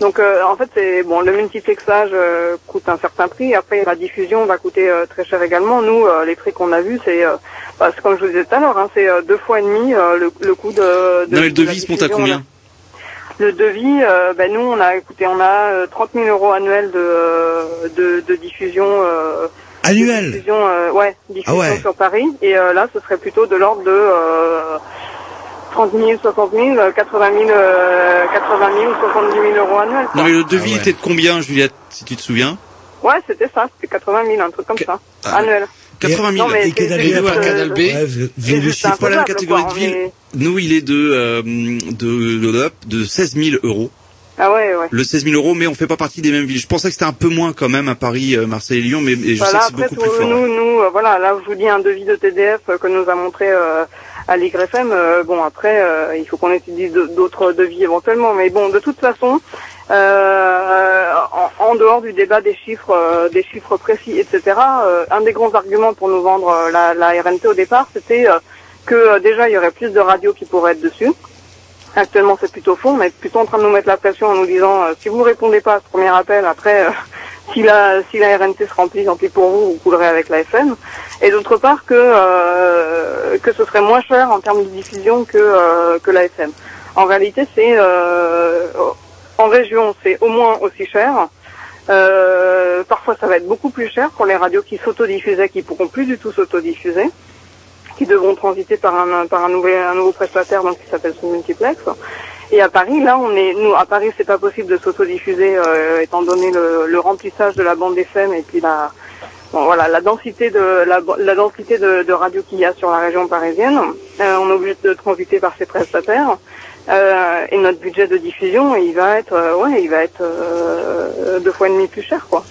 Donc euh, en fait c'est bon le multiplexage euh, coûte un certain prix. Après la diffusion va coûter euh, très cher également. Nous euh, les prix qu'on a vus c'est euh, bah, comme je vous disais tout à l'heure, hein, c'est euh, deux fois et demi euh, le, le coût de, de
Non, mais le
de
devis se monte à combien.
Le devis, euh, ben nous on a écoutez on a euh, 30 000 euros annuels de de, de diffusion. Euh,
Annuel
diffusion, euh, ouais, diffusion
Ah ouais.
sur Paris. Et euh, là, ce serait plutôt de l'ordre de euh, 30 000, 60 000, euh, 80 000, euh, 80 000 ou 70 000 euros annuels.
Non, mais le devis
Ah ouais.
était de combien, Juliette, si tu te souviens?
Ouais, c'était ça, c'était 80 000, un truc comme ça,
Ah.
annuel.
80 000.
Non, mais
Et Canal B,
juste,
à Canal
euh,
B.
Pas la catégorie
quoi,
de ville. Nous, il est de, euh, de, de, de 16 000 euros.
Ah ouais, ouais.
Le 16 000 euros, mais on fait pas partie des mêmes villes. Je pensais que c'était un peu moins quand même à Paris, euh, Marseille et Lyon, mais, mais je
Voilà,
sais que c'est beaucoup plus fort.
nous, nous, euh, voilà, là, je vous dis un devis de TDF euh, que nous a montré euh, à l'YFM. Euh, bon, après, euh, il faut qu'on étudie d'autres devis éventuellement, mais bon, de toute façon, euh, en, en dehors du débat des chiffres, euh, des chiffres précis, etc. euh, un des grands arguments pour nous vendre la, la RNT au départ, c'était euh, que déjà il y aurait plus de radios qui pourraient être dessus. Actuellement, c'est plutôt. On est plutôt en train de nous mettre la pression en nous disant euh, si vous répondez pas à ce premier appel, après, euh, si la si la RNT se remplit, tant pis pour vous, vous coulerez avec la FM. Et d'autre part que euh, que ce serait moins cher en termes de diffusion que euh, que la FM. En réalité, c'est en région, c'est au moins aussi cher. Parfois, ça va être beaucoup plus cher pour les radios qui s'autodiffusaient, qui pourront plus du tout s'autodiffuser, qui devront transiter par un par un nouvel un nouveau prestataire donc qui s'appelle son multiplex. Et à Paris, là, on est nous à Paris, c'est pas possible de s'autodiffuser euh, étant donné le, le remplissage de la bande FM et puis la bon, voilà la densité de la, la densité de, de radio qu'il y a sur la région parisienne. Euh, on est obligé de transiter par ces prestataires. Euh, et notre budget de diffusion, il va être, euh, ouais, il va être euh, deux fois et demi plus cher, quoi.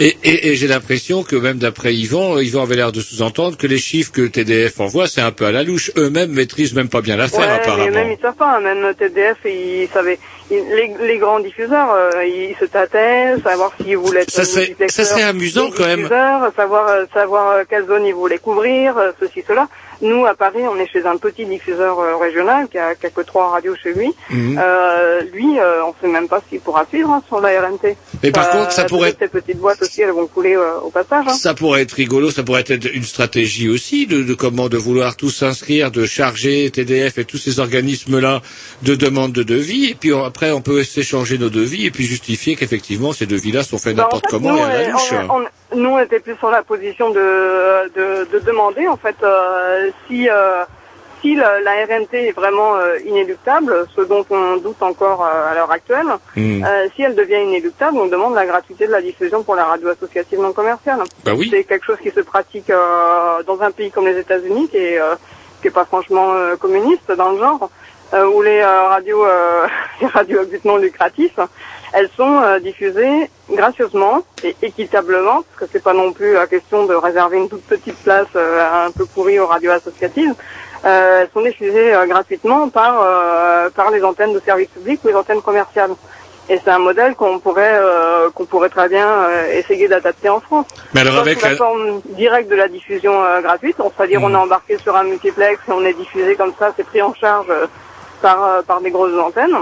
Et, et, et j'ai l'impression que même d'après Yvan, Yvan avait l'air de sous-entendre que les chiffres que TDF envoie, c'est un peu à la louche. Eux-mêmes maîtrisent même pas bien l'affaire,
Ouais, mais
apparemment.
même ils savent pas, même TDF, ils savaient, ils- les, les grands diffuseurs, euh, ils se tâtaient, savoir s'ils voulaient être
Ça serait- ça serait amusant, quand même.
diffuseurs, savoir, euh, savoir euh, quelle zone ils voulaient couvrir, euh, ceci, cela. Nous, à Paris, on est chez un petit diffuseur euh, régional qui a quelques trois radios chez lui.
Mhm.
Euh, lui, euh, on sait même pas s'il pourra suivre hein, sur la RNT.
Mais par contre, ça pourrait-
Ces petites boîtes aussi, elles vont couler euh, au passage. Hein.
Ça pourrait être rigolo, ça pourrait être une stratégie aussi de, de comment de vouloir tous s'inscrire, de charger TDF et tous ces organismes-là de demande de devis, et puis on- après on peut s'échanger nos devis et puis justifier qu'effectivement ces devis-là sont faits
Bah, en
n'importe
fait,
comment
nous,
et à la
euh,
louche.
on- on- nous, on était plus sur la position de, de, de demander, en fait, euh, si, euh, si la, la RNT est vraiment euh, inéluctable, ce dont on doute encore euh, à l'heure actuelle,
Mm.
euh, si elle devient inéluctable, on demande la gratuité de la diffusion pour la radio associative non commerciale.
Bah oui.
C'est quelque chose qui se pratique euh, dans un pays comme les États-Unis, qui est, euh, qui est pas franchement euh, communiste dans le genre, euh, où les euh, radios, euh, les radios à but non lucratif, elles sont euh, diffusées gracieusement et équitablement, parce que c'est pas non plus la question de réserver une toute petite place euh, un peu pourrie aux radios associatives. Euh, elles sont diffusées euh, gratuitement par euh, par les antennes de service public ou les antennes commerciales. Et c'est un modèle qu'on pourrait euh, qu'on pourrait très bien euh, essayer d'adapter en France.
Mais alors avec
sous la
la-
forme directe de la diffusion euh, gratuite, on c'est-à-dire on est embarqué sur un multiplex et on est diffusé comme ça, c'est pris en charge euh, par euh, par des grosses antennes.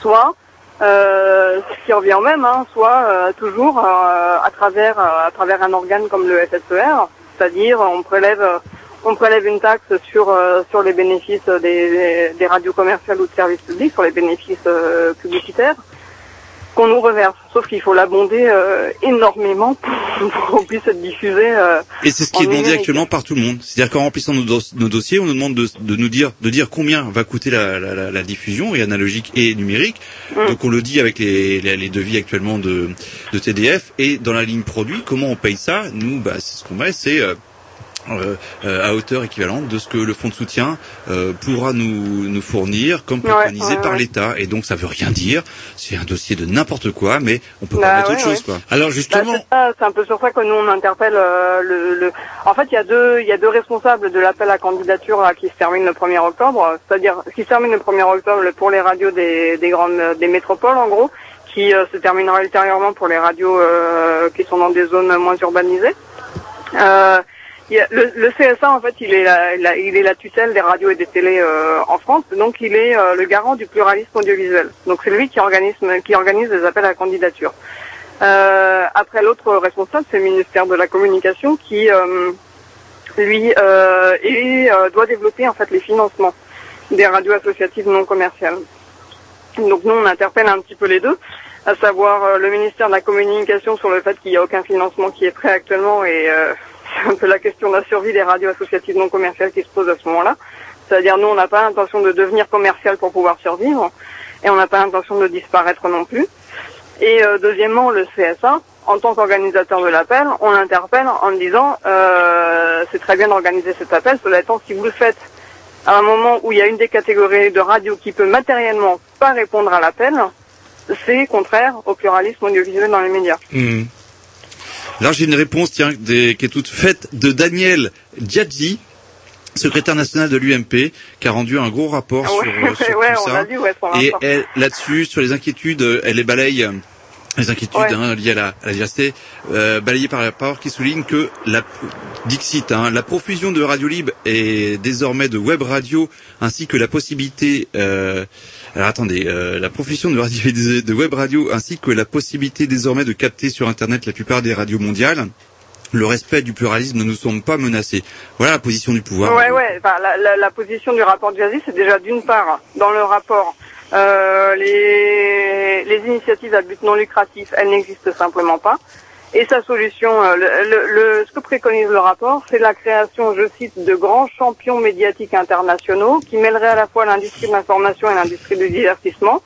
Soit euh, ce qui revient au même, hein, soit euh, toujours euh, à travers euh, à travers un organe comme le FSER, c'est-à-dire on prélève euh, on prélève une taxe sur sur les bénéfices des, des, radios commerciales ou de services publics, sur les bénéfices publicitaires qu'on nous reverse. Sauf qu'il faut l'abonder euh, énormément pour, pour qu'on puisse être diffusé. euh,
Et c'est ce qui est demandé actuellement par tout le monde. C'est-à-dire qu'en remplissant nos, dos- nos dossiers, on nous demande de, de nous dire de dire combien va coûter la, la- la- la diffusion et analogique et numérique.
Mm.
Donc on le dit avec les, les, les devis actuellement de, de TDF et dans la ligne produit, comment on paye ça? Nous, bah, c'est ce qu'on met, c'est euh, euh, euh, à hauteur équivalente de ce que le fonds de soutien euh, pourra nous, nous fournir comme préconisé
ouais,
par
ouais.
l'État. Et donc ça veut rien dire. C'est un dossier de n'importe quoi, mais on peut
Bah
pas mettre autre chose. Quoi.
Alors
Bah,
justement,
c'est un peu sur ça que nous on interpelle euh, le, le. En fait, il y a deux, il y a deux responsables de l'appel à candidature là, qui se termine le 1er octobre, c'est-à-dire qui se termine le 1er octobre pour les radios des, des grandes, des métropoles en gros, qui euh, se terminera ultérieurement pour les radios euh, qui sont dans des zones moins urbanisées. Euh, le, le CSA en fait, il est la, la- il est la tutelle des radios et des télés euh, en France, donc il est euh, le garant du pluralisme audiovisuel. Donc c'est lui qui organise, qui organise les appels à candidature. Euh, après, l'autre responsable, c'est le ministère de la Communication qui, euh, lui, euh, et, euh, doit développer en fait les financements des radios associatives non commerciales. Donc nous, on interpelle un petit peu les deux, à savoir le ministère de la Communication sur le fait qu'il n'y a aucun financement qui est prêt actuellement et c'est un peu la question de la survie des radios associatives non commerciales qui se pose à ce moment-là. C'est-à-dire nous, on n'a pas l'intention de devenir commercial pour pouvoir survivre et on n'a pas l'intention de disparaître non plus. Et euh, deuxièmement, le CSA, en tant qu'organisateur de l'appel, on l'interpelle en disant euh, c'est très bien d'organiser cet appel, cela étant, si vous le faites à un moment où il y a une des catégories de radio qui peut matériellement pas répondre à l'appel, c'est contraire au pluralisme audiovisuel dans les médias.
Hmm. Là, j'ai une réponse tiens, des- qui est toute faite de Daniel Diadji, secrétaire national de l'UMP, qui a rendu un gros rapport
Ah
sur,
ouais,
euh, sur
ouais,
tout ça.
ouais,
Et elle, là-dessus, sur les inquiétudes, euh, elle les balaye, euh, les inquiétudes hein, liées à la, à la diversité, euh, balayées par la part qui souligne que la Dixit, hein, la profusion de radio libre et désormais de web radio, ainsi que la possibilité euh, Alors attendez, euh, la profession de, web radio ainsi que la possibilité désormais de capter sur Internet la plupart des radios mondiales, le respect du pluralisme ne nous semble pas menacé. Voilà la position du pouvoir.
Ouais, ouais. Enfin, la, position du rapport Jazzy, c'est déjà d'une part, dans le rapport, euh, les, les initiatives à but non lucratif, elles n'existent simplement pas. Et sa solution, euh, le, le- le- ce que préconise le rapport, c'est la création, je cite, de grands champions médiatiques internationaux qui mêleraient à la fois l'industrie de l'information et l'industrie du divertissement.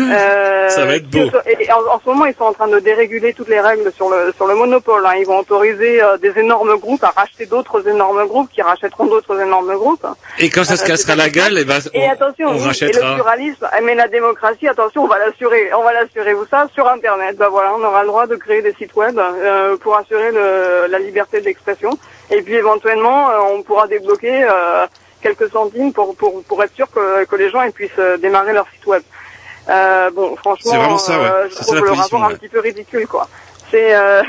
Euh,
Ça va être beau.
et en, en ce moment, ils sont en train de déréguler toutes les règles sur le sur le monopole. hein. Ils vont autoriser euh, des énormes groupes à racheter d'autres énormes groupes qui rachèteront d'autres énormes groupes.
Et quand ça se
Euh,
cassera la gueule, eh ben,
Et
on,
attention,
on
oui, et le
rachètera.
pluralisme, eh, mais la démocratie, attention, on va l'assurer, on va l'assurer où ça Sur Internet. Bah voilà, on aura le droit de créer des sites web euh, pour assurer le, la liberté d'expression. Et puis éventuellement, euh, on pourra débloquer euh, quelques centimes pour, pour pour être sûr que, que les gens ils puissent démarrer leur site web. Euh, bon, franchement,
vraiment ça, ouais.
euh, je trouve
ça
le
position,
rapport
ouais.
un petit peu ridicule, quoi. C'est euh,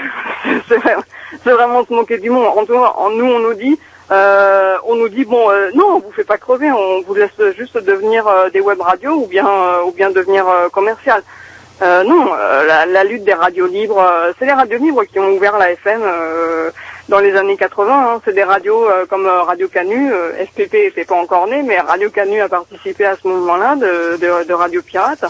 c'est vraiment- se moquer du monde. En tout cas, nous, on nous dit, euh, on nous dit bon, euh, non, on vous fait pas crever, on vous laisse juste devenir euh, des web radios ou bien euh, ou bien devenir commercial. Euh, non, euh, la, la lutte des radios libres, euh, c'est les radios libres qui ont ouvert la FM euh, dans les années 80. hein. C'est des radios comme Radio Canu, FPP était pas encore né, mais Radio Canu a participé à ce mouvement-là de, de, de radio pirate.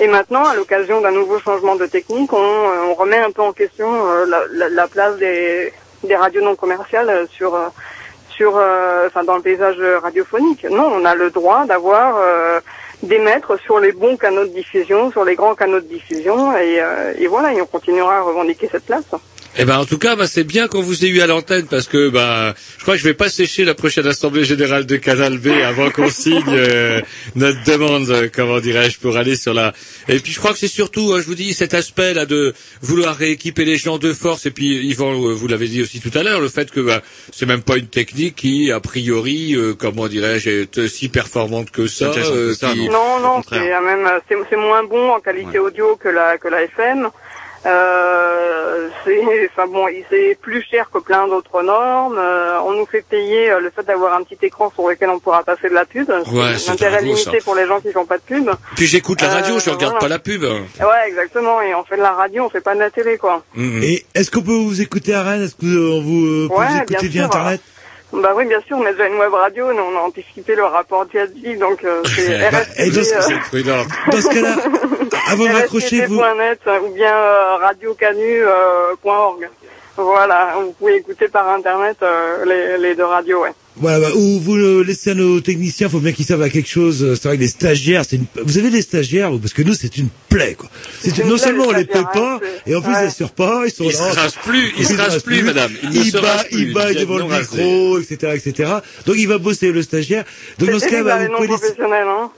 Et maintenant, à l'occasion d'un nouveau changement de technique, on, on remet un peu en question la, la- la place des, des radios non commerciales sur sur, enfin, dans le paysage radiophonique. Non, on a le droit d'avoir d'émettre sur les bons canaux de diffusion, sur les grands canaux de diffusion, et, euh, et voilà, et on continuera à revendiquer cette place.
Eh ben, en tout cas, bah, c'est bien qu'on vous ait eu à l'antenne parce que, bah, je crois que je vais pas sécher la prochaine assemblée générale de Canal B avant qu'on signe euh, notre demande, euh, comment dirais-je, pour aller sur la. Et puis, je crois que c'est surtout, euh, je vous dis, cet aspect là de vouloir rééquiper les gens de force. Et puis, Yvan, vous l'avez dit aussi tout à l'heure, le fait que bah, c'est même pas une technique qui, a priori, euh, comment dirais-je, est si performante que ça. Qui-
Non, non,
contraire.
c'est même c'est c'est moins bon en qualité audio que la que la FM. Euh, c'est enfin bon, il- c'est plus cher que plein d'autres normes. Euh, on nous fait payer euh, le fait d'avoir un petit écran sur lequel on pourra passer de la pub.
Ouais, c'est
un intérêt
ça.
limité pour les gens qui font pas de pub.
Puis j'écoute la radio,
Euh,
je regarde
voilà.
pas la pub.
Ouais, exactement. Et on fait de la radio, on fait pas de la télé, quoi.
Mhm.
Et est-ce qu'on peut vous écouter à Rennes? Est-ce que vous, vous, euh, pouvez
Ouais,
vous écouter via
sûr.
Internet?
Bah oui, bien sûr, on est déjà une web radio, nous on a anticipé le rapport Jazzy, donc euh, c'est
Bah, et dans ce-. Dans ce cas-là, raccrocher, vous...
RSTV.net euh, ou bien euh, radiocanu.org. Voilà, vous pouvez écouter par internet euh, les, les deux radios, ouais.
Voilà, bah, ou vous le laissez à nos techniciens, faut bien qu'ils servent à quelque chose. euh, C'est vrai que les stagiaires, c'est une... vous avez des stagiaires, parce que nous, c'est une plaie, quoi. C'est
une
non seulement on
les
les paye pas,
hein,
et en plus
ouais.
ils assurent pas, ils sont
Il
là.
se rase plus, il se
se
rase
rase
plus, madame. Il ne
il
se
bat,
plus.
il bat
Il
devant
de
le micro, etc., etc. Donc il va bosser le stagiaire. Donc dans ce cas, bah,
les
vous pouvez laisser-
professionnels, hein.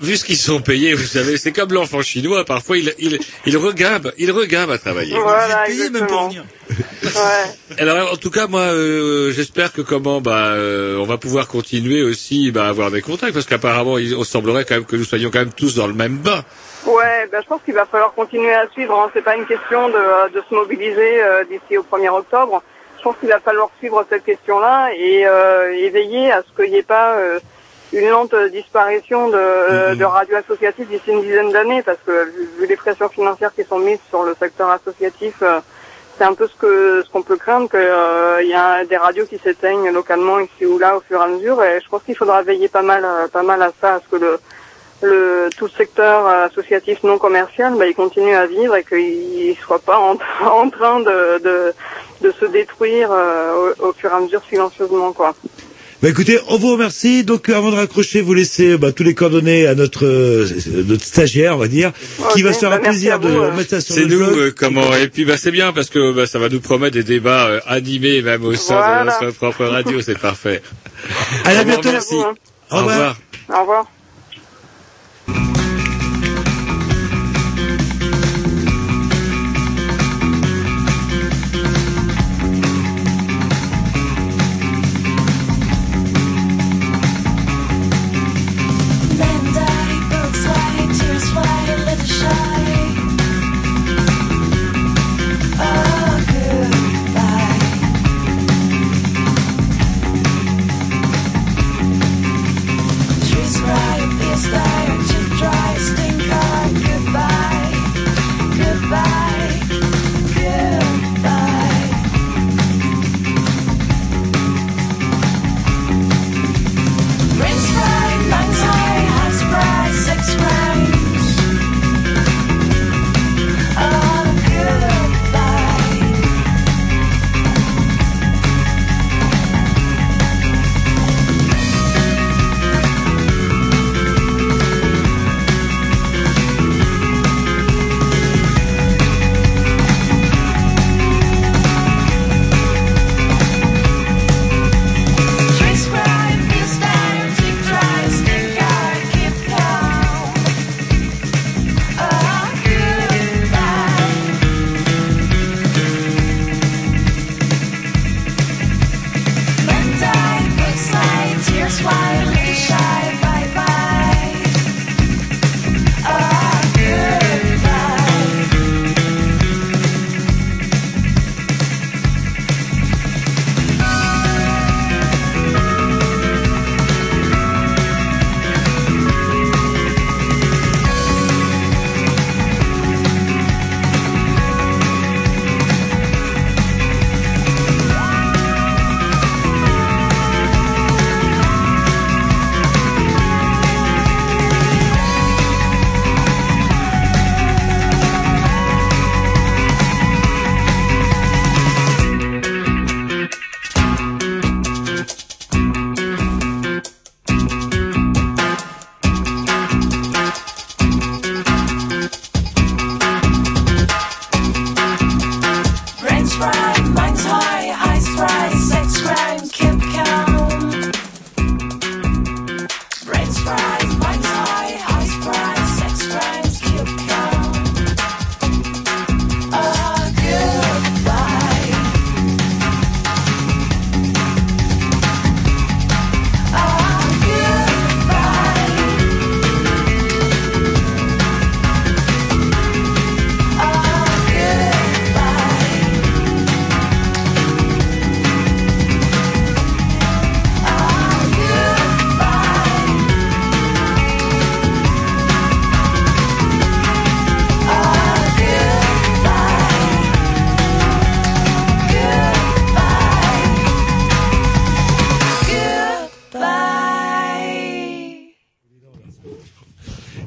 Vu ce qu'ils sont payés, vous savez, c'est comme l'enfant chinois. Parfois, il, il, il regimbe, il regimbe à travailler.
Voilà,
payé même pour venir.
Ouais.
Alors, en tout cas, moi, euh, j'espère que comment, bah, euh, on va pouvoir continuer aussi, bah, à avoir des contacts, parce qu'apparemment, il on semblerait quand même que nous soyons quand même tous dans le même bain.
Ouais, ben, je pense qu'il va falloir continuer à suivre. Hein. C'est pas une question de, de se mobiliser euh, d'ici au 1er octobre. Je pense qu'il va falloir suivre cette question-là et, euh, et veiller à ce qu'il n'y ait pas une lente disparition de, euh, de radios associatives d'ici une dizaine d'années, parce que vu, les pressions financières qui sont mises sur le secteur associatif, c'est un peu ce que ce qu'on peut craindre qu'il y a des radios qui s'éteignent localement ici ou là au fur et à mesure. Et je pense qu'il faudra veiller pas mal, euh, pas mal à ça, à ce que le le tout le secteur euh, associatif non commercial, bah, il continue à vivre et qu'il soit pas en, en train de, de, de se détruire euh, au, au fur et à mesure silencieusement quoi.
Bah écoutez, on vous remercie. Donc euh, avant de raccrocher, vous laissez bah, tous les coordonnées à notre euh, notre stagiaire, on va dire, qui va se faire
bah,
un
merci
plaisir
à
de
vous, euh.
mettre ça sur
C'est
le
nous,
blog.
euh, comment, et puis, bah, c'est bien, parce que, bah, ça va nous promettre des débats euh, animés, même au sein
Voilà.
de notre propre radio, c'est parfait.
Allez, à
Au revoir,
bientôt.
merci.
À vous,
Au
Au
revoir.
revoir.
Au revoir.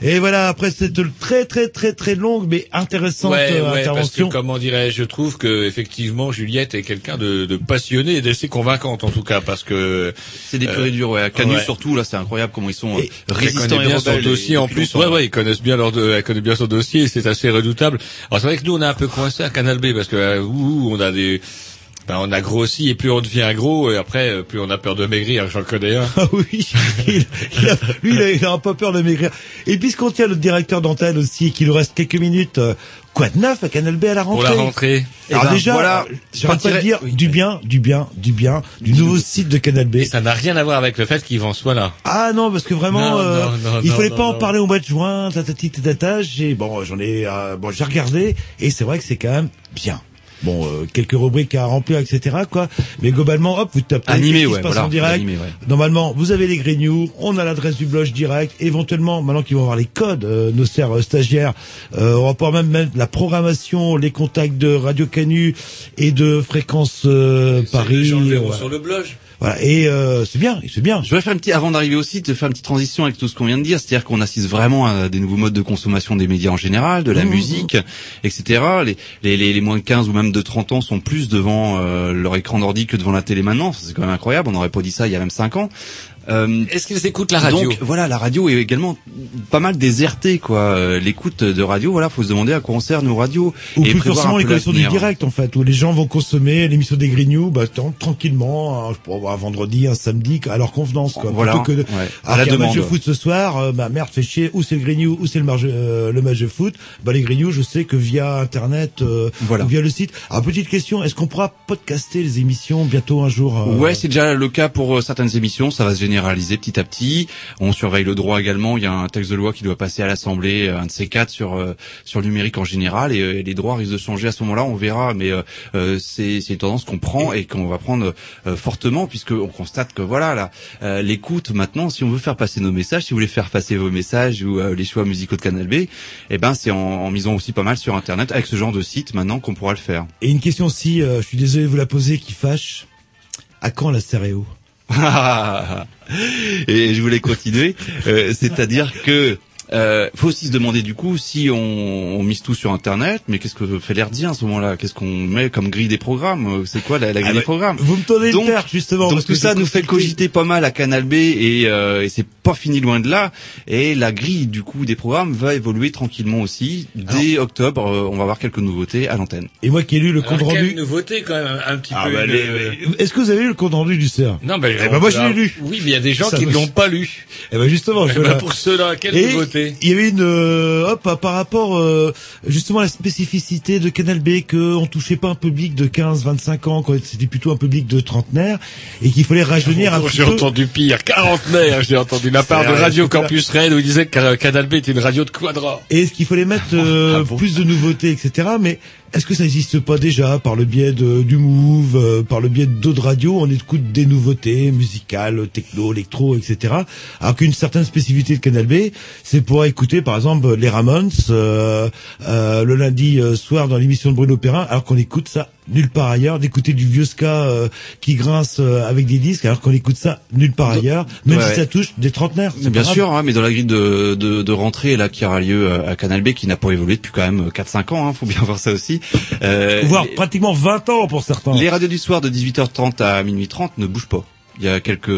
Et voilà, après cette très très très très longue mais intéressante
Ouais,
euh,
ouais, parce que
intervention.
comment dirais-je, je trouve que effectivement Juliette est quelqu'un de, de passionné et d'assez convaincante en tout cas parce que
C'est des
euh,
purs et durs, ouais. À Canu
ouais.
surtout, là, c'est incroyable comment ils sont euh,
Elle
résistants et
bien son dossier
et
en plus. Ouais, ouais, ils connaissent bien leur, de- elle connaît bien son dossier. et C'est assez redoutable. Alors c'est vrai que nous on est un peu coincé à Canal B parce que euh, ouh, on a des, ben, on a grossi et plus on devient gros et après euh, plus on a peur de maigrir. J'en connais un.
Ah oui, il, il a, lui il a, il a un peu peur de maigrir. Et puisqu'on tient le directeur d'antenne aussi et qu'il nous reste quelques minutes, euh, quoi de neuf à Canal B à la
Pour
rentrée
la rentrée.
Alors
Eh ben,
déjà,
voilà,
pas de
partirais-
dire du bien, du bien, du bien, du nouveau site de Canal B.
Et ça n'a rien à voir avec le fait qu'Yvan soit là.
Ah non, parce que vraiment,
Non,
euh,
non, non,
il fallait pas en parler au mois de juin, tatati tatata. J'ai bon, j'en ai, euh, bon, j'ai regardé et c'est vrai que c'est quand même bien. Bon, euh, quelques rubriques à remplir, etc. Quoi. Mais globalement, hop, vous tapez
Animé, ouais,
se passe
voilà,
en direct.
animé, ouais.
Normalement, vous avez les grignoux, on a l'adresse du blog direct. Éventuellement, maintenant qu'ils vont avoir les codes, euh, nos chers euh, stagiaires, euh, on va pouvoir même mettre la programmation, les contacts de Radio Canu et de Fréquence euh, Paris.
Les gens le verront
voilà.
sur le blog.
Voilà. Et euh, c'est bien, c'est bien.
Je voudrais faire un petit, avant d'arriver au site, de faire une petite transition avec tout ce qu'on vient de dire, c'est-à-dire qu'on assiste vraiment à des nouveaux modes de consommation des médias en général, de la
Mmh.
musique, etc. Les, les, les, les moins de 15 ou même de 30 ans sont plus devant euh, leur écran d'ordi que devant la télé maintenant. C'est quand même incroyable. On n'aurait pas dit ça il y a même 5 ans. Euh,
Est-ce qu'ils écoutent la radio
Donc voilà, la radio est également pas mal désertée, quoi. Euh, L'écoute de radio, voilà, faut se demander à quoi on sert nos radios
Ou
et
plus forcément les connexions du direct en fait, où les gens vont consommer l'émission des Grignoux, bah, tant- tranquillement, un, je pourrais voir un vendredi, un samedi, à leur convenance quoi.
Voilà,
Plutôt que de,
ouais, à
alors
la
un match de
demande.
foot ce soir, euh, bah merde, fait chier, ou c'est le Grignou, ou c'est le, marge- euh, le match de foot? Bah les Grignoux, je sais que via internet, euh,
Voilà.
ou via le site. Alors petite question, est-ce qu'on pourra podcaster les émissions bientôt un jour euh,
Ouais, c'est déjà le cas pour certaines émissions. Ça va se généraliser petit à petit. On surveille le droit également. Il y a un texte de loi qui doit passer à l'Assemblée, euh, un de ces quatre sur euh, sur le numérique en général, et, euh, les droits risquent de changer à ce moment-là. On verra, mais c'est une tendance qu'on prend et qu'on va prendre fortement puisque on constate que voilà, là, l'écoute maintenant, si on veut faire passer nos messages, si vous voulez faire passer vos messages ou les choix musicaux de Canal B, eh ben c'est en, misant aussi pas mal sur Internet avec ce genre de site maintenant qu'on pourra le faire.
Et une question aussi, je suis désolé de vous la poser, qui fâche. À quand la stéréo?
et je voulais continuer, euh, c'est-à-dire que euh, faut aussi se demander du coup si on, on mise tout sur Internet, mais qu'est-ce que fait l'Erdien à ce moment-là? Qu'est-ce qu'on met comme grille des programmes? C'est quoi la, la grille
Ah
des
bah,
programmes?
Vous me tendez
Donc-
une justement.
donc
parce
tout
que
ça nous fait cogiter pas mal à Canal B et, euh, et c'est pas fini loin de là. Et la grille du coup des programmes va évoluer tranquillement aussi. Dès octobre, euh, on va avoir quelques nouveautés à l'antenne.
Et moi qui ai lu le compte
Alors, quelle
rendu.
nouveauté quand même un petit
Ah,
peu.
bah,
une-
les- Est-ce que vous avez lu le compte rendu du CERF
Non,
Eh ben, moi, je l'ai lu.
Oui, mais il y a des gens
Ça
qui
me-
ne l'ont pas lu.
Eh ben justement,
Eh
je
ben, pour ceux-là, quelle
Et
nouveauté?
Il y avait une euh, hop par rapport euh, justement à la spécificité de Canal B que on touchait pas un public de 15-25 ans. C'était plutôt un public de trentenaire et qu'il fallait rajeunir un petit
J'ai
peu.
entendu pire, quarantenaire, j'ai entendu la part de Radio. Campus Rennes où il disait que Canal B était une radio de quadra.
Et est-ce qu'il fallait mettre euh, plus de nouveautés, etc. Mais est-ce que ça n'existe pas déjà par le biais de, du Move, euh, par le biais d'autres radios, on écoute des nouveautés musicales, techno, électro, etc. Alors qu'une certaine spécificité de Canal B, c'est pour écouter par exemple les Ramones euh, euh, le lundi euh, soir dans l'émission de Bruno Perrin, alors qu'on écoute ça nulle part ailleurs, d'écouter du vieux ska euh, qui grince avec des disques, alors qu'on écoute ça nulle part ailleurs, même
Ouais,
si
ouais.
ça touche des trentenaires.
bien
grave.
sûr, hein, mais dans la grille de, de, de rentrée là qui aura lieu à Canal B, qui n'a pas évolué depuis quand même 4-5 ans, hein, faut bien voir ça aussi. Euh,
Voire pratiquement 20 ans pour certains.
Les radios du soir de 18h30 à minuit 30 ne bougent pas. Il y a quelques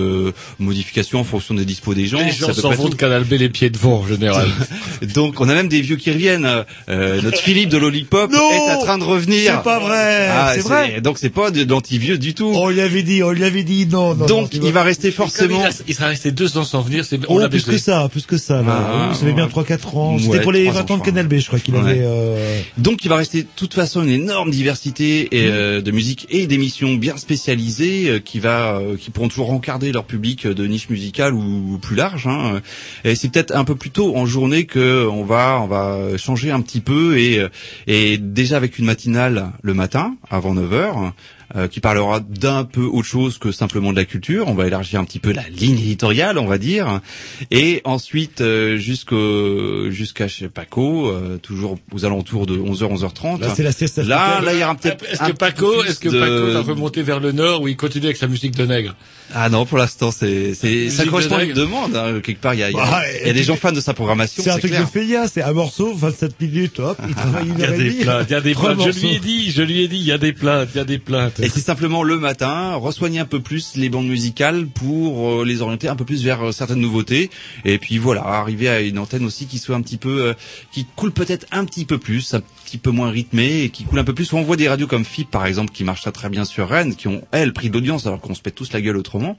modifications en fonction des dispos des gens.
Les
c'est
gens s'en vont de Canal B les pieds devant en général.
Donc on a même des vieux qui reviennent. Euh, notre Philippe de Lollipop
Non
est en train de revenir.
C'est pas vrai,
Ah,
c'est vrai.
Donc c'est pas de- d'anti-vieux du tout.
On lui avait dit, on lui avait dit non. non
Donc
non,
il va rester forcément.
il, a- il sera resté deux ans sans venir, c'est on
Oh, plus que ça, plus que ça. Là.
Ah,
Oui, ça fait bien
ouais.
3-4 ans.
Ouais,
C'était pour les
3 ans,
20 ans de Canal B, je crois qu'il
Ouais.
avait... Euh...
Donc il va rester de toute façon une énorme diversité et, euh, de musique et d'émissions bien spécialisées euh, qui va euh, qui pourront toujours rencarder leur public de niche musicale ou, ou plus large. Hein. Et c'est peut-être un peu plus tôt en journée que on va on va changer un petit peu et et déjà avec une matinale le matin avant 9 h euh, qui parlera d'un peu autre chose que simplement de la culture. On va élargir un petit peu la ligne éditoriale, on va dire. Et ensuite, euh, jusqu'au jusqu'à chez Paco, euh, toujours aux alentours de 11h, 11h30.
Là, c'est la sieste
Là, là, il y aura peut-être
Est-ce que Paco, est-ce que
de-
Paco va remonter vers le nord où il continue avec sa musique de nègre?
Ah non, pour l'instant, c'est, c'est, ça
Musique
correspond à
de
une demande. hein. Quelque part, il y a, il y a,
Bah,
y a des gens fans de sa programmation.
C'est un truc
clair.
de Félia, c'est un morceau, 27 minutes, hop, il travaille une
Il y
heure
a
et
des
demie.
plaintes, il y a des plaintes. Je lui ai dit, je lui ai dit, il y a des plaintes, il y a des plaintes.
Et c'est simplement le matin, resoigner un peu plus les bandes musicales pour euh, les orienter un peu plus vers euh, certaines nouveautés. Et puis voilà, arriver à une antenne aussi qui soit un petit peu, euh, qui coule peut-être un petit peu plus, un petit peu moins rythmée et qui coule un peu plus. On voit des radios comme FIP par exemple qui marchent très bien sur Rennes, qui ont elles pris de l'audience alors qu'on se pète tous la gueule autrement.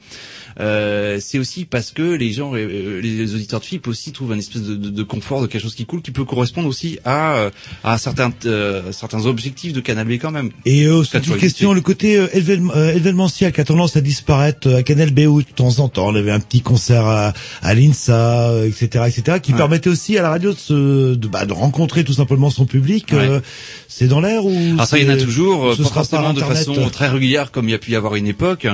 Euh, c'est aussi parce que les gens, euh, les auditeurs de FIP aussi trouvent un espèce de, de- de confort, de quelque chose qui coule, qui peut correspondre aussi à, euh, à certains, euh, certains objectifs de Canal B quand même.
Et euh, c'est une question, le côté euh, euh, événementiel qui a tendance à disparaître à Canal B où de temps en temps on avait un petit concert à, à l'INSA, etc., etc., qui
Ouais.
permettait aussi à la radio de se, de, bah, de rencontrer tout simplement son public. Euh, c'est dans l'air ou
Alors ça, il y en a toujours,
ce
pas forcément de façon très régulière comme il y a pu y avoir une époque.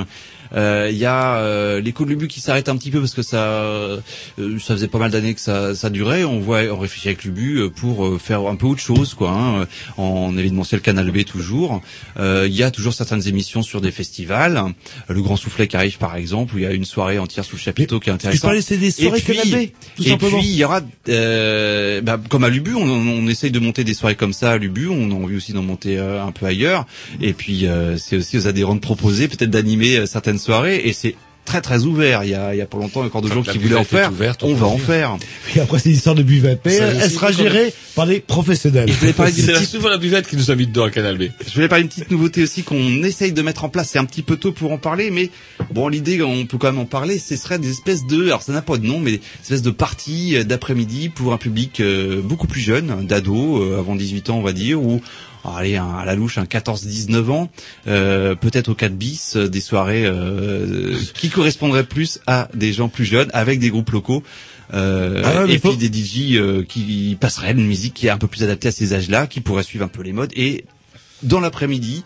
Euh, Il y a euh, l'écho de Lubu qui s'arrête un petit peu parce que ça, euh, ça faisait pas mal d'années que ça, ça durait. On voit, on réfléchit avec Lubu euh, pour euh, faire un peu autre chose, quoi, hein, en événementiel Canal B toujours. Euh, Il y a toujours certaines émissions sur des festivals. Le Grand Soufflet qui arrive par exemple, où il y a une soirée entière sous le chapiteau qui est
Tu
intéressante.
parlais, c'est des soirées
Et puis-
Canal B, tout
et
simplement.
puis il y aura, euh, bah, comme à Lubu, on, on essaye de monter des soirées comme ça à Lubu. On a envie aussi d'en monter euh, un peu ailleurs. Et puis euh, c'est aussi aux adhérents de proposer, peut-être d'animer euh, certaines soirées. Et c'est très très ouvert. Il y a, il y a pas longtemps encore de gens
la
qui voulaient en faire.
ouverte, on
va en faire.
Puis après, c'est une histoire de buvette. Elle sera gérée par des professionnels.
Et je voulais parler d'une
C'est
petite
souvent la buvette qui nous a mis dedans à Canal B.
Je voulais parler d'une petite nouveauté aussi qu'on essaye de mettre en place. C'est un petit peu tôt pour en parler, mais bon, l'idée, on peut quand même en parler. Ce serait des espèces de, alors ça n'a pas de nom, mais des espèces de parties euh, d'après-midi pour un public euh, beaucoup plus jeune, d'ados, euh, avant 18 ans, on va dire, ou allez, un- à la louche, un 14-19 ans, euh, peut-être au 4 bis, euh, des soirées euh, qui correspondraient plus à des gens plus jeunes, avec des groupes locaux. Euh,
Ah ouais,
et
faut-
puis des DJ euh, qui passeraient une musique qui est un peu plus adaptée à ces âges-là, qui pourrait suivre un peu les modes et dans l'après-midi,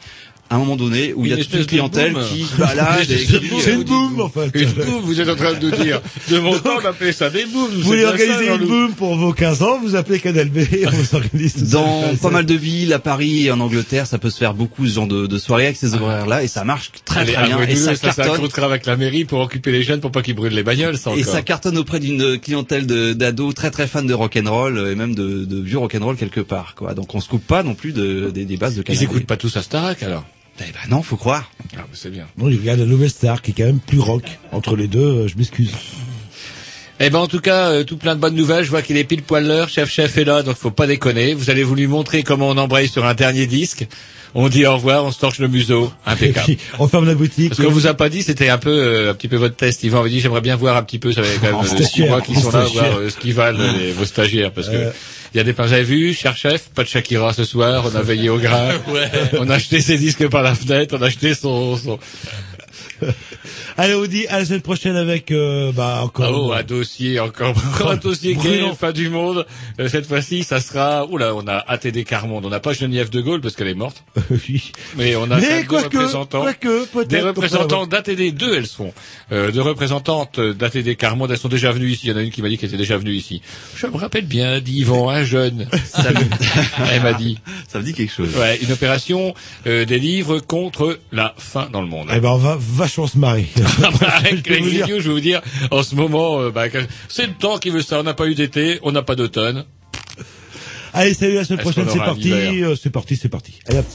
à un moment donné où il y a toute une clientèle qui balade et qui-
C'est une boum, en fait.
Une boum, vous êtes en train de nous dire. De mon temps, on appelait ça des booms.
Vous voulez organiser une boum pour vos 15 ans, vous appelez Canal B, on vous organise tout ça.
dans pas mal de villes, à Paris et en Angleterre, ça peut se faire beaucoup ce genre de, de soirées avec ces horaires-là et ça marche très très bien et ça cartonne.
avec la mairie pour occuper les jeunes pour pas qu'ils brûlent les bagnoles,
Et ça cartonne auprès d'une clientèle d'ados très très fans de rock'n'roll euh, et même de, de vieux rock'n'roll quelque part quoi. Donc on se coupe pas non plus de, des, des bases de
Ils
Canal B.
écoutent pas tous à Starac, alors.
Eh ben non, faut croire.
Ah, bah, c'est bien.
Bon, il regarde la nouvelle star qui est quand même plus rock. Entre les deux, euh, je m'excuse.
Eh ben en tout cas, euh, tout plein de bonnes nouvelles. Je vois qu'il est pile poil l'heure. Chef Chef est là, donc faut pas déconner. Vous allez vous lui montrer comment on embraye sur un dernier disque. On dit au revoir, on se torche le museau. Impeccable.
puis, on ferme la boutique.
Ce qu'on vous a pas dit, c'était un peu, euh, un petit peu votre test. Yvan avait dit, j'aimerais bien voir un petit peu, ça avait quand même
En
euh, mois qui sont là, voir euh, ce qu'ils valent les- vos stagiaires, parce que il y a des plans. J'avais vu, cher chef, pas de Shakira ce soir. On a veillé au grain. On a acheté ses disques par la fenêtre. On a acheté son, son...
Allez, on dit à la semaine prochaine avec, euh, bah, encore.
Ah oh, un dossier encore, encore un dossier qui est
Brûlant.
fin du monde. Euh, cette fois-ci, ça sera. Oula, on a ATD Carmonde. On n'a pas Geneviève de Gaulle parce qu'elle est morte.
Oui.
Mais on a
Mais
même deux
quoique,
représentants.
quoique, peut-être.
Des représentants d'ATD, deux elles sont. Euh, deux représentantes d'ATD Carmonde, elles sont déjà venues ici. Il y en a une qui m'a dit qu'elle était déjà venue ici. Je me rappelle bien d'Yvan, un jeune. Ça me- elle m'a dit.
Ça me dit quelque chose.
Ouais, une opération euh, des livres contre la faim dans le monde.
Eh ben, on va vachement se marier.
Avec les
dire.
vidéos, je vais vous dire, en ce moment, euh, bah, c'est le temps qui veut ça. On n'a pas eu d'été, on n'a pas d'automne.
Allez, salut, la semaine prochaine, c'est parti, euh, c'est parti, c'est parti. Allez, hop.